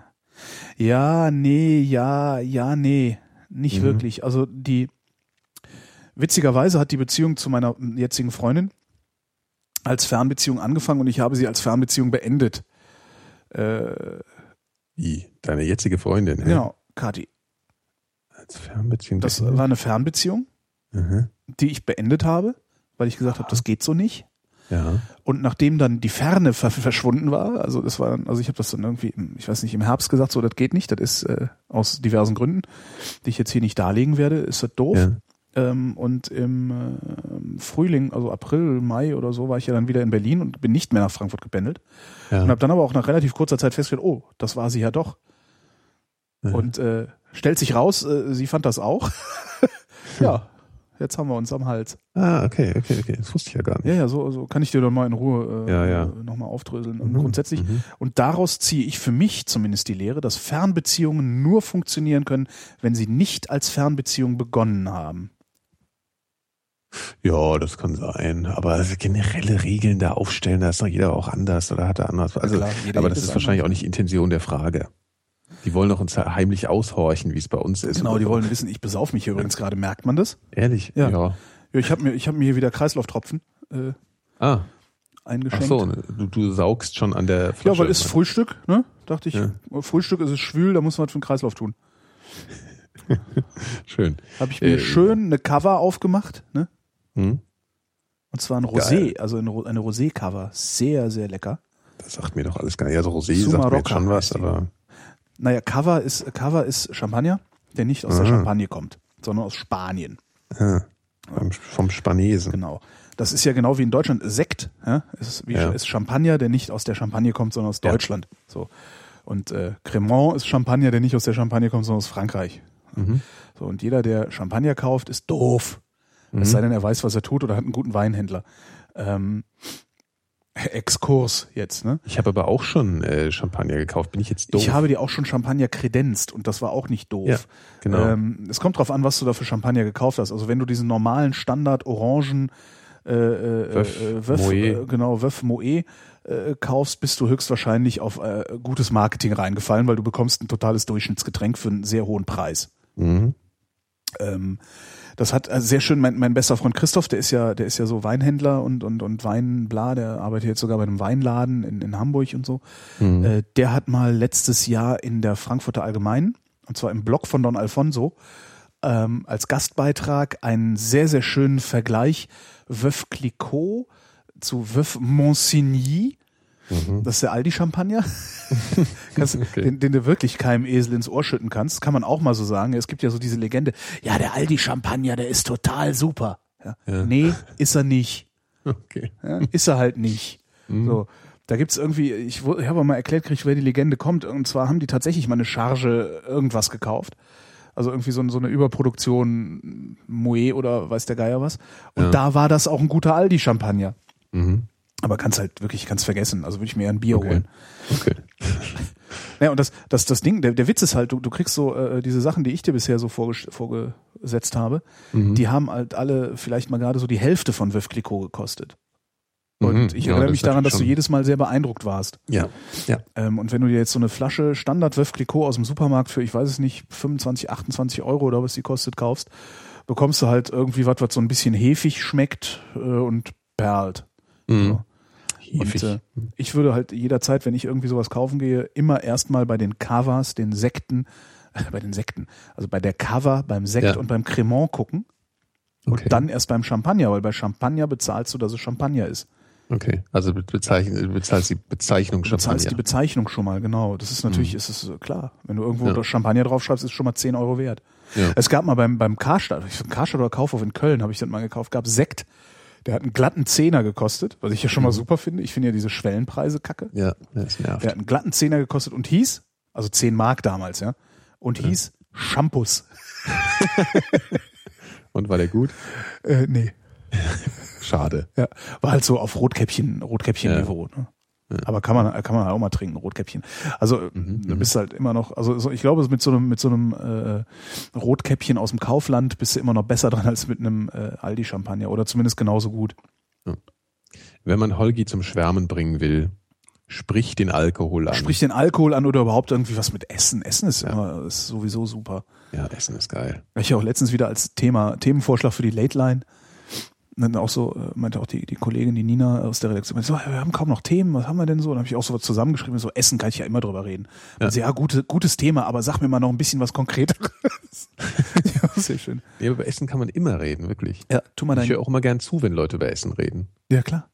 Ja, nee, ja, ja, nee, nicht Mhm. wirklich. Also die witzigerweise hat die Beziehung zu meiner jetzigen Freundin als Fernbeziehung angefangen und ich habe sie als Fernbeziehung beendet. Äh, Wie? Deine jetzige Freundin. hä? genau, Kati. Als Fernbeziehung. Das beendet? war eine Fernbeziehung, Mhm. die ich beendet habe, weil ich gesagt habe, das geht so nicht. Ja. Und nachdem dann die Ferne ver verschwunden war, also das war dann, also ich habe das dann irgendwie, ich weiß nicht, im Herbst gesagt, so das geht nicht, das ist äh, aus diversen Gründen, die ich jetzt hier nicht darlegen werde, ist das doof. Ja. Ähm, und im äh, Frühling, also April, Mai oder so, war ich ja dann wieder in Berlin und bin nicht mehr nach Frankfurt gependelt. ja. Und habe dann aber auch nach relativ kurzer Zeit festgestellt, oh, das war sie ja doch. Ja. Und äh, stellt sich raus, äh, sie fand das auch. ja, jetzt haben wir uns am Hals. Ah, okay, okay, okay. Das wusste ich ja gar nicht. Ja, ja, so, so kann ich dir doch mal in Ruhe äh, Ja, ja. nochmal aufdröseln. Und Mhm, grundsätzlich, mhm. und daraus ziehe ich für mich zumindest die Lehre, dass Fernbeziehungen nur funktionieren können, wenn sie nicht als Fernbeziehung begonnen haben. Ja, das kann sein. Aber also generelle Regeln da aufstellen, da ist doch jeder auch anders oder hat er anders. Also, klar, jeder aber das es ist wahrscheinlich auch nicht Intention der Frage. Die wollen doch uns heimlich aushorchen, wie es bei uns ist. Genau, die so. wollen wissen, ich besauf mich hier übrigens gerade, merkt man das? Ehrlich? Ja. ja. Ja, ich habe mir, ich hab mir hier wieder Kreislauftropfen äh, Ah, ach eingeschenkt. so, ne, du, du saugst schon an der Ja, Flasche. weil ist Frühstück, ne? Dachte ich, Ja. Frühstück ist es schwül, da muss man was für einen Kreislauf tun. Schön. Habe ich mir Äh, schön eine Cover aufgemacht, ne? Hm? Und zwar ein Rosé, also eine, eine Rosé-Cover. Sehr, sehr lecker. Das sagt mir doch alles gar nicht. Also Rosé Suma sagt mir jetzt schon was, aber Naja, Cover ist, Cover ist Champagner, der nicht aus der Aha. Champagne kommt, sondern aus Spanien. ah, vom, Spanesen. Genau. Das ist ja genau wie in Deutschland Sekt, ja? ist, wie, Ja. ist Champagner, der nicht aus der Champagne kommt, sondern aus Ja. Deutschland. So. Und äh, Cremant ist Champagner, der nicht aus der Champagne kommt, sondern aus Frankreich. Mhm. So, und jeder, der Champagner kauft, ist doof. Mhm. Es sei denn, er weiß, was er tut oder hat einen guten Weinhändler. Ähm, Exkurs jetzt, ne? Ich habe aber auch schon äh, Champagner gekauft. Bin ich jetzt doof? Ich habe dir auch schon Champagner kredenzt und das war auch nicht doof. Ja, genau. Ähm, es kommt drauf an, was du da für Champagner gekauft hast. Also wenn du diesen normalen Standard Orangen äh, äh, Veuve äh, Veuve, Moet. äh, genau, Veuve Moet äh, kaufst, bist du höchstwahrscheinlich auf äh, gutes Marketing reingefallen, weil du bekommst ein totales Durchschnittsgetränk für einen sehr hohen Preis. Mhm. Ähm, das hat also sehr schön, mein, mein bester Freund Christoph, der ist ja, der ist ja so Weinhändler und, und, und Weinbla, der arbeitet jetzt sogar bei einem Weinladen in, in Hamburg und so. Mhm. Äh, der hat mal letztes Jahr in der Frankfurter Allgemeinen, und zwar im Blog von Don Alfonso, ähm, als Gastbeitrag einen sehr, sehr schönen Vergleich Veuve Clicquot zu Veuve Monsigny. Mhm. Das ist der Aldi-Champagner, Okay. den, den du wirklich keinem Esel ins Ohr schütten kannst. Kann man auch mal so sagen. Es gibt ja so diese Legende, ja, der Aldi-Champagner, der ist total super. Ja. Ja. Nee, ist er nicht. Okay. Ja, ist er halt nicht. Mhm. So. Da gibt's irgendwie, ich, ich habe mal erklärt gekriegt, wer die Legende kommt. Und zwar haben die tatsächlich mal eine Charge irgendwas gekauft. Also irgendwie so, so eine Überproduktion Moe oder weiß der Geier was. Und Ja. da war das auch ein guter Aldi-Champagner. Mhm. Aber kannst halt wirklich, kannst vergessen. Also würde ich mir eher ein Bier Okay. holen. Okay. Ja, und das, das, das Ding, der, der Witz ist halt, du, du kriegst so äh, diese Sachen, die ich dir bisher so vorges- vorgesetzt habe, Mhm. die haben halt alle vielleicht mal gerade so die Hälfte von Veuve Clicquot gekostet. Und Mhm. ich Ja, erinnere mich daran, dass du jedes Mal sehr beeindruckt warst. Ja. Ja. Ähm, und wenn du dir jetzt so eine Flasche Standard Clicquot aus dem Supermarkt für, ich weiß es nicht, 25, 28 Euro oder was die kostet, kaufst, bekommst du halt irgendwie was, was so ein bisschen hefig schmeckt äh, und perlt. Mhm. Und äh, ich würde halt jederzeit, wenn ich irgendwie sowas kaufen gehe, immer erstmal bei den Cavas, den Sekten, äh, bei den Sekten, also bei der Cava, beim Sekt Ja. und beim Cremant gucken. Okay. Und dann erst beim Champagner, weil bei Champagner bezahlst du, dass es Champagner ist. Okay. Also be- bezeichnen, du bezahlst die Bezeichnung Du Champagner. bezahlst die Bezeichnung schon mal, genau. Das ist natürlich, ist es äh, klar. Wenn du irgendwo Ja. Champagner draufschreibst, ist es schon mal 10 Euro wert. Ja. Es gab mal beim, beim Karstadt, ich Karstadt oder Kaufhof in Köln habe ich das mal gekauft, gab Sekt. Der hat einen glatten Zehner gekostet, was ich ja schon mal super finde. Ich finde ja diese Schwellenpreise kacke. ja, das nervt. Der hat einen glatten Zehner gekostet und hieß, also 10 Mark damals, ja, und hieß Shampoos. Und war der gut? Äh, nee. Schade. Ja, war halt so auf Rotkäppchen, Rotkäppchen-Niveau. Ne? Aber kann man, kann man auch mal trinken, Rotkäppchen. Also bist du halt immer noch, also so, ich glaube, mit so einem, mit so einem äh, Rotkäppchen aus dem Kaufland bist du immer noch besser dran als mit einem äh, Aldi-Champagner oder zumindest genauso gut. Wenn man Holgi zum Schwärmen bringen will, sprich den Alkohol an. Sprich den Alkohol an oder überhaupt irgendwie was mit Essen. Essen ist immer ist sowieso super. Ja, Essen ist geil. Ich ja auch letztens wieder als Thema, Themenvorschlag für die Late Line. Und dann auch so, äh, meinte auch die, die Kollegin, die Nina aus der Redaktion, meinte so, wir haben kaum noch Themen, was haben wir denn so? Und dann habe ich auch so was zusammengeschrieben, so Essen kann ich ja immer drüber reden. Ja, also, ja gute, gutes Thema, aber sag mir mal noch ein bisschen was Konkreteres. Sehr schön. Ja, über Essen kann man immer reden, wirklich. Ja, tu mal Ich dein. höre auch immer gern zu, wenn Leute über Essen reden. Ja, klar.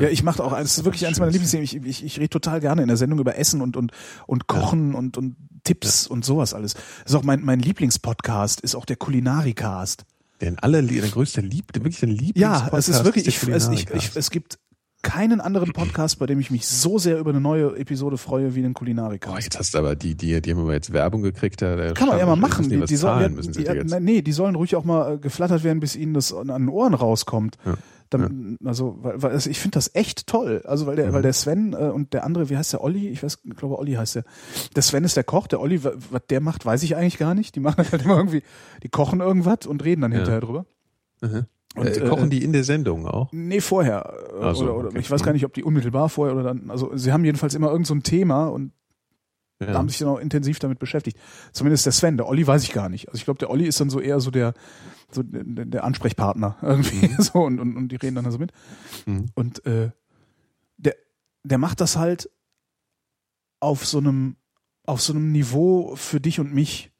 Ja, ich mache auch, es ist wirklich eins meiner. Lieblingsthemen. Ich, ich, ich rede total gerne in der Sendung über Essen und, und, und Kochen und, und Tipps und sowas alles. Das ist auch mein, mein Lieblingspodcast, ist auch der Kulinarikast. Denn alle, der größte Lieb, wirklich ein Lieblings Ja, es ist wirklich, ich, es, ich, ich, es gibt keinen anderen Podcast, bei dem ich mich so sehr über eine neue Episode freue wie den Boah, Kulinarikast. jetzt hast du aber die, die, die haben aber jetzt Werbung gekriegt. Da, Kann man ja mal machen. Die, Die, sollen, ja, die, ja, nee, die sollen ruhig auch mal äh, geflattert werden, bis ihnen das an an den Ohren rauskommt. Ja. Dann, Also, weil, weil also ich finde das echt toll. Also, weil der, Mhm. weil der Sven äh, und der andere, wie heißt der Olli? Ich weiß, ich glaube Olli heißt der. Der Sven ist der Koch, der Olli, wa- was der macht, weiß ich eigentlich gar nicht. Die machen halt immer irgendwie, die kochen irgendwas und reden dann Ja. hinterher drüber. Mhm. Und, äh, äh, kochen die in der Sendung auch? Nee, vorher. Äh, so, oder, oder okay. ich weiß gar nicht, ob die unmittelbar vorher oder dann. Also sie haben jedenfalls immer irgend so ein Thema und da Ja. haben sich dann auch intensiv damit beschäftigt. Zumindest der Sven, der Olli weiß ich gar nicht. Also ich glaube, der Olli ist dann so eher so der, so der, Ansprechpartner irgendwie so und, und, und die reden dann so mit. Mhm. Und äh, der, der macht das halt auf so einem, auf so einem Niveau für dich und mich.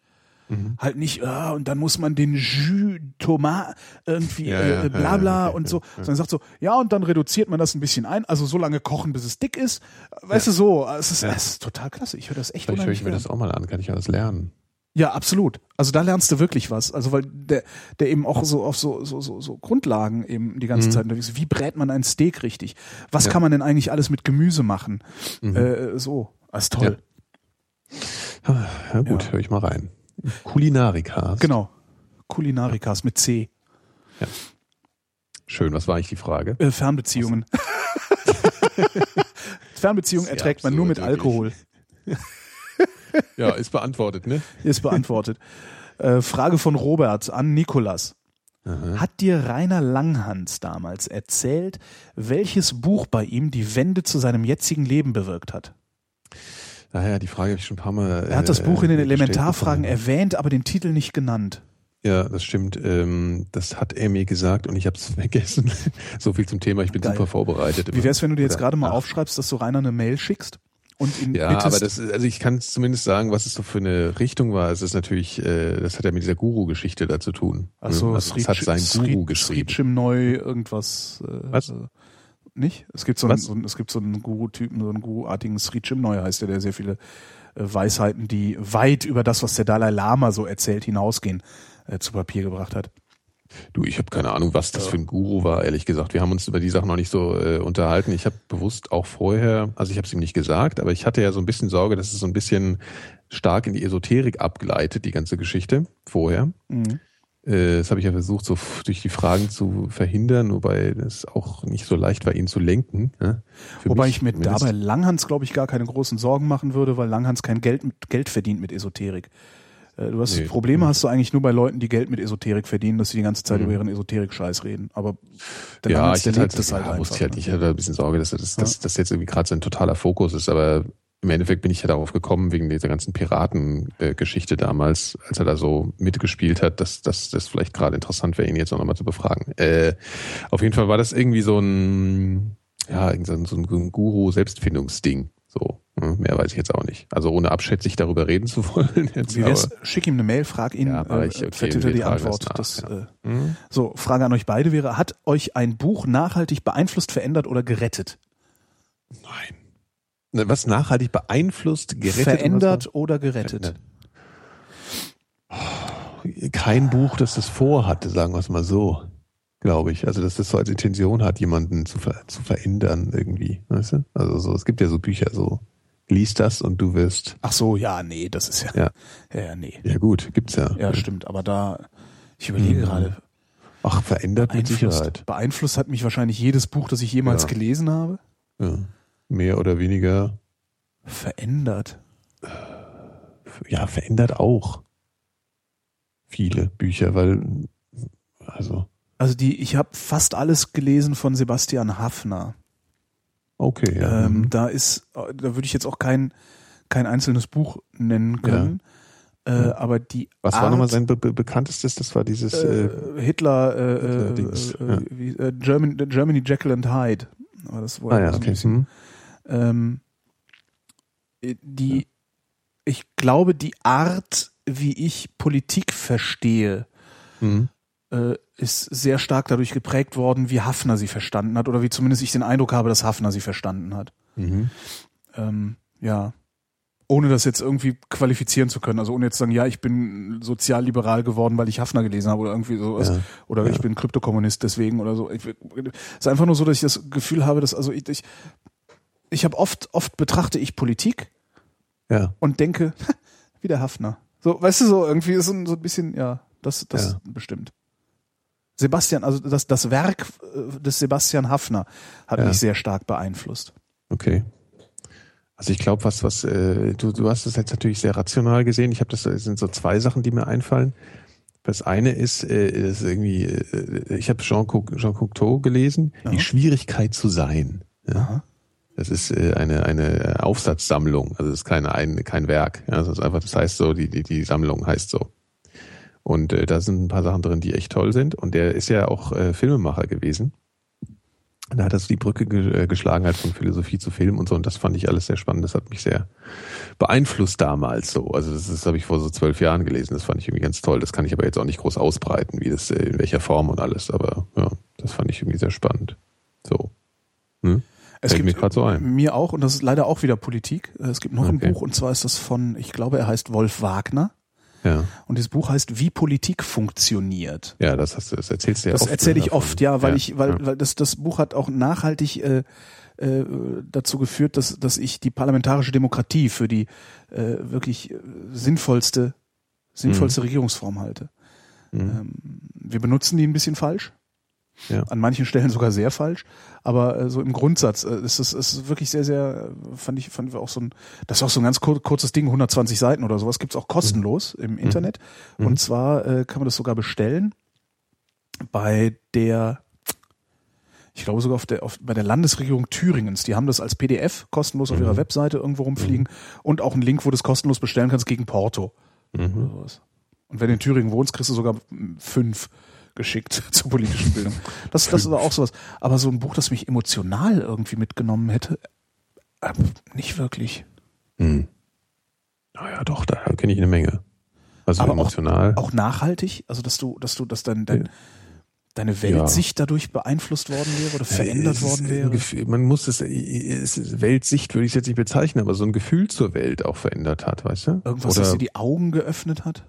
Mhm. Halt nicht, ah, und dann muss man den Jus Tomat irgendwie Ja, ja, äh, bla ja, bla okay, und so, ja, ja. sondern sagt so, ja, und dann reduziert man das ein bisschen ein, also so lange kochen, bis es dick ist. Weißt du so, es ist, Ja. es ist total klasse. Ich höre das echt Vielleicht höre ich mir das auch mal an, kann ich ja das lernen. Ja, absolut. Also da lernst du wirklich was. Also weil der, der eben auch so auf so, so, so, so Grundlagen eben die ganze Mhm. Zeit unterwegs ist. Wie brät man ein Steak richtig? Was Ja. kann man denn eigentlich alles mit Gemüse machen? Mhm. Äh, so, das ist toll. Ja gut, Ja. höre ich mal rein. Kulinarika. Genau. Kulinarikas mit C. Schön, was war eigentlich die Frage? Äh, Fernbeziehungen. Fernbeziehungen erträgt man nur mit Alkohol. Ja, ist beantwortet, ne? Ist beantwortet. äh, Frage von Robert an Nikolas. Aha. Hat dir Rainer Langhans damals erzählt, welches Buch bei ihm die Wende zu seinem jetzigen Leben bewirkt hat? Naja, die Frage habe ich schon ein paar Mal. Er hat das Buch in den äh, Elementarfragen bekommen. erwähnt, aber den Titel nicht genannt. Ja, das stimmt. Ähm, das hat er mir gesagt und ich habe es vergessen. so viel zum Thema. Ich bin Geil. super vorbereitet. Wie wär's, wenn du dir jetzt Oder- gerade mal Ach, aufschreibst, dass du Rainer eine Mail schickst und ihn Ja, bittest, aber das, ist- also ich kann zumindest sagen, was es so für eine Richtung war. Es ist natürlich, äh, das hat ja mit dieser Guru-Geschichte da zu tun. also, also das hat sein Guru geschrieben. Srichim Neu, irgendwas. Äh, Was? Äh, nicht? Es gibt so einen, Was? so einen, es gibt so einen Guru-Typen, so einen Guru-artigen Srichim Neu heißt der, der sehr viele äh, Weisheiten, die weit über das, was der Dalai Lama so erzählt, hinausgehen, äh, zu Papier gebracht hat. Du, ich habe keine Ahnung, was das für ein Guru war, ehrlich gesagt. Wir haben uns über die Sachen noch nicht so äh, unterhalten. Ich habe bewusst auch vorher, also ich habe es ihm nicht gesagt, aber ich hatte ja so ein bisschen Sorge, dass es so ein bisschen stark in die Esoterik abgleitet, die ganze Geschichte vorher. Mhm. Äh, das habe ich ja versucht, so durch die Fragen zu verhindern, wobei es auch nicht so leicht war, ihn zu lenken. Ja? Für Wobei ich mir dabei Langhans, glaube ich, gar keine großen Sorgen machen würde, weil Langhans kein Geld, Geld verdient mit Esoterik. Äh, Du hast Nee. Probleme hast du eigentlich nur bei Leuten, die Geld mit Esoterik verdienen, dass sie die ganze Zeit Mhm. über ihren Esoterik-Scheiß reden. Aber der ja, ich lebt halt, das halt ja, einfach. ich halt ne? ich hatte ein bisschen Sorge, dass das, dass, das jetzt irgendwie gerade sein totaler Fokus ist, aber im Endeffekt bin ich ja darauf gekommen, wegen dieser ganzen Piraten-Geschichte damals, als er da so mitgespielt hat, dass, dass das vielleicht gerade interessant wäre, ihn jetzt auch nochmal zu befragen. Äh, auf jeden Fall war das irgendwie so ein, ja, so ein, so ein Guru-Selbstfindungsding. So, hm, mehr weiß ich jetzt auch nicht. Also ohne abschätzig darüber reden zu wollen. Jetzt, Wie wär's? aber, Schick ihm eine Mail, frag ihn, Ja, äh, ich, okay, die tragen das Antwort. nach, Das, ja. äh, hm? so, Frage an euch beide wäre, hat euch ein Buch nachhaltig beeinflusst, verändert oder gerettet? Nein. Ne, Was nachhaltig beeinflusst, gerettet? verändert oder gerettet? Verändert. kein Buch, das das vorhatte, sagen wir es mal so, glaube ich. Also, dass das so als Intention hat, jemanden zu, ver zu verändern irgendwie, weißt du? Also so, es gibt ja so Bücher, so lies das und du wirst, Ach so, ja, nee, das ist ja, Ja. ja, ja nee. ja gut, gibt's ja. Ja, stimmt, aber da, ich überlege Mhm. gerade, Ach, verändert mit beeinflusst, Sicherheit. beeinflusst hat mich wahrscheinlich jedes Buch, das ich jemals Ja. gelesen habe. Ja. Mehr oder weniger, Verändert. ja, verändert auch viele Bücher, weil, also, Also die, ich habe fast alles gelesen von Sebastian Hafner. okay, ja. Ähm, mhm. da ist, da würde ich jetzt auch kein, kein einzelnes Buch nennen können. Äh, Ja. aber die Was Art, war nochmal sein be be bekanntestes? Das war dieses, äh, äh, Hitler, äh, äh, Hitler-Dings, äh, ja. wie, äh, German, Germany Jekyll and Hyde. War das wohl ah ja, so okay. bisschen- Hm. ähm, äh, die, ich glaube, die Art, wie ich Politik verstehe, Mhm. Äh, ist sehr stark dadurch geprägt worden, wie Hafner sie verstanden hat oder wie zumindest ich den Eindruck habe, dass Hafner sie verstanden hat. Mhm. Ähm, ja. Ohne das jetzt irgendwie qualifizieren zu können. Also ohne jetzt zu sagen, ja, ich bin sozialliberal geworden, weil ich Hafner gelesen habe oder irgendwie sowas. Ja. Oder Ja. ich bin Kryptokommunist deswegen oder so. Es ist einfach nur so, dass ich das Gefühl habe, dass, also ich, ich, ich habe oft, oft betrachte ich Politik Ja. und denke, wie der Hafner. So, weißt du, so irgendwie ist so ein so ein bisschen, ja, das, das Ja. bestimmt. Sebastian, also das, das Werk äh, des Sebastian Hafner hat Ja. mich sehr stark beeinflusst. Okay. Also ich glaube, was, was, äh, du, du hast es jetzt natürlich sehr rational gesehen. Ich habe das, es sind so zwei Sachen, die mir einfallen. Das eine ist, äh, ist irgendwie, äh, ich habe Jean, Jean Cocteau gelesen, Ja. die Schwierigkeit zu sein. Ja. Aha. Das ist äh, eine, eine Aufsatzsammlung, also das ist keine, ein, kein Werk. Ja, das ist einfach, das heißt so, die, die, die Sammlung heißt so. Und äh, da sind ein paar Sachen drin, die echt toll sind. Und der ist ja auch äh, Filmemacher gewesen. Und Da hat er so die Brücke ge äh, geschlagen halt von Philosophie zu Film und so. Und das fand ich alles sehr spannend. Das hat mich sehr beeinflusst damals so. Also das, das habe ich vor so zwölf Jahren gelesen. Das fand ich irgendwie ganz toll. Das kann ich aber jetzt auch nicht groß ausbreiten, wie das, äh, in welcher Form und alles. Aber ja, das fand ich irgendwie sehr spannend. So. Hm? Es Fällt mir gibt gerade so ein. mir auch, und das ist leider auch wieder Politik. Es gibt noch ein Okay. Buch, und zwar ist das von, ich glaube, er heißt Wolf Wagner. Ja. Und dieses Buch heißt Wie Politik funktioniert. Ja, das hast du, das erzählst du ja Das oft. erzähle ne, ich davon. oft, ja, weil ich, weil, ja. weil das, das Buch hat auch nachhaltig äh, äh, dazu geführt, dass, dass ich die parlamentarische Demokratie für die äh, wirklich äh, sinnvollste, sinnvollste Regierungsform halte. Mhm. Ähm, wir benutzen die ein bisschen falsch. Ja. An manchen Stellen sogar sehr falsch, aber äh, so im Grundsatz äh, ist es ist wirklich sehr, sehr, äh, fand ich, fand wir auch so ein, das ist auch so ein ganz kur kurzes Ding, 120 Seiten oder sowas, gibt's auch kostenlos im Internet. Mhm. Und zwar äh, kann man das sogar bestellen bei der, ich glaube sogar auf der, auf, bei der Landesregierung Thüringens. Die haben das als PDF kostenlos auf Mhm. ihrer Webseite irgendwo rumfliegen und auch einen Link, wo du das kostenlos bestellen kannst gegen Porto oder Mhm. sowas. Und wenn du in Thüringen wohnst, kriegst du sogar mm, fünf geschickt zur politischen Bildung. Das, das ist aber auch sowas. Aber so ein Buch, das mich emotional irgendwie mitgenommen hätte, äh, nicht wirklich. Hm. Naja, doch, da kenne ich eine Menge. Also Aber auch- emotional. Auch nachhaltig, also dass du, dass du, dass dein, dein, deine Weltsicht dadurch beeinflusst worden wäre oder verändert Es ist worden wäre. Gefühl, man muss es, es ist Weltsicht würde ich es jetzt nicht bezeichnen, aber so ein Gefühl zur Welt auch verändert hat, weißt du? Irgendwas, Oder, das dir die Augen geöffnet hat?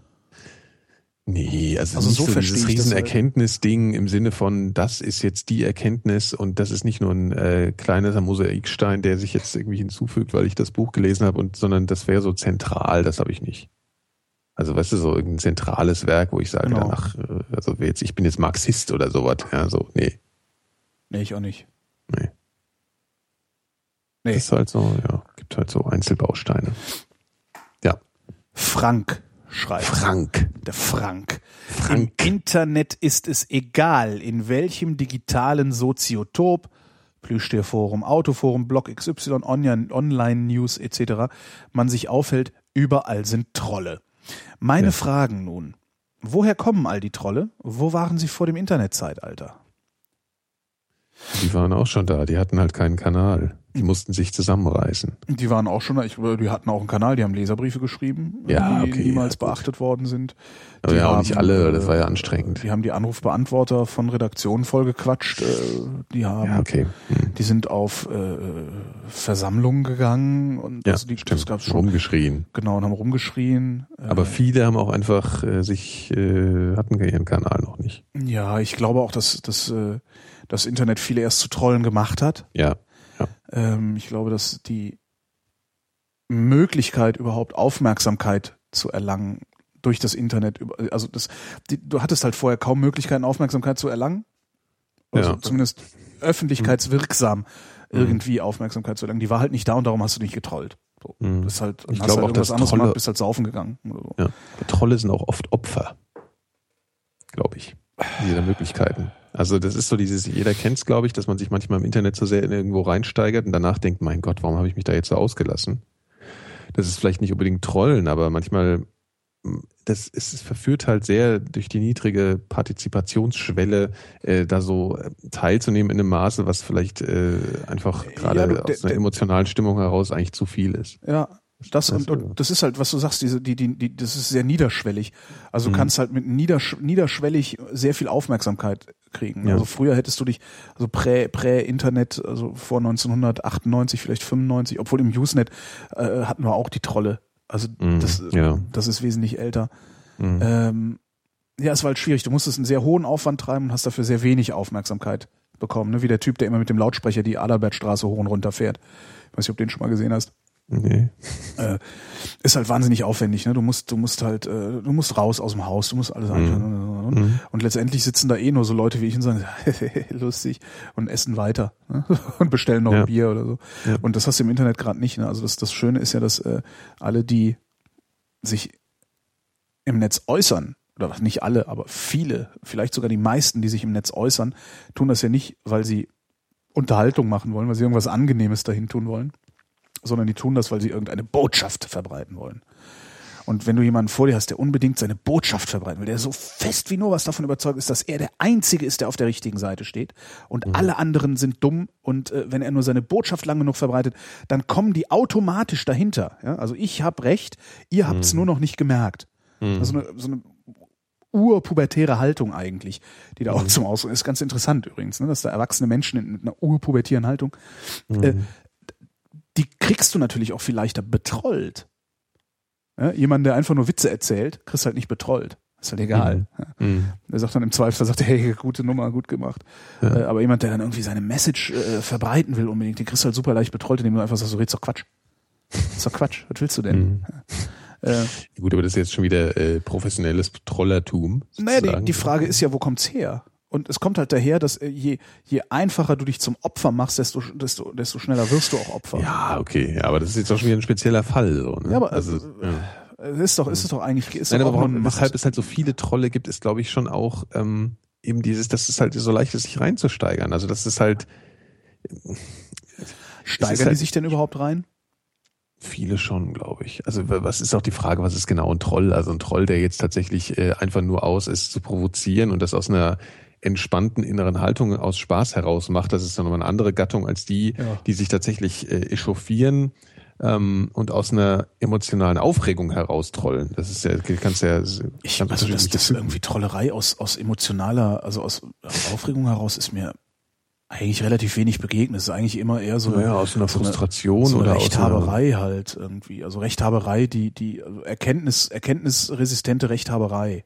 Nee, also, Also so so, dieses. Riesenerkenntnisding im Sinne von, das ist jetzt die Erkenntnis und das ist nicht nur ein äh, kleiner Mosaikstein, der sich jetzt irgendwie hinzufügt, weil ich das Buch gelesen habe, und sondern das wäre so zentral, das habe ich nicht. Also weißt du, so irgendein zentrales Werk, wo ich sage, Genau. danach, äh, also jetzt, ich bin jetzt Marxist oder sowas, ja, so, nee, Nee, ich auch nicht. nee. Nee. Das ist halt so, ja, gibt halt so Einzelbausteine. Frank schreibt. Frank. Der Frank. Frank. Im Internet ist es egal, in welchem digitalen Soziotop, Plüschtierforum, Autoforum, Blog XY, Online- Online-News etc. man sich aufhält, überall sind Trolle. Meine Ja. Fragen nun. Woher kommen all die Trolle? Wo waren sie vor dem Internetzeitalter? Die waren auch schon da, die hatten halt keinen Kanal. Die mussten sich zusammenreißen. Die waren auch schon, ich, die hatten auch einen Kanal, die haben Leserbriefe geschrieben, Ja, die okay, niemals ja, beachtet worden sind. Aber Die ja, auch nicht alle, das war ja äh, anstrengend. Die haben die Anrufbeantworter von Redaktionen vollgequatscht. Äh, die haben, Ja, okay. Hm. die sind auf äh, Versammlungen gegangen und Ja, also die, das stimmt. gab's schon. Rumgeschrien. Genau, und haben rumgeschrien. Äh, Aber viele haben auch einfach äh, sich, äh, hatten ihren Kanal noch nicht. ja, ich glaube auch, dass, dass äh, das Internet viele erst zu Trollen gemacht hat. Ja. Ähm, ich glaube, dass die Möglichkeit überhaupt Aufmerksamkeit zu erlangen durch das Internet, also das, die, du hattest halt vorher kaum Möglichkeiten, Aufmerksamkeit zu erlangen. Also Ja. zumindest öffentlichkeitswirksam irgendwie Aufmerksamkeit zu erlangen. Die war halt nicht da und darum hast du nicht getrollt. So. Mhm. Das ist halt, Ich glaube halt auch, dass anderes Trolle- gemacht, bist halt saufen gegangen. So. ja. Trolle sind auch oft Opfer. Glaube ich. Dieser Möglichkeiten. Also das ist so dieses, jeder kennt es, glaube ich, dass man sich manchmal im Internet so sehr irgendwo reinsteigert und danach denkt, mein Gott, warum habe ich mich da jetzt so ausgelassen? Das ist vielleicht nicht unbedingt Trollen, aber manchmal, mh, das ist, es verführt halt sehr durch die niedrige Partizipationsschwelle, äh, da so äh, teilzunehmen in einem Maße, was vielleicht äh, einfach gerade Ja, aus einer emotionalen Stimmung heraus eigentlich zu viel ist. Ja, Das und, und das ist halt, was du sagst, diese, die, die, die, das ist sehr niederschwellig. Also du Mhm. kannst halt mit niedersch niederschwellig sehr viel Aufmerksamkeit kriegen. Ja. Also früher hättest du dich, also prä, prä-Internet, also vor 1998, vielleicht 95, obwohl im Usenet äh, hatten wir auch die Trolle. Also Mhm, das, ja. das ist wesentlich älter. Mhm. Ähm, ja, es war halt schwierig. Du musstest einen sehr hohen Aufwand treiben und hast dafür sehr wenig Aufmerksamkeit bekommen. Ne? Wie der Typ, der immer mit dem Lautsprecher die Adalbertstraße hoch und runter fährt. Ich weiß nicht, ob du den schon mal gesehen hast. Nee. Äh, ist halt wahnsinnig aufwendig. Ne? Du musst, du musst halt, äh, du musst raus aus dem Haus, du musst alles Mhm. anschauen. Und letztendlich sitzen da eh nur so Leute wie ich und sagen, lustig und essen weiter ne? und bestellen noch Ja. ein Bier oder so. Ja. Und das hast du im Internet gerade nicht. Ne? Also das, das Schöne ist ja, dass äh, alle, die sich im Netz äußern, oder nicht alle, aber viele, vielleicht sogar die meisten, die sich im Netz äußern, tun das ja nicht, weil sie Unterhaltung machen wollen, weil sie irgendwas Angenehmes dahin tun wollen, sondern die tun das, weil sie irgendeine Botschaft verbreiten wollen. Und wenn du jemanden vor dir hast, der unbedingt seine Botschaft verbreiten will, der so fest wie nur was davon überzeugt ist, dass er der Einzige ist, der auf der richtigen Seite steht und alle anderen sind dumm und äh, wenn er nur seine Botschaft lang genug verbreitet, dann kommen die automatisch dahinter. Ja? Also ich habe recht, ihr habt es nur noch nicht gemerkt. Also eine, so eine urpubertäre Haltung eigentlich, die da auch zum Ausdruck ist. Ganz interessant übrigens, ne? dass da erwachsene Menschen in, mit einer urpubertären Haltung, äh, die kriegst du natürlich auch viel leichter betrollt. Ja? Jemand, der einfach nur Witze erzählt, kriegst halt nicht betrollt. Ist halt egal. Ja. Mhm. Der sagt dann im Zweifel, sagt er, hey, gute Nummer, gut gemacht. Äh, aber jemand, der dann irgendwie seine Message äh, verbreiten will unbedingt, den kriegst du halt super leicht betrollt, indem du einfach sagst, so redest doch Quatsch. Das ist doch Quatsch. Was willst du denn? Äh, Gut, aber das ist jetzt schon wieder äh, professionelles Trollertum. Naja, die, sozusagen. die Frage ist ja, wo kommt's her? Und es kommt halt daher, dass äh, je, je einfacher du dich zum Opfer machst, desto, desto, desto schneller wirst du auch Opfer. Ja, okay, ja, aber das ist jetzt auch schon wieder ein spezieller Fall. So, ne? Ja, aber also, also, ja. Es ist doch, ist es doch eigentlich, ist Nein, doch aber warum, weshalb es halt so viele Trolle gibt, ist, glaube ich, schon auch ähm, eben dieses, dass es halt so leicht ist, sich reinzusteigern. Also das ist halt steigern die halt- sich denn überhaupt rein? viele schon, glaube ich. Also wa- was ist auch die Frage, was ist genau ein Troll? Also ein Troll, der jetzt tatsächlich äh, einfach nur aus ist, zu provozieren und das aus einer entspannten inneren Haltung aus Spaß heraus macht, das ist dann nochmal eine andere Gattung als die, Ja. die sich tatsächlich äh, echauffieren ähm, und aus einer emotionalen Aufregung heraus trollen. Das ist ja, kannst ja Ich, ganz also das, das irgendwie Trollerei aus, aus emotionaler, also aus Aufregung heraus ist mir eigentlich relativ wenig begegnet. Es ist eigentlich immer eher so eine, Naja, aus einer so eine- Frustration so eine oder aus einer, Rechthaberei halt irgendwie. Also Rechthaberei, die, die also Erkenntnis, erkenntnisresistente Rechthaberei.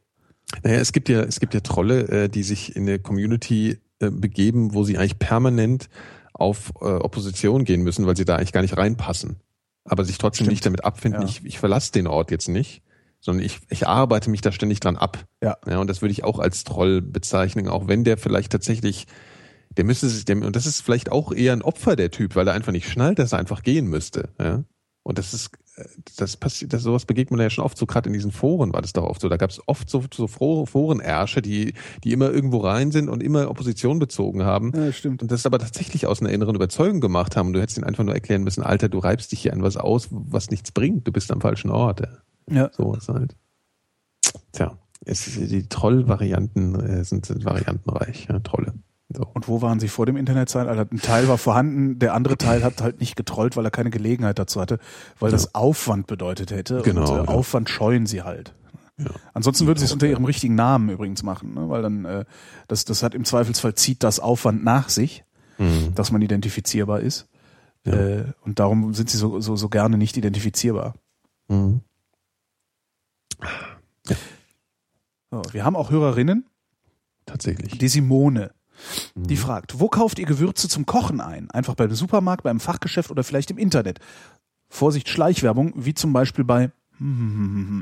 Naja, es gibt ja, es gibt ja Trolle, äh, die sich in eine Community äh, begeben, wo sie eigentlich permanent auf äh, Opposition gehen müssen, weil sie da eigentlich gar nicht reinpassen. Aber sich trotzdem Stimmt. nicht damit abfinden, Ja. ich, ich verlasse den Ort jetzt nicht, sondern ich, ich arbeite mich da ständig dran ab. Ja. ja. Und das würde ich auch als Troll bezeichnen, auch wenn der vielleicht tatsächlich, der müsste sich, der, und das ist vielleicht auch eher ein Opfer, der Typ, weil er einfach nicht schnallt, dass er einfach gehen müsste. Ja. Und das ist, das passiert, das, sowas begegnet man ja schon oft, so gerade in diesen Foren war das doch oft so. Da gab es oft so, so Forenersche, die, die immer irgendwo rein sind und immer Opposition bezogen haben. Ja, stimmt. Und das aber tatsächlich aus einer inneren Überzeugung gemacht haben. Und du hättest ihnen einfach nur erklären müssen, Alter, du reibst dich hier an was aus, was nichts bringt. Du bist am falschen Ort. Ja. Ja. So ist halt. Tja, es, die Troll-Varianten äh, sind, sind variantenreich, ja, Trolle. So. Und wo waren sie vor dem Internetzeitalter? Ein Teil war vorhanden, der andere Teil hat halt nicht getrollt, weil er keine Gelegenheit dazu hatte, weil das Aufwand bedeutet hätte. Genau, und äh, ja. Aufwand scheuen sie halt. Ja. Ansonsten würden sie es unter ihrem richtigen Namen übrigens machen, ne? weil dann äh, das, das hat im Zweifelsfall zieht das Aufwand nach sich, Mhm. dass man identifizierbar ist. Ja. Äh, und darum sind sie so, so, so gerne nicht identifizierbar. Mhm. So, wir haben auch Hörerinnen, Tatsächlich. die Simone. Mhm. Die fragt, wo kauft ihr Gewürze zum Kochen ein? Einfach beim Supermarkt, beim Fachgeschäft oder vielleicht im Internet? Vorsicht, Schleichwerbung, wie zum Beispiel bei,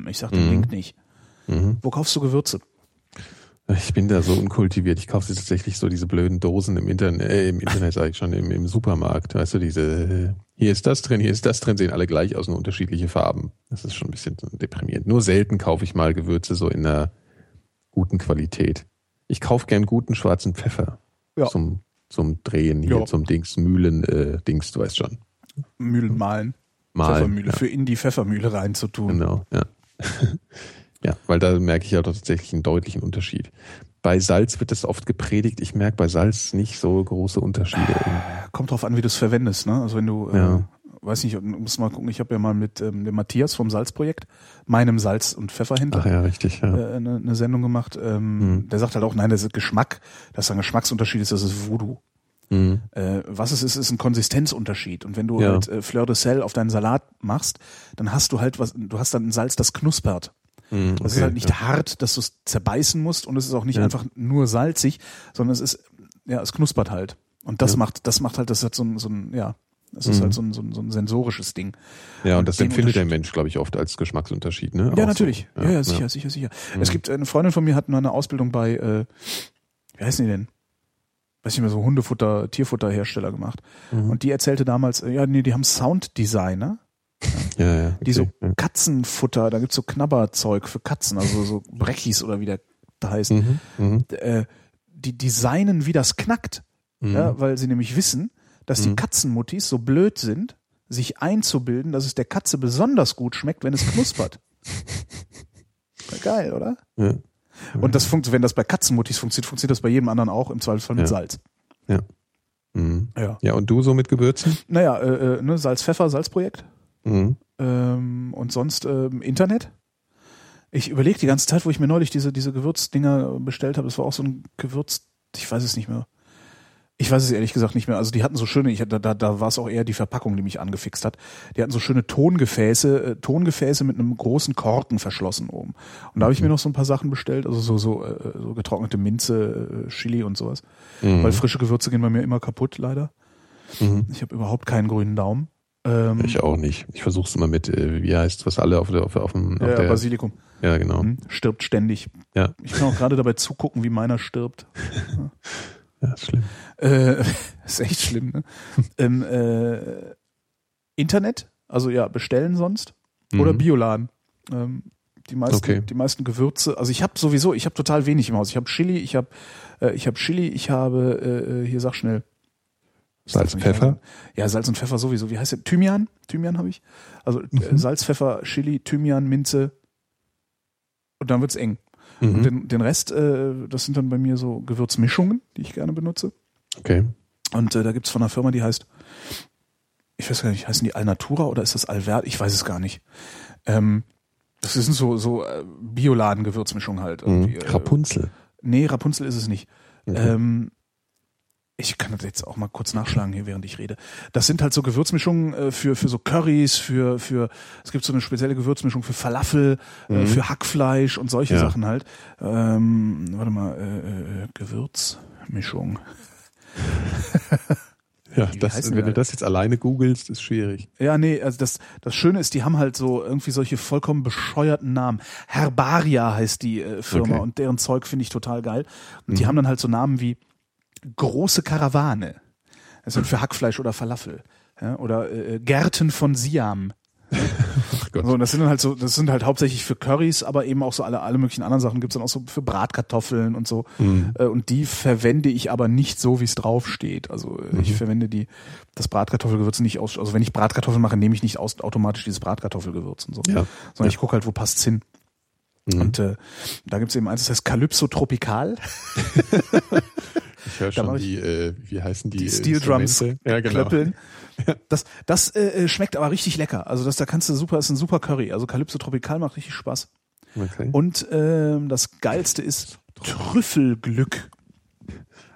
ich sag den Mhm. Link nicht. Mhm. Wo kaufst du Gewürze? Ich bin da so unkultiviert. Ich kaufe tatsächlich so diese blöden Dosen im Internet, äh, im Internet sage ich schon, im, im Supermarkt. Weißt du, diese, äh, hier ist das drin, hier ist das drin, sehen alle gleich aus, nur unterschiedliche Farben. Das ist schon ein bisschen deprimierend. Nur selten kaufe ich mal Gewürze so in einer guten Qualität. Ich kaufe gern guten schwarzen Pfeffer Ja. zum, zum Drehen hier, Ja. zum Dings, Mühlen, äh, Dings, du weißt schon. Mühlen mahlen. Mal. Pfeffermühle, Ja. für in die Pfeffermühle reinzutun. Genau, ja. ja, weil da merke ich ja tatsächlich einen deutlichen Unterschied. Bei Salz wird das oft gepredigt. Ich merke bei Salz nicht so große Unterschiede. Kommt drauf an, wie du es verwendest, ne? Also wenn du, Ja. Weiß nicht, muss mal gucken, ich habe ja mal mit ähm, dem Matthias vom Salzprojekt, meinem Salz- und Pfefferhändler, ja, richtig, ja. äh, eine, eine Sendung gemacht. Ähm, Mhm. Der sagt halt auch, nein, das ist Geschmack, dass da ein Geschmacksunterschied ist, das ist Voodoo. Mhm. Äh, was es ist, ist ein Konsistenzunterschied. Und wenn du Ja. halt äh, Fleur de Sel auf deinen Salat machst, dann hast du halt was, du hast dann ein Salz, das knuspert. Mhm, Das ist okay, halt nicht ja. hart, dass du es zerbeißen musst und es ist auch nicht einfach nur salzig, sondern es ist, ja, es knuspert halt. Und das macht, das macht halt, das hat so ein, so ein ja, das ist Mhm. halt so ein, so, ein, so ein sensorisches Ding. Ja, und das den empfindet der Mensch, glaube ich, oft als Geschmacksunterschied, ne? Ja, Auch natürlich. So. Ja, ja, sicher, sicher, sicher. Mhm. Es gibt eine Freundin von mir hat mal eine Ausbildung bei, äh, wie heißen die denn? Weiß nicht mehr, so Hundefutter, Tierfutterhersteller gemacht. Mhm. Und die erzählte damals, äh, ja, nee, die haben Sounddesigner, ja, ja. die so okay, ja. Katzenfutter, da gibt's so Knabberzeug für Katzen, also so Breckis oder wie der da heißt. Mhm. Mhm. Äh, die designen, wie das knackt. Mhm. Ja, weil sie nämlich wissen, dass die Mhm. Katzenmuttis so blöd sind, sich einzubilden, dass es der Katze besonders gut schmeckt, wenn es knuspert. Geil, oder? Ja. Und das funktioniert, wenn das bei Katzenmuttis funktioniert, funktioniert das bei jedem anderen auch, im Zweifelsfall mit Ja. Salz. Mhm. Ja. Ja, und du so mit Gewürzen? Naja, äh, äh, ne, Salz, Pfeffer, Salzprojekt. Mhm. Ähm, und sonst ähm, Internet. Ich überlege die ganze Zeit, wo ich mir neulich diese, diese Gewürzdinger bestellt habe. Das war auch so ein Gewürz, ich weiß es nicht mehr. Ich weiß es ehrlich gesagt nicht mehr. Also die hatten so schöne, ich, da, da, da war es auch eher die Verpackung, die mich angefixt hat. Die hatten so schöne Tongefäße, äh, Tongefäße mit einem großen Korken verschlossen oben. Und da habe ich mir noch so ein paar Sachen bestellt, also so, so, äh, so getrocknete Minze, äh, Chili und sowas. Mhm. Weil frische Gewürze gehen bei mir immer kaputt, leider. Mhm. Ich habe überhaupt keinen grünen Daumen. Ähm, Ich auch nicht. Ich versuche es immer mit, äh, wie heißt was alle auf der, auf, auf dem, auf ja, der, Basilikum. ja, genau. Hm, Stirbt ständig. Ja. Ich kann auch gerade dabei zugucken, wie meiner stirbt. Ja, ist schlimm. Äh, ist echt schlimm, ne? ähm, äh, Internet, also ja, bestellen sonst. Oder Mhm. Bioladen. Ähm, die meisten, Okay. die meisten Gewürze. Also ich habe sowieso, ich habe total wenig im Haus. Ich habe Chili, ich habe, äh, ich habe Chili, ich habe, äh, hier sag schnell. Salz, Pfeffer? Ja, Salz und Pfeffer sowieso. Wie heißt der? Thymian? Thymian habe ich. Also Mhm. äh, Salz, Pfeffer, Chili, Thymian, Minze. Und dann wird's eng. Und Mhm. den, den Rest, äh, das sind dann bei mir so Gewürzmischungen, die ich gerne benutze. Okay. Und äh, da gibt's von einer Firma, die heißt, ich weiß gar nicht, heißen die Alnatura oder ist das Alvert? Ich weiß es gar nicht. Ähm, das sind so, so äh, Bioladen-Gewürzmischungen halt. Mhm. Äh, Rapunzel. Nee, Rapunzel ist es nicht. Okay. Ähm, ich kann das jetzt auch mal kurz nachschlagen hier, während ich rede. Das sind halt so Gewürzmischungen äh, für für so Currys, für für es gibt so eine spezielle Gewürzmischung für Falafel, äh, Mhm. für Hackfleisch und solche Ja. Sachen halt. Ähm, warte mal, äh, äh, Gewürzmischung. ja, das, wenn die du das jetzt alleine googelst, ist schwierig. Ja, nee, also das das Schöne ist, die haben halt so irgendwie solche vollkommen bescheuerten Namen. Herbaria heißt die äh, Firma Okay. und deren Zeug finde ich total geil. Und die Mhm. haben dann halt so Namen wie große Karawane. Das sind für Hackfleisch oder Falafel. Ja, oder äh, Gärten von Siam. Ach Gott. So, und das sind dann halt so, das sind halt hauptsächlich für Currys, aber eben auch so alle, alle möglichen anderen Sachen gibt's dann auch so für Bratkartoffeln und so. Mhm. Äh, Und die verwende ich aber nicht so, wie es draufsteht. Also äh, ich Mhm. verwende die, das Bratkartoffelgewürz nicht aus, also wenn ich Bratkartoffeln mache, nehme ich nicht aus, automatisch dieses Bratkartoffelgewürz und so. Ja. Sondern ich gucke halt, wo passt's hin. Mhm. Und äh, da gibt's eben eins, das heißt Calypso Tropical. ich höre schon die, äh, wie heißen die? die äh, Steel Drums? Ja, genau. klöppeln. Das, das äh, äh, schmeckt aber richtig lecker. Also das, da kannst du super, ist ein super Curry. Also Calypso Tropical macht richtig Spaß. Okay. Und ähm, das geilste ist Trüffelglück.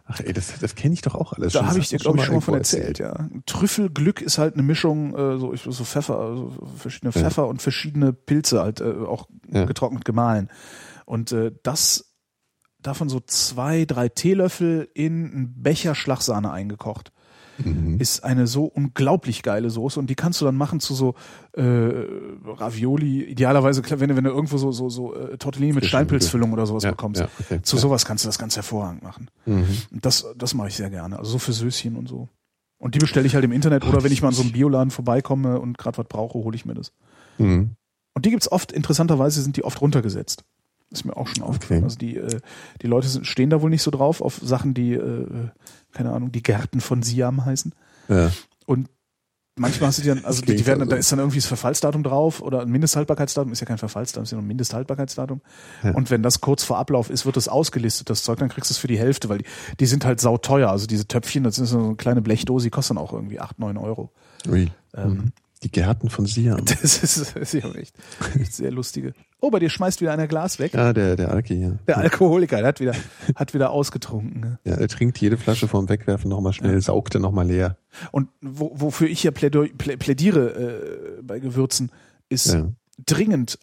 Ach ey, das, das kenne ich doch auch alles Da habe ich dir, glaube ich, schon mal von irgendwo erzählt, ja. Trüffelglück ist halt eine Mischung, äh, so, ich- so Pfeffer, also verschiedene Ja. Pfeffer und verschiedene Pilze, halt äh, auch Ja. getrocknet gemahlen. Und äh, das davon so zwei, drei Teelöffel in einen Becher Schlagsahne eingekocht. Mhm. ist eine so unglaublich geile Soße und die kannst du dann machen zu so äh, Ravioli. Idealerweise, wenn du, wenn du irgendwo so so so äh, Tortellini mit Steinpilzfüllung oder sowas Ja, bekommst. ja, okay. Zu Ja. sowas kannst du das ganz hervorragend machen. Mhm. Und das das mache ich sehr gerne. Also so für Söschen und so. Und die bestelle ich halt im Internet oder wenn ich mal an so einem Bioladen vorbeikomme und gerade was brauche, hole ich mir das. Mhm. Und die gibt's oft, interessanterweise sind die oft runtergesetzt. Ist mir auch schon aufgefallen. Okay. Also die, äh, die Leute sind, stehen da wohl nicht so drauf auf Sachen, die, äh, keine Ahnung, die Gärten von Siam heißen. Ja. Und manchmal hast du die dann, also die, die werden, also- da ist dann irgendwie das Verfallsdatum drauf oder ein Mindesthaltbarkeitsdatum, ist ja kein Verfallsdatum, ist ja nur ein Mindesthaltbarkeitsdatum. Ja. Und wenn das kurz vor Ablauf ist, wird das ausgelistet, das Zeug, dann kriegst du es für die Hälfte, weil die, die sind halt sauteuer. Also diese Töpfchen, das ist so eine kleine Blechdose, die kostet dann auch irgendwie acht neun Euro. Ui. Ähm, Die Gärten von Siam. Das ist, das ist ja echt, echt sehr lustige. Oh, bei dir schmeißt wieder einer Glas weg. Ja, der, der Alki hier. Der Alkoholiker, der hat wieder, hat wieder ausgetrunken. ne? Ja, er trinkt jede Flasche vorm Wegwerfen nochmal schnell, saugt er nochmal leer. Und wo, wofür ich ja plädoi- plä, plädiere äh, bei Gewürzen, ist Ja. dringend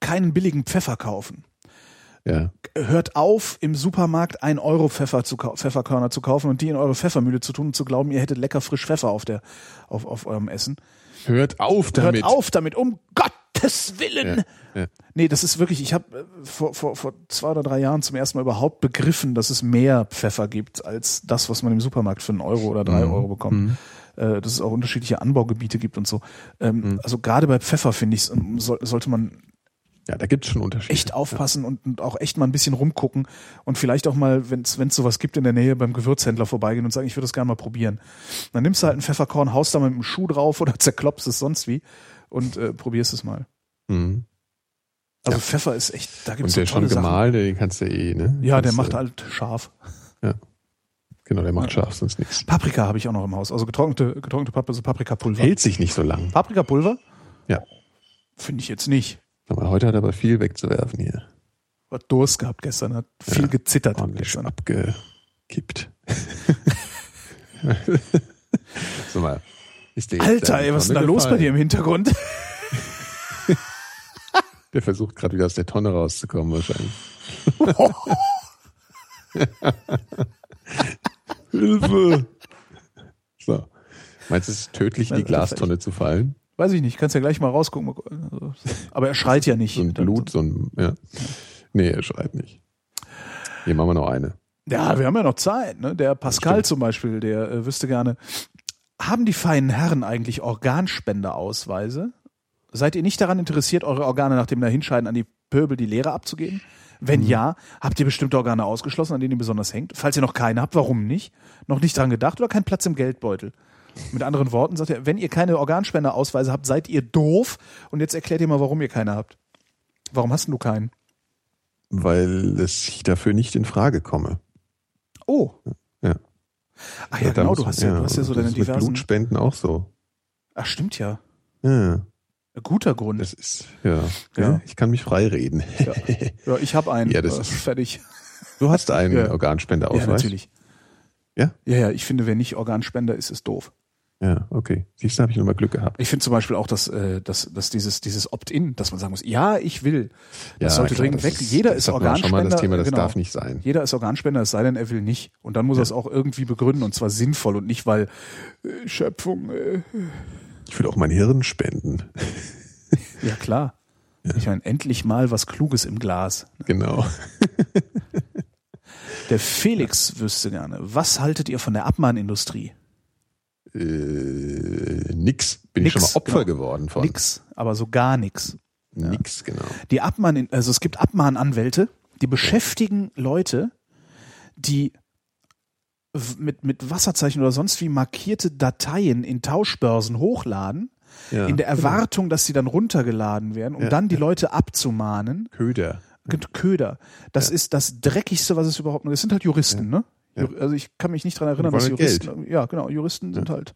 keinen billigen Pfeffer kaufen. Ja. Hört auf, im Supermarkt ein Euro Pfeffer zu Pfefferkörner zu kaufen und die in eure Pfeffermühle zu tun und zu glauben, ihr hättet lecker frisch Pfeffer auf der, auf, auf eurem Essen. Hört auf damit. Hört auf damit, um Gottes Willen! Ja, ja. Nee, das ist wirklich, ich habe vor, vor, vor zwei oder drei Jahren zum ersten Mal überhaupt begriffen, dass es mehr Pfeffer gibt als das, was man im Supermarkt für einen Euro oder drei Euro bekommt. Äh, dass es auch unterschiedliche Anbaugebiete gibt und so. Ähm, Also gerade bei Pfeffer, finde ich, soll, sollte man Ja, da gibt's schon Unterschiede. echt aufpassen und, und auch echt mal ein bisschen rumgucken und vielleicht auch mal, wenn es sowas gibt in der Nähe, beim Gewürzhändler vorbeigehen und sagen, ich würde das gerne mal probieren. Dann nimmst du halt ein Pfefferkorn, haust da mal mit dem Schuh drauf oder zerklopfst es sonst wie und äh, probierst es mal. Mhm. Also Pfeffer ist echt, da gibt Und es der so schon gemahlene, den kannst du eh, ne? Ja, der macht halt scharf. Genau, der macht scharf, sonst nichts. Paprika habe ich auch noch im Haus. Also getrocknete, getrocknete Paprika, also Paprikapulver. Hält sich nicht so lang. Paprikapulver? Ja. Finde ich jetzt nicht. Aber heute hat er aber viel wegzuwerfen hier. Hat Durst gehabt gestern, hat viel Ja, gezittert Ordentlich gestern. abgekippt. so mal. Ist der jetzt Alter, ey, was ist denn da los bei dir im Hintergrund? Der versucht gerade wieder aus der Tonne rauszukommen wahrscheinlich. Hilfe! So. Meinst du, es ist tödlich, in die Glastonne zu fallen? Weiß ich nicht, kannst ja gleich mal rausgucken. Aber er schreit ja nicht. So ein Blut, so ein, ja. Nee, er schreit nicht. Hier machen wir noch eine. Ja, wir haben ja noch Zeit. Ne? Der Pascal zum Beispiel, der äh, wüsste gerne, haben die feinen Herren eigentlich Organspendeausweise? Seid ihr nicht daran interessiert, eure Organe nach dem Dahinscheiden an die Pöbel die Lehre abzugeben? Wenn Mhm. ja, habt ihr bestimmte Organe ausgeschlossen, an denen ihr besonders hängt? Falls ihr noch keine habt, warum nicht? Noch nicht dran gedacht oder kein Platz im Geldbeutel? Mit anderen Worten sagt er, wenn ihr keine Organspendeausweise habt, seid ihr doof. Und jetzt erklärt ihr mal, warum ihr keine habt. Warum hast du keinen? Weil es ich dafür nicht in Frage komme. Oh. Ja. Ach ja, da genau, du hast ja, du hast ja so deine ist mit diversen. Blutspenden auch so. Ach, stimmt ja. Ja, Guter Grund. das ist, ja. Ja. ja. Ich kann mich frei reden. Ja, ich habe einen. Ja, das Äh, ist- fertig. Du hast einen Ja. Organspendeausweis? Ja, natürlich. Ja? Ja, ja, ich finde, wer nicht Organspender ist, ist doof. Ja, okay. Siehst du, habe ich nochmal Glück gehabt. Ich finde zum Beispiel auch, dass, äh, dass, dass dieses, dieses Opt-in, dass man sagen muss, ja, ich will. Das Ja, sollte klar, dringend das weg. ist- Jeder das ist wir Organspender. schon mal das Thema, das genau. darf nicht sein. Jeder ist Organspender, es sei denn, er will nicht. Und dann muss er es auch irgendwie begründen und zwar sinnvoll und nicht, weil äh, Schöpfung, äh, Ich will auch mein Hirn spenden. ja klar. Ich meine, endlich mal was Kluges im Glas. Genau. Der Felix wüsste gerne, was haltet ihr von der Abmahnindustrie? Äh, nix. Bin ich Nix, schon mal Opfer genau. geworden von. Nix, aber so gar nix. Nix, genau. Die Abmahn, also es gibt Abmahnanwälte, die beschäftigen Leute, die mit, mit Wasserzeichen oder sonst wie markierte Dateien in Tauschbörsen hochladen, Ja, in der genau. Erwartung, dass sie dann runtergeladen werden, um Ja, dann die Leute abzumahnen. Köder. Köder. Das ist das dreckigste, was es überhaupt noch ist. Es sind halt Juristen, ne? Ja. Also ich kann mich nicht dran erinnern, dass wollen Juristen, ja genau, Juristen sind halt,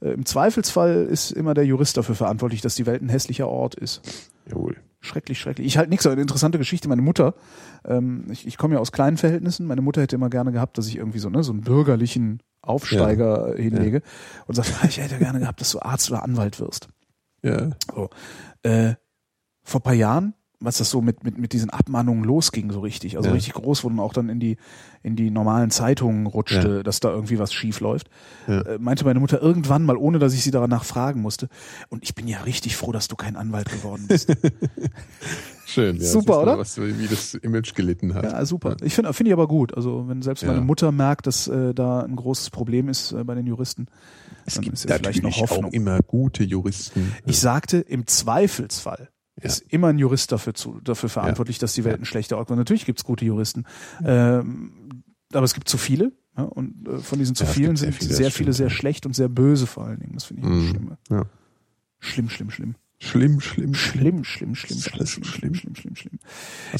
äh, im Zweifelsfall ist immer der Jurist dafür verantwortlich, dass die Welt ein hässlicher Ort ist. Jawohl. Schrecklich, schrecklich. Ich halt nichts, aber eine interessante Geschichte. Meine Mutter, ähm, ich, ich komme ja aus kleinen Verhältnissen, meine Mutter hätte immer gerne gehabt, dass ich irgendwie so, ne, so einen bürgerlichen Aufsteiger hinlege und sagt, ich hätte gerne gehabt, dass du Arzt oder Anwalt wirst. Ja. So. Äh, vor paar Jahren, was das so mit, mit, mit diesen Abmahnungen losging, so richtig, also Ja. richtig groß wurden auch dann in die, in die normalen Zeitungen rutschte, dass da irgendwie was schief läuft, Ja. äh, meinte meine Mutter irgendwann mal, ohne dass ich sie danach fragen musste. Und ich bin ja richtig froh, dass du kein Anwalt geworden bist. Schön. Ja, Super, oder? Was, wie das Image gelitten hat. Ja, super. Ich finde finde ich aber gut. Also wenn selbst Ja. meine Mutter merkt, dass äh, da ein großes Problem ist äh, bei den Juristen, es dann gibt ist ja vielleicht noch Hoffnung. auch immer gute Juristen. Ich sagte, im Zweifelsfall Ja. ist immer ein Jurist dafür, zu, dafür verantwortlich, dass die Welt ein schlechter Ort wird. Natürlich gibt es gute Juristen, ähm, aber es gibt zu viele. Ja, und äh, von diesen zu Ja, vielen gibt sehr sind viele, sehr viele sehr ja. schlecht und sehr böse vor allen Dingen. Das finde ich Mhm. schlimm. Ja. Schlimm, schlimm, schlimm. Schlimm, schlimm, Schlimm, schlimm, schlimm, schlimm, schlimm, schlimm, schlimm. schlimm, schlimm,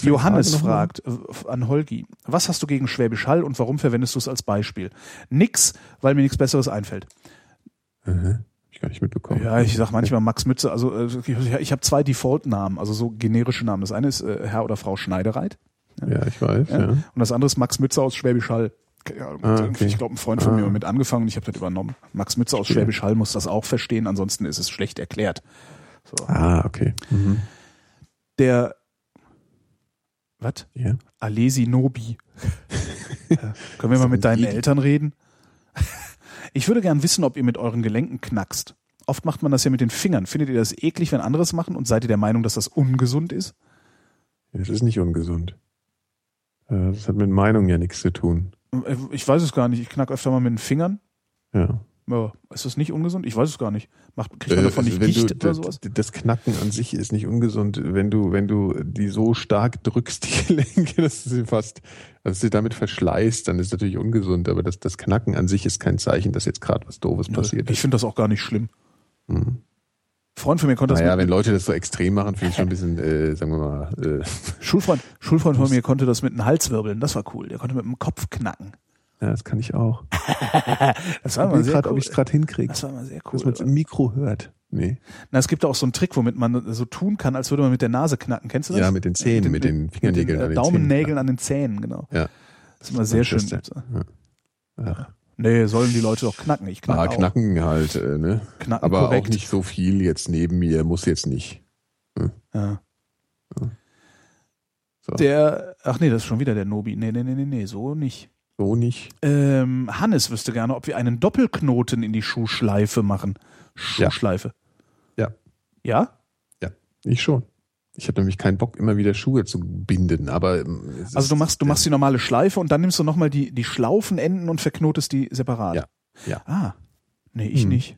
Johannes fragt äh, an Holgi, was hast du gegen Schwäbisch Hall und warum verwendest du es als Beispiel? Nix, weil mir nichts Besseres einfällt. Mhm. Gar nicht mitbekommen. Ja, ich sag manchmal Max Mütze, also äh, ich, habe zwei Default-Namen, also so generische Namen. Das eine ist äh, Herr oder Frau Schneidereit Ja, ich weiß, ja. ja. und das andere ist Max Mütze aus Schwäbisch Hall. Ja, Ah, okay. Ich glaube, ein Freund von Ah. mir hat mit angefangen und ich habe das übernommen. Max Mütze aus. Schwäbisch Hall muss das auch verstehen, ansonsten ist es schlecht erklärt. So. Ah, okay. Mhm. Der was? Ja. Alesi Nobi. ja. Können wir mal mit deinen. Eltern reden? Ich würde gern wissen, ob ihr mit euren Gelenken knackst. Oft macht man das ja mit den Fingern. Findet ihr das eklig, wenn andere es machen? Und seid ihr der Meinung, dass das ungesund ist? Das ist nicht ungesund. Äh, Das hat mit Meinung ja nichts zu tun. Äh, Ich weiß es gar nicht. Ich knack öfter mal mit den Fingern. Ja. Ja, ist das nicht ungesund? Ich weiß es gar nicht. Macht, kriegt man Äh, davon nicht wenn Gicht du, oder das, sowas? das Knacken an sich ist nicht ungesund, wenn du, wenn du die so stark drückst, die Gelenke, dass du sie fast, dass du sie damit verschleißt, dann ist es natürlich ungesund, aber das, das Knacken an sich ist kein Zeichen, dass jetzt gerade was Doofes passiert Ich ist. finde das auch gar nicht schlimm. Hm. Ein Freund von mir konnte das Naja, wenn Leute das so extrem machen, finde ich schon ein bisschen, äh, sagen wir mal, äh, Schulfreund, Schulfreund von mir konnte das mit einem Halswirbeln. Das war cool. Der konnte mit dem Kopf knacken. Ja, das kann ich auch. Das war mal sehr gerade, cool. ob ich es gerade hinkriege, Das war mal sehr dass cool. man es im Mikro hört. Nee. Na, es gibt auch so einen Trick, womit man so tun kann, als würde man mit der Nase knacken. Kennst du das? Ja, mit den Zähnen, mit den Fingernägeln mit an den den äh, Daumennägeln Zähnen. an den Zähnen, genau. Ja. Das ist immer sehr schön. Ja. Nee, sollen die Leute doch knacken. Ich knack Ah, auch. knacken halt, äh, ne? Knacken Aber korrekt. auch nicht so viel jetzt neben mir, muss jetzt nicht. Ja. So, Der, ach nee, das ist schon wieder der Nobi. Nee, nee, nee, nee, nee, so nicht. So nicht. Ähm, Hannes wüsste gerne, ob wir einen Doppelknoten in die Schuhschleife machen. Ja. Schuhschleife. Ja. Ja? Ich schon. Ich habe nämlich keinen Bock, immer wieder Schuhe zu binden, aber ähm, Also du machst, du machst die normale Schleife und dann nimmst du nochmal die, die Schlaufenenden und verknotest die separat. Ja. Ja. Ah. Nee, ich Hm. nicht.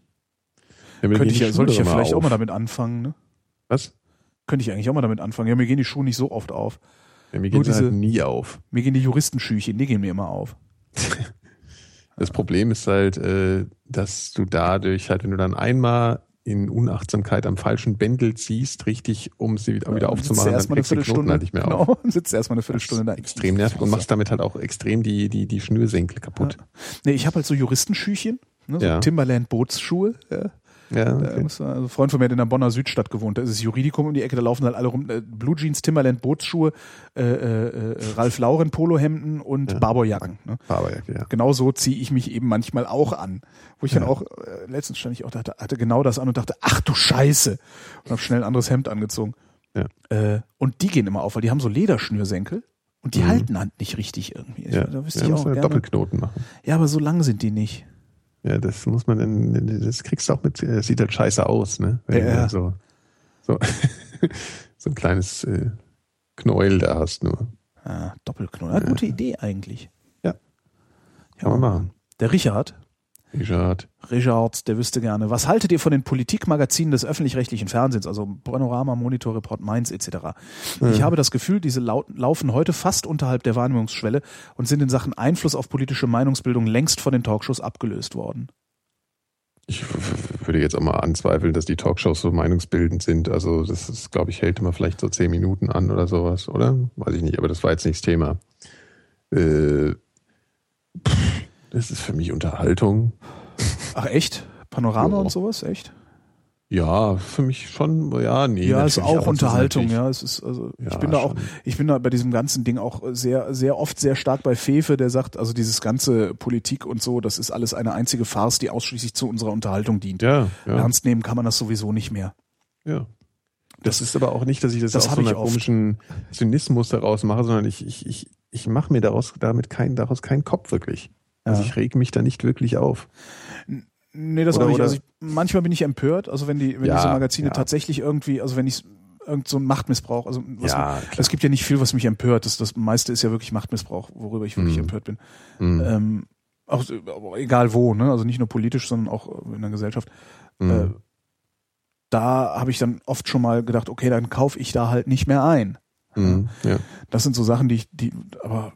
Ja, Könnte ich ja, sollte ich ja vielleicht auf. auch mal damit anfangen, ne? Was? Könnte ich eigentlich auch mal damit anfangen. Ja, mir gehen die Schuhe nicht so oft auf. Ja, mir sie halt diese- nie auf. Mir gehen die Juristenschüchen, die gehen mir immer auf. Das Problem ist halt, äh, dass du dadurch halt, wenn du dann einmal in Unachtsamkeit am falschen Bändel ziehst, richtig, um sie wieder, wieder Dann sitzt du aufzumachen, dann kriegst du den Knoten Viertelstunde. halt nicht mehr genau, auf. sitzt erstmal eine Viertelstunde da. Extrem nervig und machst damit halt auch extrem die, die, die Schnürsenkel kaputt. Nee, ich habe halt so Juristenschüchen, ne, so Ja. Timberland Bootsschuhe. Ja. Ja, Da okay. man- also ein Freund von mir hat in der Bonner Südstadt gewohnt. Da ist das Juridikum um die Ecke, da laufen halt alle rum. Äh, Blue Jeans, Timberland Bootsschuhe, äh, äh, äh, Ralf Lauren Polohemden und Ja. Barbourjacken. Ne? Aber ja. Genau so ziehe ich mich eben manchmal auch an. Wo ich dann Ja. auch, äh, letztens stand ich auch, dachte, hatte genau das an und dachte, ach du Scheiße. Und habe schnell ein anderes Hemd angezogen. Ja. Äh, und die gehen immer auf, weil die haben so Lederschnürsenkel und die Mhm. halten halt nicht richtig irgendwie. Ja. Da wüsste ja, ich auch gerne. Doppelknoten machen. Ja, aber so lang sind die nicht. Ja, das muss man dann, das kriegst du auch mit, das sieht halt scheiße aus, ne? Wenn Ja. du so, so, so ein kleines äh, Knäuel da hast nur. Ah, Doppelknoten. Ja, gute Idee eigentlich. Ja. Kann man machen. Der Richard, Richard. Richard, der wüsste gerne, was haltet ihr von den Politikmagazinen des öffentlich-rechtlichen Fernsehens, also Panorama, Monitor, Report Mainz etc.? Ich habe das Gefühl, diese lau laufen heute fast unterhalb der Wahrnehmungsschwelle und sind in Sachen Einfluss auf politische Meinungsbildung längst von den Talkshows abgelöst worden. Ich würde jetzt auch mal anzweifeln, dass die Talkshows so meinungsbildend sind. Also das ist, glaube ich, hält immer vielleicht so zehn Minuten an oder sowas, oder? Weiß ich nicht, aber das war jetzt nicht das Thema. Äh, pff, das ist für mich Unterhaltung. Ach echt? Panorama Ja. und sowas? Echt? Ja, für mich schon, ja, nee. ja, ist auch Unterhaltung, ja. Es ist, also, ich Ja, bin da auch, schon. ich bin da bei diesem ganzen Ding auch sehr, sehr oft sehr stark bei Fefe, der sagt, also dieses ganze Politik und so, das ist alles eine einzige Farce, die ausschließlich zu unserer Unterhaltung dient. Ja, ja, Ernst nehmen kann man das sowieso nicht mehr. ja. Das ist aber auch nicht, dass ich das, Das aus so ich oft. komischen Zynismus daraus mache, sondern ich, ich, ich, ich mache mir daraus damit kein, daraus keinen Kopf wirklich. Also ich reg mich da nicht wirklich auf. Nee, das Oder- auch nicht. Also ich, manchmal bin ich empört, also wenn die, wenn Ja, diese Magazine ja. tatsächlich irgendwie, also wenn ich irgend so ein Machtmissbrauch, also was Ja, es gibt ja nicht viel, was mich empört. Das, das meiste ist ja wirklich Machtmissbrauch, worüber ich wirklich Mhm. empört bin. Mhm. Ähm, auch, egal wo, ne? Also nicht nur politisch, sondern auch in der Gesellschaft. Mhm. Äh, da habe ich dann oft schon mal gedacht, okay, dann kaufe ich da halt nicht mehr ein. Mhm. Ja. Das sind so Sachen, die ich, die, aber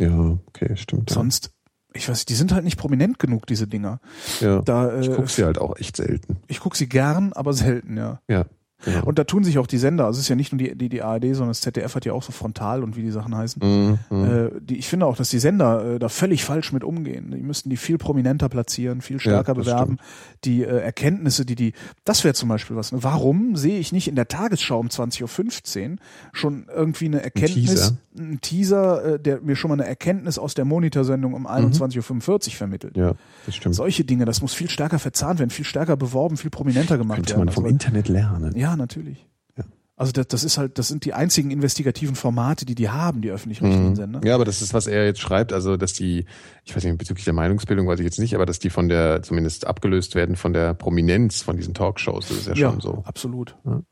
ja, okay, stimmt. Sonst, ich weiß, die sind halt nicht prominent genug, diese Dinger. ja. Da, äh, Ich gucke sie halt auch echt selten. ich guck sie gern, aber selten, ja. Ja. Genau. Und da tun sich auch die Sender, also es ist ja nicht nur die, die, die ARD, sondern das ZDF hat ja auch so frontal und wie die Sachen heißen. Mhm, mhm. Äh, die, ich finde auch, dass die Sender äh, da völlig falsch mit umgehen. Die müssten die viel prominenter platzieren, viel stärker das bewerben. Die äh, Erkenntnisse, die die, das wäre zum Beispiel was. Ne? Warum sehe ich nicht in der Tagesschau um 20.15 Uhr schon irgendwie eine Erkenntnis, ein Teaser, äh, der mir schon mal eine Erkenntnis aus der Monitorsendung um 21.45 Uhr vermittelt? Ja, das stimmt. Solche Dinge, das muss viel stärker verzahnt werden, viel stärker beworben, viel prominenter gemacht Könnte werden. man vom Also- Internet lernen. ja, natürlich. Ja. Also das, das ist halt, das sind die einzigen investigativen Formate, die die haben, die öffentlich-rechtlichen Sender. Mhm. Ja, aber das ist, was er jetzt schreibt, also dass die, ich weiß nicht, bezüglich der Meinungsbildung weiß ich jetzt nicht, aber dass die von der, zumindest abgelöst werden von der Prominenz von diesen Talkshows, das ist ja, schon so. absolut. Ja.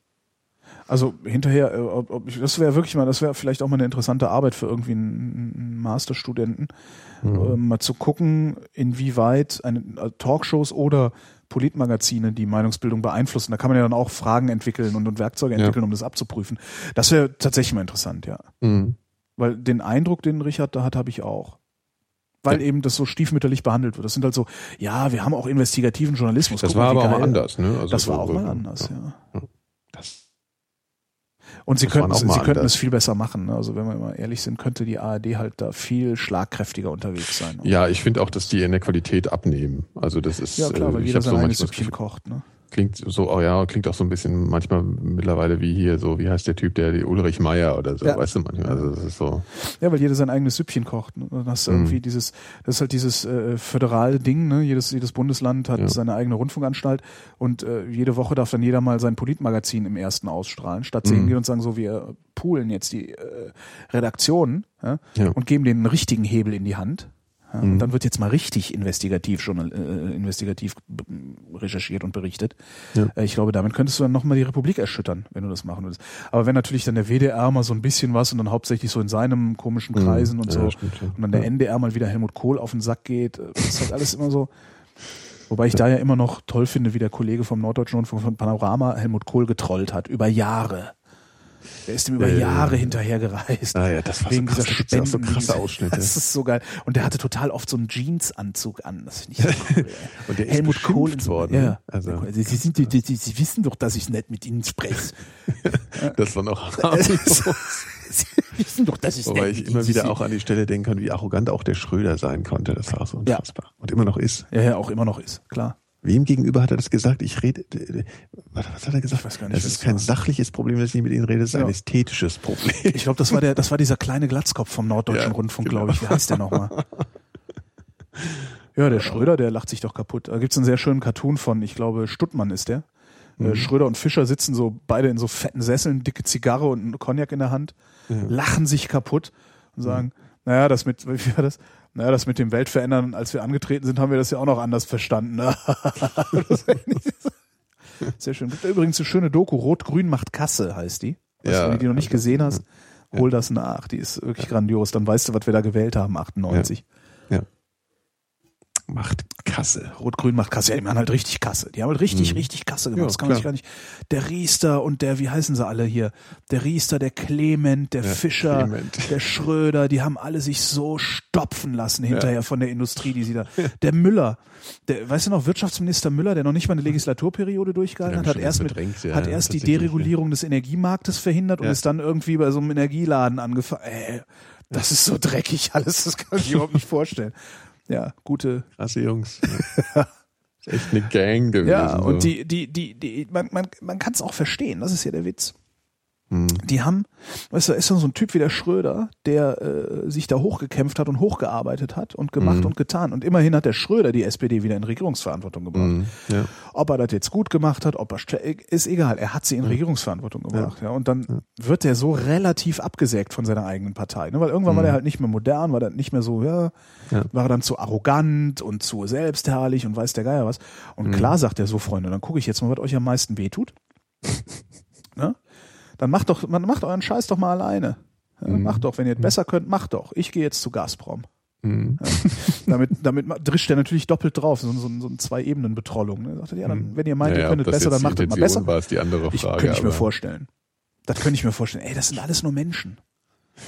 Also hinterher, äh, ob, ob ich, das wäre wirklich mal, das wäre vielleicht auch mal eine interessante Arbeit für irgendwie einen, einen Masterstudenten, Mhm. äh, mal zu gucken, inwieweit eine, äh, Talkshows oder Politmagazine die Meinungsbildung beeinflussen. Da kann man ja dann auch Fragen entwickeln und, und Werkzeuge Ja. entwickeln, um das abzuprüfen. Das wäre tatsächlich mal interessant, ja. Mhm. Weil den Eindruck, den Richard da hat, habe ich auch. Weil Ja. eben das so stiefmütterlich behandelt wird. Das sind halt so, ja, wir haben auch investigativen Journalismus. Das Guck war aber auch mal geil. anders, ne? Also Das war auch mal anders, ja. Das, Und sie könnten, sie könnten es viel besser machen. ne? Also wenn wir mal ehrlich sind, könnte die ARD halt da viel schlagkräftiger unterwegs sein. ja, ich finde auch, dass die in der Qualität abnehmen. Also das ist, Ja, klar, äh, weil ich jeder habe so sein eigenes Süppchen kocht. Ne? Klingt so, oh ja, klingt auch so ein bisschen manchmal mittlerweile wie hier so, wie heißt der Typ, der die Ulrich Meier oder so, Ja. weißt du manchmal. Also das ist so. Ja, weil jeder sein eigenes Süppchen kocht. Ne? Dann hast du Mhm. irgendwie dieses, das ist halt dieses äh, föderale Ding, ne? Jedes, jedes Bundesland hat Ja. seine eigene Rundfunkanstalt und äh, jede Woche darf dann jeder mal sein Politmagazin im ersten ausstrahlen, statt sie Mhm. hingehen und sagen, so, wir poolen jetzt die äh, Redaktionen? Ja. und geben denen einen richtigen Hebel in die Hand. Ja, Mhm. Und dann wird jetzt mal richtig investigativ schon äh, investigativ b- recherchiert und berichtet. Ja. Äh, ich glaube, damit könntest du dann nochmal die Republik erschüttern, wenn du das machen würdest. Aber wenn natürlich dann der WDR mal so ein bisschen was und dann hauptsächlich so in seinem komischen Mhm. Kreisen und Ja, so stimmt, ja. und dann der. NDR mal wieder Helmut Kohl auf den Sack geht, äh, das ist halt alles immer so. Wobei ich da ja immer noch toll finde, wie der Kollege vom Norddeutschen Rundfunk von Panorama Helmut Kohl getrollt hat, über Jahre. Der ist ihm über Äh, Jahre hinterhergereist. Ah ja, das war Wegen so krass, dieser ja so krasse Ausschnitte. Das ist so geil. Und der hatte total oft so einen Jeansanzug an. Das finde ich so cool. Und der ist Helmut Kohl in so, worden. Ja. Also- Sie, sind, Sie, Sie, Sie wissen doch, dass ich nicht mit Ihnen spreche. Das war noch Sie wissen doch, dass ich Wobei nicht ich immer wieder auch an die Stelle denken kann, wie arrogant auch der Schröder sein konnte. Das war so Ja. unfassbar. Und immer noch ist. Ja, ja, auch immer noch ist, klar. Wem gegenüber hat er das gesagt? Ich rede. äh, Was, hat er gesagt? Ich weiß gar nicht, das ist kein war. sachliches Problem, dass ich nicht mit Ihnen rede, das ist ein Ja. ästhetisches Problem. Ich glaube, das war der, das war dieser kleine Glatzkopf vom Norddeutschen Ja, Rundfunk, genau. glaube ich. Wie heißt der nochmal? Ja, der Schröder, der lacht sich doch kaputt. Da gibt's einen sehr schönen Cartoon von, ich glaube, Stuttmann ist der. Mhm. Äh, Schröder und Fischer sitzen so beide in so fetten Sesseln, dicke Zigarre und einen Cognac in der Hand, lachen sich kaputt und sagen, naja, das mit, wie war das? Naja, das mit dem Weltverändern, als wir angetreten sind, haben wir das ja auch noch anders verstanden. So- Sehr schön. Gibt übrigens eine schöne Doku, Rot-Grün macht Kasse heißt die. Was, Ja, wenn du die noch nicht gesehen hast, hol das nach. Die ist wirklich grandios. Dann weißt du, was wir da gewählt haben, 98. Ja. Macht Kasse. Rot-Grün macht Kasse. Ja, die machen halt richtig Kasse. Die haben halt richtig, richtig Kasse gemacht. Ja, das kann man sich klar. gar nicht. Der Riester und der, wie heißen sie alle hier? Der Riester, der Clement, der Ja, Fischer, Clement. der Schröder, die haben alle sich so stopfen lassen hinterher von der Industrie, die sie da. Der Müller, der, weißt du noch, Wirtschaftsminister Müller, der noch nicht mal eine Legislaturperiode durchgehalten hat, hat erst mit, hat erst die Deregulierung des Energiemarktes verhindert und ist dann irgendwie bei so einem Energieladen angefangen. Ey, das ist so dreckig alles, das kann ich überhaupt nicht vorstellen. Ja, gute, Krasse Jungs. Ja. ist echt eine Gang gewesen. Ja, und so. die, die, die, die, man, man, man kann es auch verstehen, das ist ja der Witz. Die haben, weißt du, ist dann so ein Typ wie der Schröder, der äh, sich da hochgekämpft hat und hochgearbeitet hat und gemacht Mhm. und getan. Und immerhin hat der Schröder die SPD wieder in Regierungsverantwortung gebracht. Hm. Ja. Ob er das jetzt gut gemacht hat, ob er st- ist egal. Er hat sie in Regierungsverantwortung gebracht. Ja. Und dann wird er so relativ abgesägt von seiner eigenen Partei. Ne? Weil irgendwann war der halt nicht mehr modern, war dann nicht mehr so, ja, Ja. war er dann zu arrogant und zu selbstherrlich und weiß der Geier was. Und klar sagt er so, Freunde, dann gucke ich jetzt mal, was euch am meisten wehtut. Dann macht doch, man macht euren Scheiß doch mal alleine. Ja, Macht doch, wenn ihr es besser könnt, macht doch. Ich gehe jetzt zu Gazprom. Hm. Damit, damit ma- drischt er natürlich doppelt drauf, so, so, so eine Zwei-Ebenen-Betrollung. Ne? Sagt er, ja, dann, wenn ihr meint, Ja, ihr ja, könnt ob es das besser, dann macht es mal besser. war, ist die andere Ich Frage. könnte ich mir vorstellen. Das könnte ich mir vorstellen. Ey, das sind alles nur Menschen.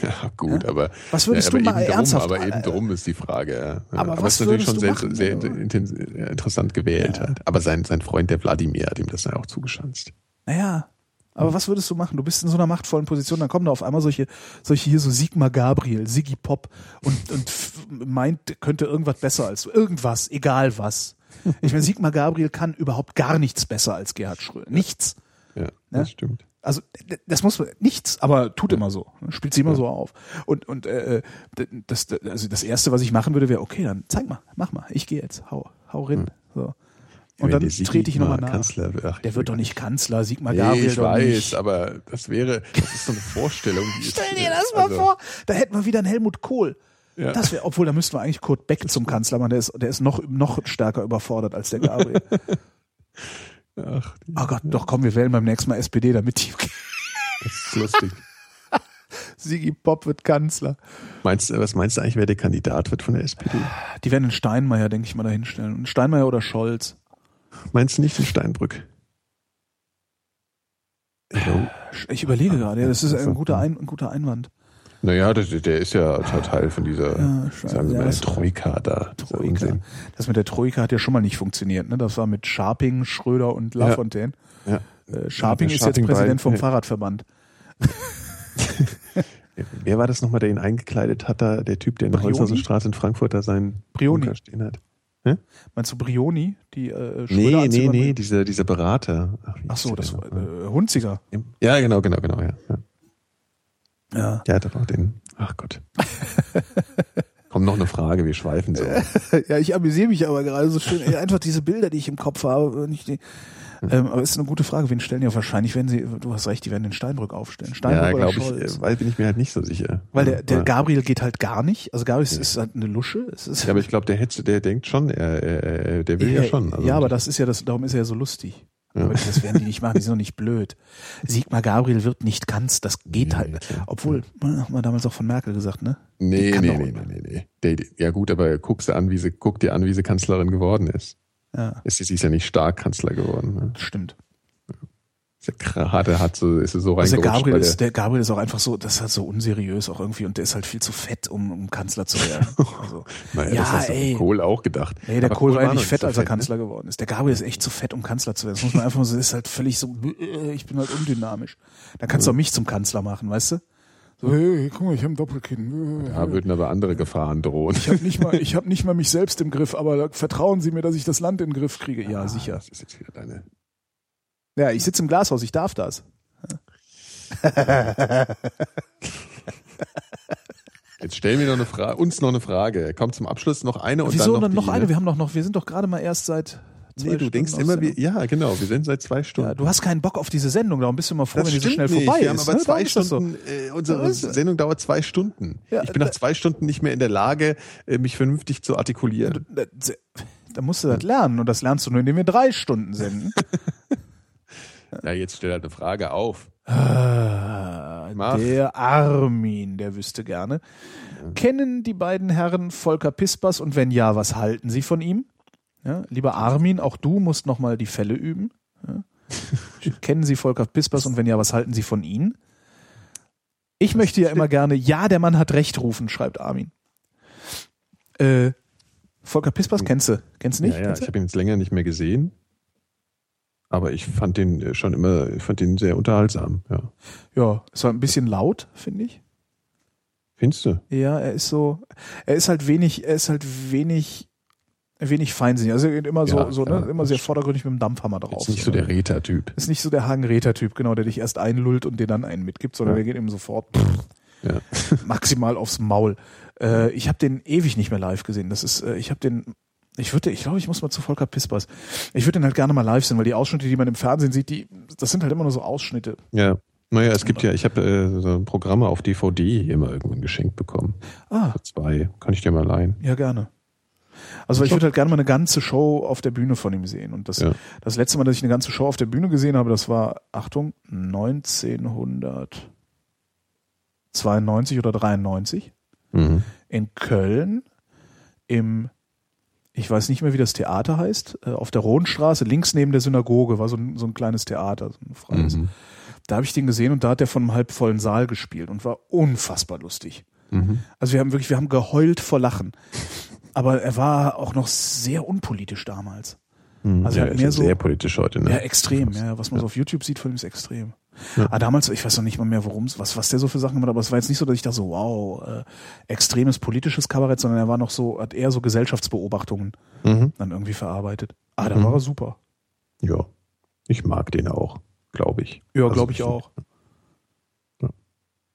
Ja, gut, aber. Was würdest ja, du aber mal eben drum, ernsthaft- Aber eben äh, drum ist die Frage. Ja. Ja, Aber aber was ist natürlich schon du sehr, machen, sehr intens- ja, interessant gewählt hat. Aber sein, sein Freund, der Wladimir, hat ihm das ja auch zugeschanzt. Naja, Aber was würdest du machen? Du bist in so einer machtvollen Position, dann kommen da auf einmal solche, solche hier so Sigmar Gabriel, Siggy Pop und, und meint, könnte irgendwas besser als du. Irgendwas, egal was. Ich meine, Sigmar Gabriel kann überhaupt gar nichts besser als Gerhard Schröder. Nichts. Ja, das stimmt. Also das muss man nichts, aber tut immer so, ne? spielt sie immer so auf. Und und äh, d- das also das erste, was ich machen würde, wäre okay, dann zeig mal, mach mal, ich gehe jetzt, hau, hau rein. So. Und dann trete ich nochmal mal nach. Kanzler. Ach, Der wird doch nicht Kanzler, Sigmar Nee, Gabriel ich weiß, nicht. aber das wäre, das ist so eine Vorstellung. Stell dir das mal also, vor, da hätten wir wieder einen Helmut Kohl. Ja. Das wäre, obwohl da müssten wir eigentlich Kurt Beck zum Kanzler machen, der ist, der ist noch, noch stärker überfordert als der Gabriel. Ach, oh Gott, doch komm, wir wählen beim nächsten Mal SPD, damit die das ist lustig. Sigi Pop wird Kanzler. Meinst was meinst du eigentlich, wer der Kandidat wird von der SPD? Die werden einen Steinmeier, denke ich mal, da hinstellen. Einen Steinmeier oder Scholz. Meinst du nicht den Steinbrück? Ich überlege gerade, ja, das ist ein Also, guter, ein, ein guter Einwand. Naja, das, der ist ja Teil von dieser, Ja, sagen wir ja, mal, Troika da. Troika. Das mit der Troika hat ja schon mal nicht funktioniert. Ne? Das war mit Scharping, Schröder und Lafontaine. Ja. Äh, Scharping ist Scharping jetzt Präsident vom. Fahrradverband. Wer war das nochmal, der ihn eingekleidet hat, da, der Typ, der in der? Holzhausenstraße in Frankfurt da seinen Brioni. Bunker stehen hat? Meinst du Brioni? Die äh, Schröder Nee, nee, nee, dieser, dieser Berater. Ach, Ach so, das war äh, Hunziger. Ja, genau, genau, genau, ja. ja. Ja. Der hat aber auch den, ach Gott. Kommt noch eine Frage, wir schweifen so. ja, ich amüsiere mich aber gerade so schön. Einfach diese Bilder, die ich im Kopf habe. Wenn ich die, ähm, aber es ist eine gute Frage. Wen stellen die ja wahrscheinlich, wenn sie, du hast recht, die werden den Steinbrück aufstellen. Steinbrück Ja, glaube ich, äh, weil bin ich mir halt nicht so sicher. Weil der, der ja. Gabriel geht halt gar nicht. Also Gabriel ist, ist halt eine Lusche. Es ist, Ja, aber ich glaube, der Hetze, der denkt schon, er, er, er der will ja, schon. Also ja, aber das ist ja das, darum ist er ja so lustig. Ja. Das werden die nicht machen, die sind doch nicht blöd. Sigmar Gabriel wird nicht ganz, das geht halt. Obwohl, na, haben wir damals auch von Merkel gesagt, ne? Nee, nee, nee, nee, nee, nee. Ja gut, aber guck sie an, wie sie, guck dir an, wie sie Kanzlerin geworden ist. Ja, Ist sie, sie ist ja nicht stark Kanzler geworden. Ne? stimmt. Ist ja gerade hat so, ist so Also der. Gabriel ist, der Gabriel ist auch einfach so, das ist halt so unseriös auch irgendwie und der ist halt viel zu fett, um, um Kanzler zu werden. Also, naja, ja, das hast ey. Kohl auch gedacht. nee, der Aber Kohl war nicht fett, als er ne? Kanzler geworden ist. Der Gabriel ist echt zu fett, um Kanzler zu werden. Das muss man einfach so, ist halt völlig so, äh, ich bin halt undynamisch. Da kannst du auch mich zum Kanzler machen, weißt du? So, hey, guck mal, ich habe ein Doppelkinn. Da würden aber andere Gefahren drohen. Ich habe nicht mal, ich habe nicht mal mich selbst im Griff, aber vertrauen Sie mir, dass ich das Land in den Griff kriege. Ja, sicher. Das ist jetzt wieder deine. Ja, ich sitze im Glashaus, ich darf das. Jetzt stellen wir noch eine Frage, uns noch eine Frage. Kommt zum Abschluss noch eine und Wieso dann noch, dann noch eine? Ne? Wir haben doch noch, wir sind doch gerade mal erst seit zwei Nee, du Stunden denkst immer, wir, ja, genau, wir sind seit zwei Stunden. Ja, du hast keinen Bock auf diese Sendung, darum bist du immer froh, Das wenn die so schnell nicht. vorbei wir ist. haben aber ne? zwei das so. Stunden, äh, unsere Sendung dauert zwei Stunden. Ja, ich bin nach zwei Stunden nicht mehr in der Lage, äh, mich vernünftig zu artikulieren. Da, da musst du das lernen und das lernst du nur, indem wir drei Stunden senden. Ja, jetzt stell halt eine Frage auf. Ah, der Armin, der wüsste gerne. Kennen die beiden Herren Volker Pispers und wenn ja, was halten sie von ihm? Ja, lieber Armin, auch du musst nochmal die Fälle üben. Ja. Kennen Sie Volker Pispers und wenn ja, was halten Sie von ihm? Ich möchte ja immer gerne, ja, der Mann hat Recht rufen, schreibt Armin. Äh, Volker Pispers kennst du? Kennst du nicht? ja, ja, ich habe ihn jetzt länger nicht mehr gesehen. Aber ich fand den äh, schon immer, ich fand den sehr unterhaltsam, ja. ja, ist halt ein bisschen laut, finde ich. Findest du? Ja, er ist so, er ist halt wenig, er ist halt wenig, wenig feinsinnig. Also er geht immer so, Ja, so, ne, immer sehr vordergründig mit dem Dampfhammer drauf. Ist nicht so der Räter-Typ. ist nicht so der Hagen-Räter-Typ, genau, der dich erst einlullt und dir dann einen mitgibt, sondern der geht ihm sofort pff, maximal aufs Maul. Äh, ich habe den ewig nicht mehr live gesehen. Das ist, äh, ich habe den, ich würde, ich glaube, ich muss mal zu Volker Pispers. Ich würde den halt gerne mal live sehen, weil die Ausschnitte, die man im Fernsehen sieht, die, das sind halt immer nur so Ausschnitte. Ja. Naja, es gibt ja, ich habe äh, so Programme auf DVD mal irgendwann geschenkt bekommen. Ah, Für zwei. Kann ich dir mal leihen. ja gerne. Also ich würde halt gerne mal eine ganze Show auf der Bühne von ihm sehen. Und das, Ja. das letzte Mal, dass ich eine ganze Show auf der Bühne gesehen habe, das war, Achtung, 1992 oder 93 Mhm. in Köln im, ich weiß nicht mehr, wie das Theater heißt, äh, auf der Rohnstraße, links neben der Synagoge, war so ein, so ein kleines Theater, so ein freies. Mhm. Da habe ich den gesehen und da hat er von einem halbvollen Saal gespielt und war unfassbar lustig. Mhm. Also wir haben wirklich, wir haben geheult vor Lachen. Aber er war auch noch sehr unpolitisch damals. Mhm. Also ja, er mehr ja so- sehr politisch heute, ne? Ja, extrem. Ja, was man so auf YouTube sieht von ihm ist extrem. Ja. Ah, damals, ich weiß noch nicht mal mehr, worum es, was, was der so für Sachen gemacht hat, aber es war jetzt nicht so, dass ich da so, wow, äh, extremes politisches Kabarett, sondern er war noch so, hat eher so Gesellschaftsbeobachtungen Mhm. dann irgendwie verarbeitet. Ah, da Mhm. war er super. Ja. Ich mag den auch, glaube ich. Ja, Also glaube ich auch. Ja.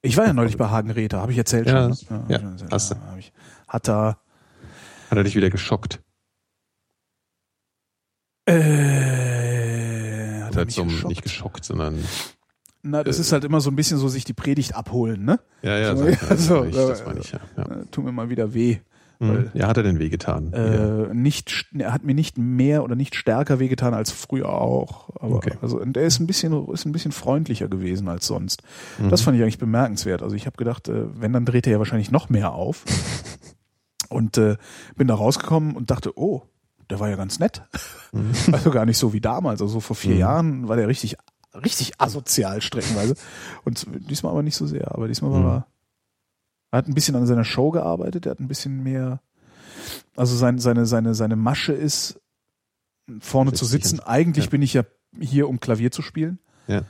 Ich war ja neulich bei Hagen Räther, habe ich erzählt Ja, schon. ja, hab ich erzählt. hast du. hab ich, hat da Hat er dich wieder geschockt? äh, hat er Oder mich zum, geschockt? nicht geschockt, sondern. Na, das äh, ist halt immer so ein bisschen so sich die Predigt abholen, ne? Ja, ja, So, ja, ja, das so, meine ich, das meine ich, ja. ja. Äh, Tut mir mal wieder weh. Mhm. weil- ja, hat er denn wehgetan? Ja. Äh, nicht, st- er hat mir nicht mehr oder nicht stärker wehgetan als früher auch. Aber Okay. also und er ist ein bisschen ist ein bisschen freundlicher gewesen als sonst. Mhm. Das fand ich eigentlich bemerkenswert. Also ich habe gedacht, äh, wenn dann dreht er ja wahrscheinlich noch mehr auf. und äh, bin da rausgekommen und dachte, oh, der war ja ganz nett. Mhm. Also gar nicht so wie damals. Also vor vier Mhm. Jahren war der richtig richtig asozial streckenweise. Und diesmal aber nicht so sehr. Aber diesmal war Mhm. er er hat ein bisschen an seiner Show gearbeitet, er hat ein bisschen mehr, also sein, seine, seine, seine Masche ist, vorne zu sitzen. Eigentlich Ja. bin ich ja hier, um Klavier zu spielen. Ja.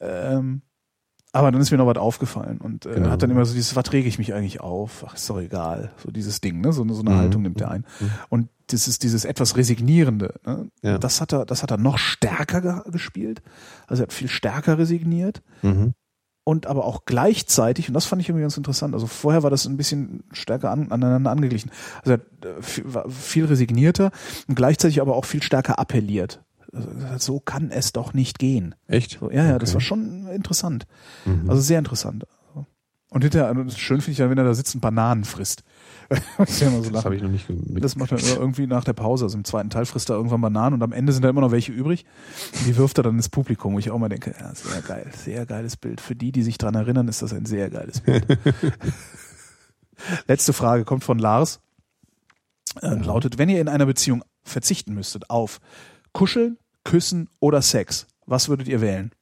Ähm, aber dann ist mir noch was aufgefallen und äh, Genau. hat dann immer so dieses, was rege ich mich eigentlich auf? Ach, ist doch egal. So dieses Ding, ne? So, so eine Mhm. Haltung nimmt er ein. Mhm. Und das ist dieses etwas Resignierende. Ne? Ja. Das hat er, das hat er noch stärker ge gespielt. Also er hat viel stärker resigniert Mhm. und aber auch gleichzeitig, und das fand ich irgendwie ganz interessant, also vorher war das ein bisschen stärker an, aneinander angeglichen. Also er hat, äh, viel, war viel resignierter und gleichzeitig aber auch viel stärker appelliert. So kann es doch nicht gehen. Echt? So, ja, ja, das Okay. war schon interessant. Mhm. Also sehr interessant. Und hinterher, also schön finde ich ja, wenn er da sitzt und Bananen frisst. das so das habe ich noch nicht mit. Das macht er immer irgendwie nach der Pause. Also im zweiten Teil frisst er irgendwann Bananen und am Ende sind da immer noch welche übrig. Und die wirft er dann ins Publikum, wo ich auch mal denke, ja, sehr geil, sehr geiles Bild. Für die, die sich dran erinnern, ist das ein sehr geiles Bild. Letzte Frage kommt von Lars. Äh, Lautet, wenn ihr in einer Beziehung verzichten müsstet auf Kuscheln, Küssen oder Sex, was würdet ihr wählen?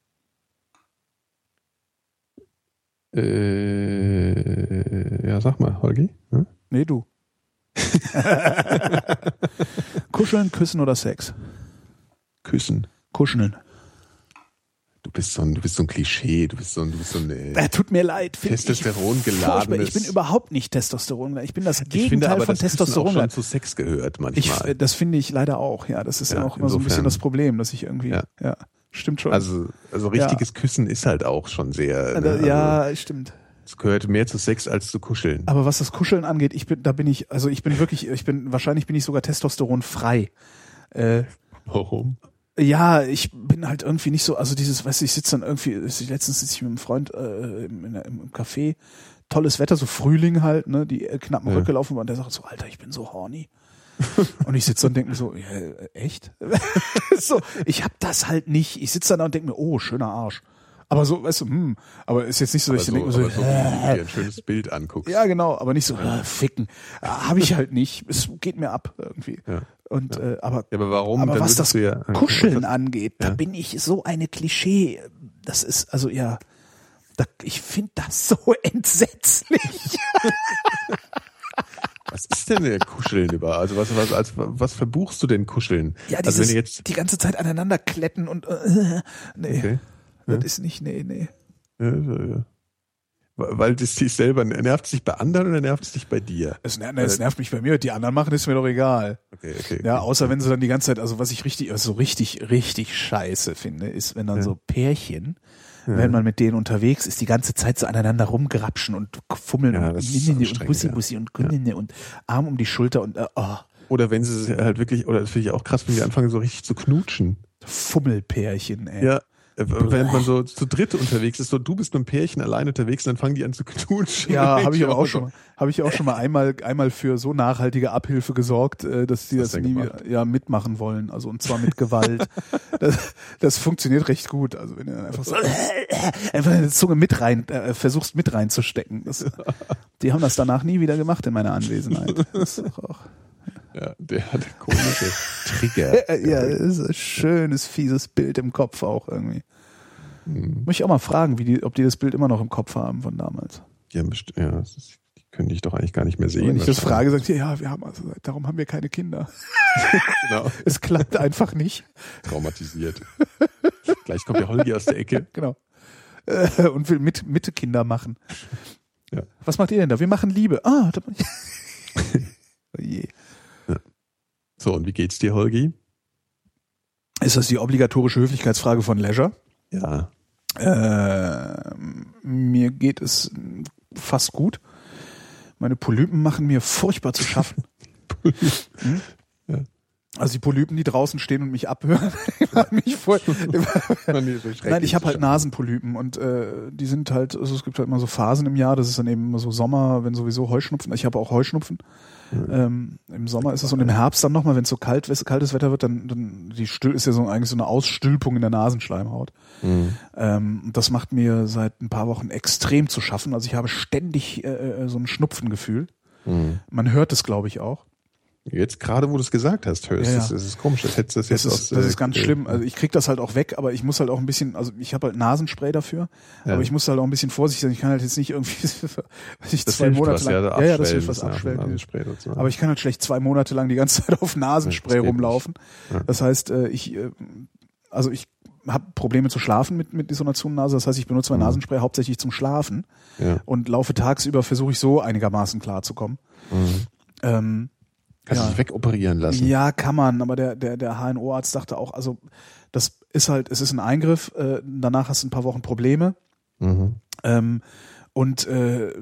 Äh, ja, sag mal, Holgi. Hm? Nee, du. Kuscheln, Küssen oder Sex? Küssen. Kuscheln. Du bist so ein, du bist so ein Klischee, du bist so ein, du bist so ein äh, Äh, tut mir leid. ich Testosteron geladenes- Ich bin überhaupt nicht Testosteron. Ich bin das Ich finde Gegenteil aber, von dass Küssen auch Testosteron. schon zu Sex gehört Ich, manchmal. äh, das finde ich leider auch. Ja, das ist ja, Ja, auch immer so ein bisschen insofern. das Problem, dass ich irgendwie, ja, Ja. stimmt schon. also, also richtiges Küssen ist halt auch schon sehr. Äh, ne, also, ja, stimmt. Es gehört mehr zu Sex als zu Kuscheln. Aber was das Kuscheln angeht, ich bin, da bin ich, also ich bin wirklich, ich bin, wahrscheinlich bin ich sogar Testosteron frei. Äh, Warum? Ja, ich bin halt irgendwie nicht so, also dieses, weißt du, ich sitze dann irgendwie, letztens sitze ich mit einem Freund äh, im, in, im Café, tolles Wetter, so Frühling halt, ne, die äh, knappen Ja. Röcke laufen und der sagt so, Alter, ich bin so horny. und ich sitze und denke mir so, ja, äh, echt? so, ich hab das halt nicht. Ich sitze dann da und denke mir, oh, schöner Arsch. Aber so, weißt du, hm, aber ist jetzt nicht so, dass ich so, dann denke so, so, wie äh, dir ein schönes Bild anguckst. ja, genau, aber nicht so, äh, ficken. Äh, Habe ich halt nicht. Es geht mir ab irgendwie. Ja. Und äh, aber, Ja, aber warum? aber Dann was das ja, Kuscheln was- angeht, da Ja. bin ich so eine Klischee. Das ist also ja, da, ich finde das so entsetzlich. Was ist denn der Kuscheln über? Also was, was, als, was verbuchst du denn Kuscheln? Ja, also dieses, wenn du jetzt, die ganze Zeit aneinander kletten und äh, nee, okay. das ist nicht, nee, nee. Ja, ja, ja. Weil das dich selber nervt es dich bei anderen oder nervt es dich bei dir? Es, ner es nervt mich bei mir, die anderen machen, ist mir doch egal. Okay, okay. Ja, außer wenn sie dann die ganze Zeit, also was ich richtig, also so richtig, richtig scheiße finde, ist, wenn dann Ja. so Pärchen, Ja. wenn man mit denen unterwegs ist, die ganze Zeit so aneinander rumgrapschen und fummeln Ja, und und Bussi ja. Bussi und Günnene und Arm um die Schulter und äh, oh, Oder wenn sie halt wirklich, oder das finde ich auch krass, wenn die anfangen so richtig zu knutschen. Fummelpärchen, ey. Ja. Äh, Wenn man so zu dritt unterwegs ist, so du bist mit einem Pärchen allein unterwegs, dann fangen die an zu knutschen. Ja, habe ich aber auch schon mal, habe ich auch schon mal einmal einmal für so nachhaltige Abhilfe gesorgt, äh, dass die das du nie wieder, ja mitmachen wollen, also und zwar mit Gewalt. das, das funktioniert recht gut, also wenn du dann einfach so einfach deine Zunge mit rein äh, versuchst mit reinzustecken. Das, die haben das danach nie wieder gemacht in meiner Anwesenheit. Das ist doch auch, Ja, der hat komische Trigger. ja, das ist ein schönes fieses Bild im Kopf auch irgendwie. Hm. Muss ich auch mal fragen, wie die, ob die das Bild immer noch im Kopf haben von damals. Ja, ja das ist, die können dich doch eigentlich gar nicht mehr sehen. Wenn ich das frage, sagt ihr, ja, wir haben also, darum haben wir keine Kinder. Genau. Es klappt einfach nicht. Traumatisiert. Gleich kommt der Holgi aus der Ecke. Genau. äh, und will mit Mitte Kinder machen. Ja. Was macht ihr denn da? Wir machen Liebe. Ah, da, oh je. So, und wie geht's dir, Holgi? Ist das die obligatorische Höflichkeitsfrage von Leisure? Ja. Äh, mir geht es fast gut. Meine Polypen machen mir furchtbar zu schaffen. Hm? Ja. Also die Polypen, die draußen stehen und mich abhören, die machen mich voll. Nein, ich habe halt Nasenpolypen und äh, die sind halt, also es gibt halt immer so Phasen im Jahr, das ist dann eben immer so Sommer, wenn sowieso Heuschnupfen, ich habe auch Heuschnupfen. Ähm, Im Sommer ist es und im Herbst dann nochmal, wenn es so kalt, kaltes Wetter wird, dann, dann die Stül ist ja so eigentlich so eine Ausstülpung in der Nasenschleimhaut. Mhm. Ähm, das macht mir seit ein paar Wochen extrem zu schaffen. Also ich habe ständig äh, äh so ein Schnupfengefühl. Mhm. Man hört es, glaube ich, auch. Jetzt gerade, wo du es gesagt hast, hörst Ja, ja. das, das ist komisch. Das hättest du das jetzt ist, aus, das äh, ist ganz äh, schlimm. Also ich krieg das halt auch weg, aber ich muss halt auch ein bisschen, also ich habe halt Nasenspray dafür, Ja. aber ich muss halt auch ein bisschen vorsichtig sein. Ich kann halt jetzt nicht irgendwie weiß ich, Das zwei Monate was, lang. ja, ja, ja, das hilft was abschwellen. Dazu. Aber ich kann halt schlecht zwei Monate lang die ganze Zeit auf Nasenspray rumlaufen. Das heißt, äh, ich, äh, also ich habe Probleme zu schlafen mit, mit dieser Nationennase. Das heißt, ich benutze mein Mhm. Nasenspray hauptsächlich zum Schlafen ja. und laufe tagsüber, versuche ich so einigermaßen klarzukommen. Mhm. Ähm, Kannst Ja. du dich wegoperieren lassen? ja, kann man, aber der, der, der HNO-Arzt dachte auch, also das ist halt, es ist ein Eingriff, äh, danach hast du ein paar Wochen Probleme. Mhm. Ähm, und äh,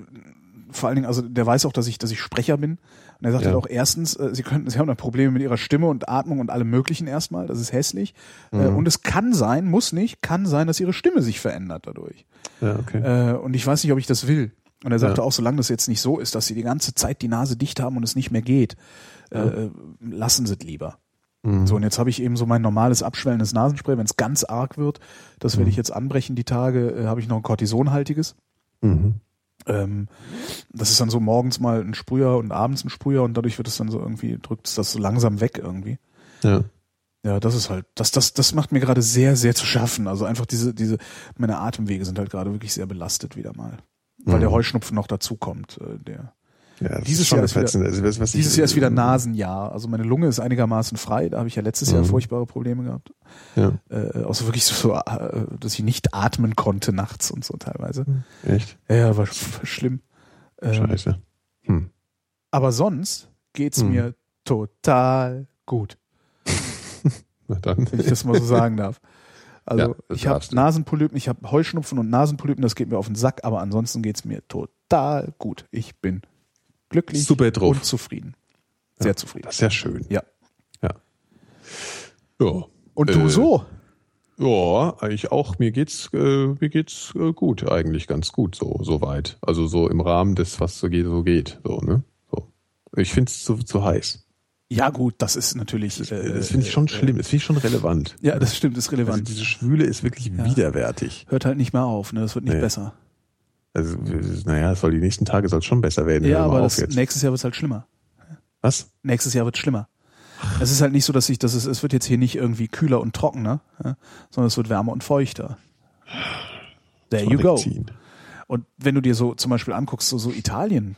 vor allen Dingen, also der weiß auch, dass ich, dass ich Sprecher bin. Und er sagt Ja. halt auch erstens, äh, sie könnten, sie haben da Probleme mit ihrer Stimme und Atmung und allem möglichen erstmal. Das ist hässlich. Äh, Mhm. und es kann sein, muss nicht, kann sein, dass ihre Stimme sich verändert dadurch. Ja, okay. Äh, und ich weiß nicht, ob ich das will. Und er sagte Ja. auch, solange das jetzt nicht so ist, dass sie die ganze Zeit die Nase dicht haben und es nicht mehr geht, äh, lassen sie es lieber. Mhm. So, und jetzt habe ich eben so mein normales abschwellendes Nasenspray, wenn es ganz arg wird, das Mhm. werde ich jetzt anbrechen die Tage, äh, habe ich noch ein Cortisonhaltiges. Mhm. Ähm, das ist dann so morgens mal ein Sprüher und abends ein Sprüher und dadurch wird es dann so irgendwie, drückt es das so langsam weg irgendwie. Ja. Ja, das ist halt, das, das, das macht mir gerade sehr, sehr zu schaffen. Also einfach diese, diese, meine Atemwege sind halt gerade wirklich sehr belastet wieder mal. Weil Mhm. der Heuschnupfen noch dazu kommt, äh, der. Ja das Dieses Jahr ist wieder-. Also, was, was Dieses Jahr ist wieder Nasenjahr. Also meine Lunge ist einigermaßen frei. Da habe ich ja letztes Jahr Mhm. furchtbare Probleme gehabt. Ja, Äh, also wirklich so, äh, dass ich nicht atmen konnte nachts und so teilweise. echt? Ja, war, war schlimm. Ähm, Scheiße. Hm. aber sonst geht's Mhm. mir total gut, Na dann. wenn ich das mal so sagen darf. Also Ja, ich habe. Nasenpolypen, ich habe Heuschnupfen und Nasenpolypen, das geht mir auf den Sack, aber ansonsten geht's mir total gut. Ich bin glücklich Super drauf. und zufrieden. Sehr zufrieden. Das ist ja schön. Ja. Ja. Ja. Und du Äh, so? Ja, eigentlich auch. Mir geht's, äh, mir geht's äh, gut, eigentlich ganz gut, so, so weit. Also so im Rahmen des, was so geht, so geht, so, ne? So. Ich find's zu, zu heiß. Ja gut, das ist natürlich. Das, äh, das finde ich schon äh, schlimm. Das finde ich schon relevant. Ja, das stimmt, ist Also relevant. diese Schwüle ist wirklich Ja. widerwärtig. Hört halt nicht mehr auf, ne? Das wird nicht Nee. besser. Also, naja, soll die nächsten Tage soll schon besser werden. Ja, aber das, nächstes Jahr wird es halt schlimmer. Was? Nächstes Jahr wird schlimmer. Es ist halt nicht so, dass ich, dass es, es wird jetzt hier nicht irgendwie kühler und trockener, ja, sondern es wird wärmer und feuchter. There you go. Und wenn du dir so zum Beispiel anguckst, so, so Italien?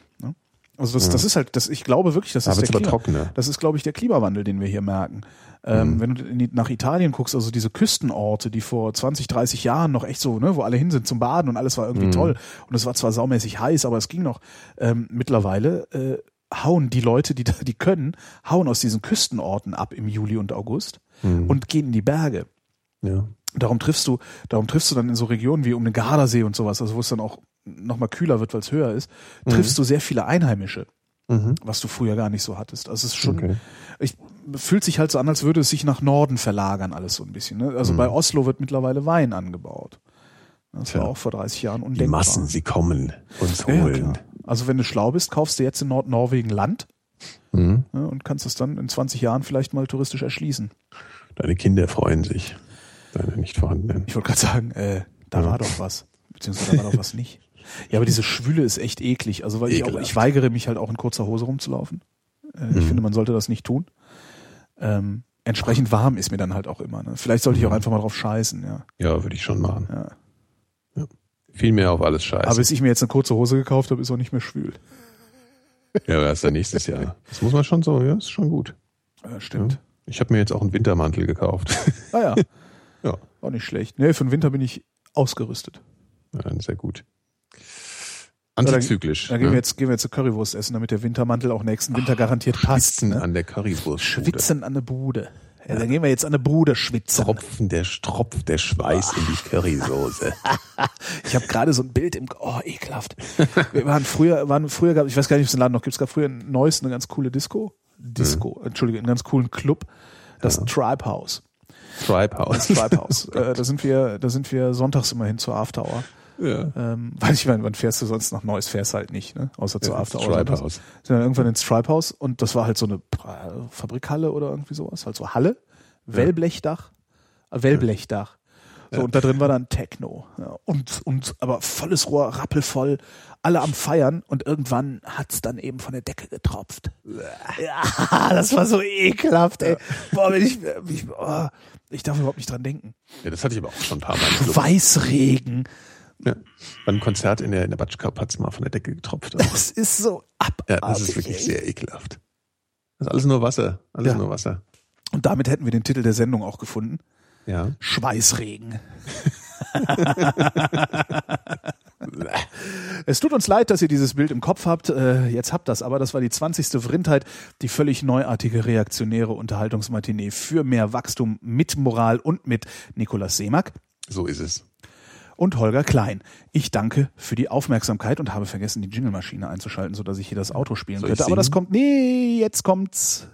Also das, das ist halt, das, ich glaube wirklich, das Da ist der Klima, trockener. das ist, glaube ich, der Klimawandel, den wir hier merken. Ähm, Mhm. Wenn du die, nach Italien guckst, also diese Küstenorte, die vor 20, 30 Jahren noch echt so, ne, wo alle hin sind zum Baden und alles war irgendwie Mhm. toll. Und es war zwar saumäßig heiß, aber es ging noch. Ähm, mittlerweile äh, hauen die Leute, die da, die können, hauen aus diesen Küstenorten ab im Juli und August Mhm. und gehen in die Berge. Ja. Darum triffst du, darum triffst du dann in so Regionen wie um den Gardasee und sowas, also wo es dann auch nochmal kühler wird, weil es höher ist, triffst du sehr viele Einheimische, Mhm. was du früher gar nicht so hattest. Also es ist schon, Okay. ich, fühlt sich halt so an, als würde es sich nach Norden verlagern, alles so ein bisschen. Ne? Also Mhm. bei Oslo wird mittlerweile Wein angebaut. Das Tja. war auch vor 30 Jahren Die undenkbar. Massen, sie kommen uns ja, ja, holen. klar. Also wenn du schlau bist, kaufst du jetzt in Nordnorwegen Land mhm. ne, und kannst es dann in 20 Jahren vielleicht mal touristisch erschließen. Deine Kinder freuen sich. Deine nicht vorhandenen. Ich wollte gerade sagen, äh, da Ja. war doch was. Beziehungsweise da war doch was nicht. Ja, aber diese Schwüle ist echt eklig. Also weil ich auch, ich weigere mich halt auch in kurzer Hose rumzulaufen. Äh, Ich Mhm. finde, man sollte das nicht tun. Ähm, entsprechend warm ist mir dann halt auch immer. Ne? Vielleicht sollte ich auch Mhm. einfach mal drauf scheißen, ja. Ja, würde ich schon machen. ja. Viel mehr auf alles scheiße. Aber bis ich mir jetzt eine kurze Hose gekauft habe, ist auch nicht mehr schwül. ja, erst dann nächstes Jahr. Das muss man schon so, ja, ist schon gut. Ja, stimmt. Ich habe mir jetzt auch einen Wintermantel gekauft. Ah ja. Ja. Auch nicht schlecht. Nee, für den Winter bin ich ausgerüstet. Ja, sehr gut. Antizyklisch. Da, da gehen, ne? wir jetzt, gehen wir jetzt zur Currywurst essen, damit der Wintermantel auch nächsten Winter garantiert passt. Schwitzen Ne? an der Currywurst. Schwitzen an der Bude. Ja, dann gehen wir jetzt an der Bude schwitzen. Tropfen der Tropf der Schweiß in die Currysoße. Ich habe gerade so ein Bild im Oh, ekelhaft. Wir waren früher, waren früher gab, ich weiß gar nicht, ob es den Laden noch gibt, es gab früher ein neues, eine ganz coole Disco. Disco, Entschuldige, einen ganz coolen Club. Das Tribe House. Tribe House. Das Tribe House. äh, da sind wir, da sind wir sonntags immer hin zur After Hour. Ja. Ähm, weil ich meine, wann fährst du sonst nach Neues? Fährst halt nicht, ne? Außer zur Ja, After ins Hour. Tribe Das- House. Sind dann irgendwann ins Tribe House und das war halt so eine äh, Fabrikhalle oder irgendwie sowas. Halt so Halle, Wellblechdach, äh, Wellblechdach. So, und da drin war dann Techno. Ja, und, und, aber volles Rohr, rappelvoll, alle am Feiern und irgendwann hat's dann eben von der Decke getropft. Ja, das war so ekelhaft, ey. Boah, wenn ich, ich, oh, ich darf überhaupt nicht dran denken. ja, das hatte ich aber auch schon ein paar Mal. Weißregen. Ja. Bei einem Konzert in der, in der Batschkap hat's mal von der Decke getropft. Also, Das ist so abartig. ja, das ist wirklich sehr ekelhaft. Das ist alles nur Wasser. Alles Ja. nur Wasser. Und damit hätten wir den Titel der Sendung auch gefunden. Ja. Schweißregen. es tut uns leid, dass ihr dieses Bild im Kopf habt. Äh, jetzt habt das, aber das war die 20. Vrindheit, die völlig neuartige reaktionäre Unterhaltungsmatinee für mehr Wachstum mit Moral und mit Nikolaus Seemack So ist es. Und Holger Klein. Ich danke für die Aufmerksamkeit und habe vergessen, die Jingle-Maschine einzuschalten, sodass ich hier das Auto spielen Soll könnte. Aber das kommt, nee, jetzt kommt's.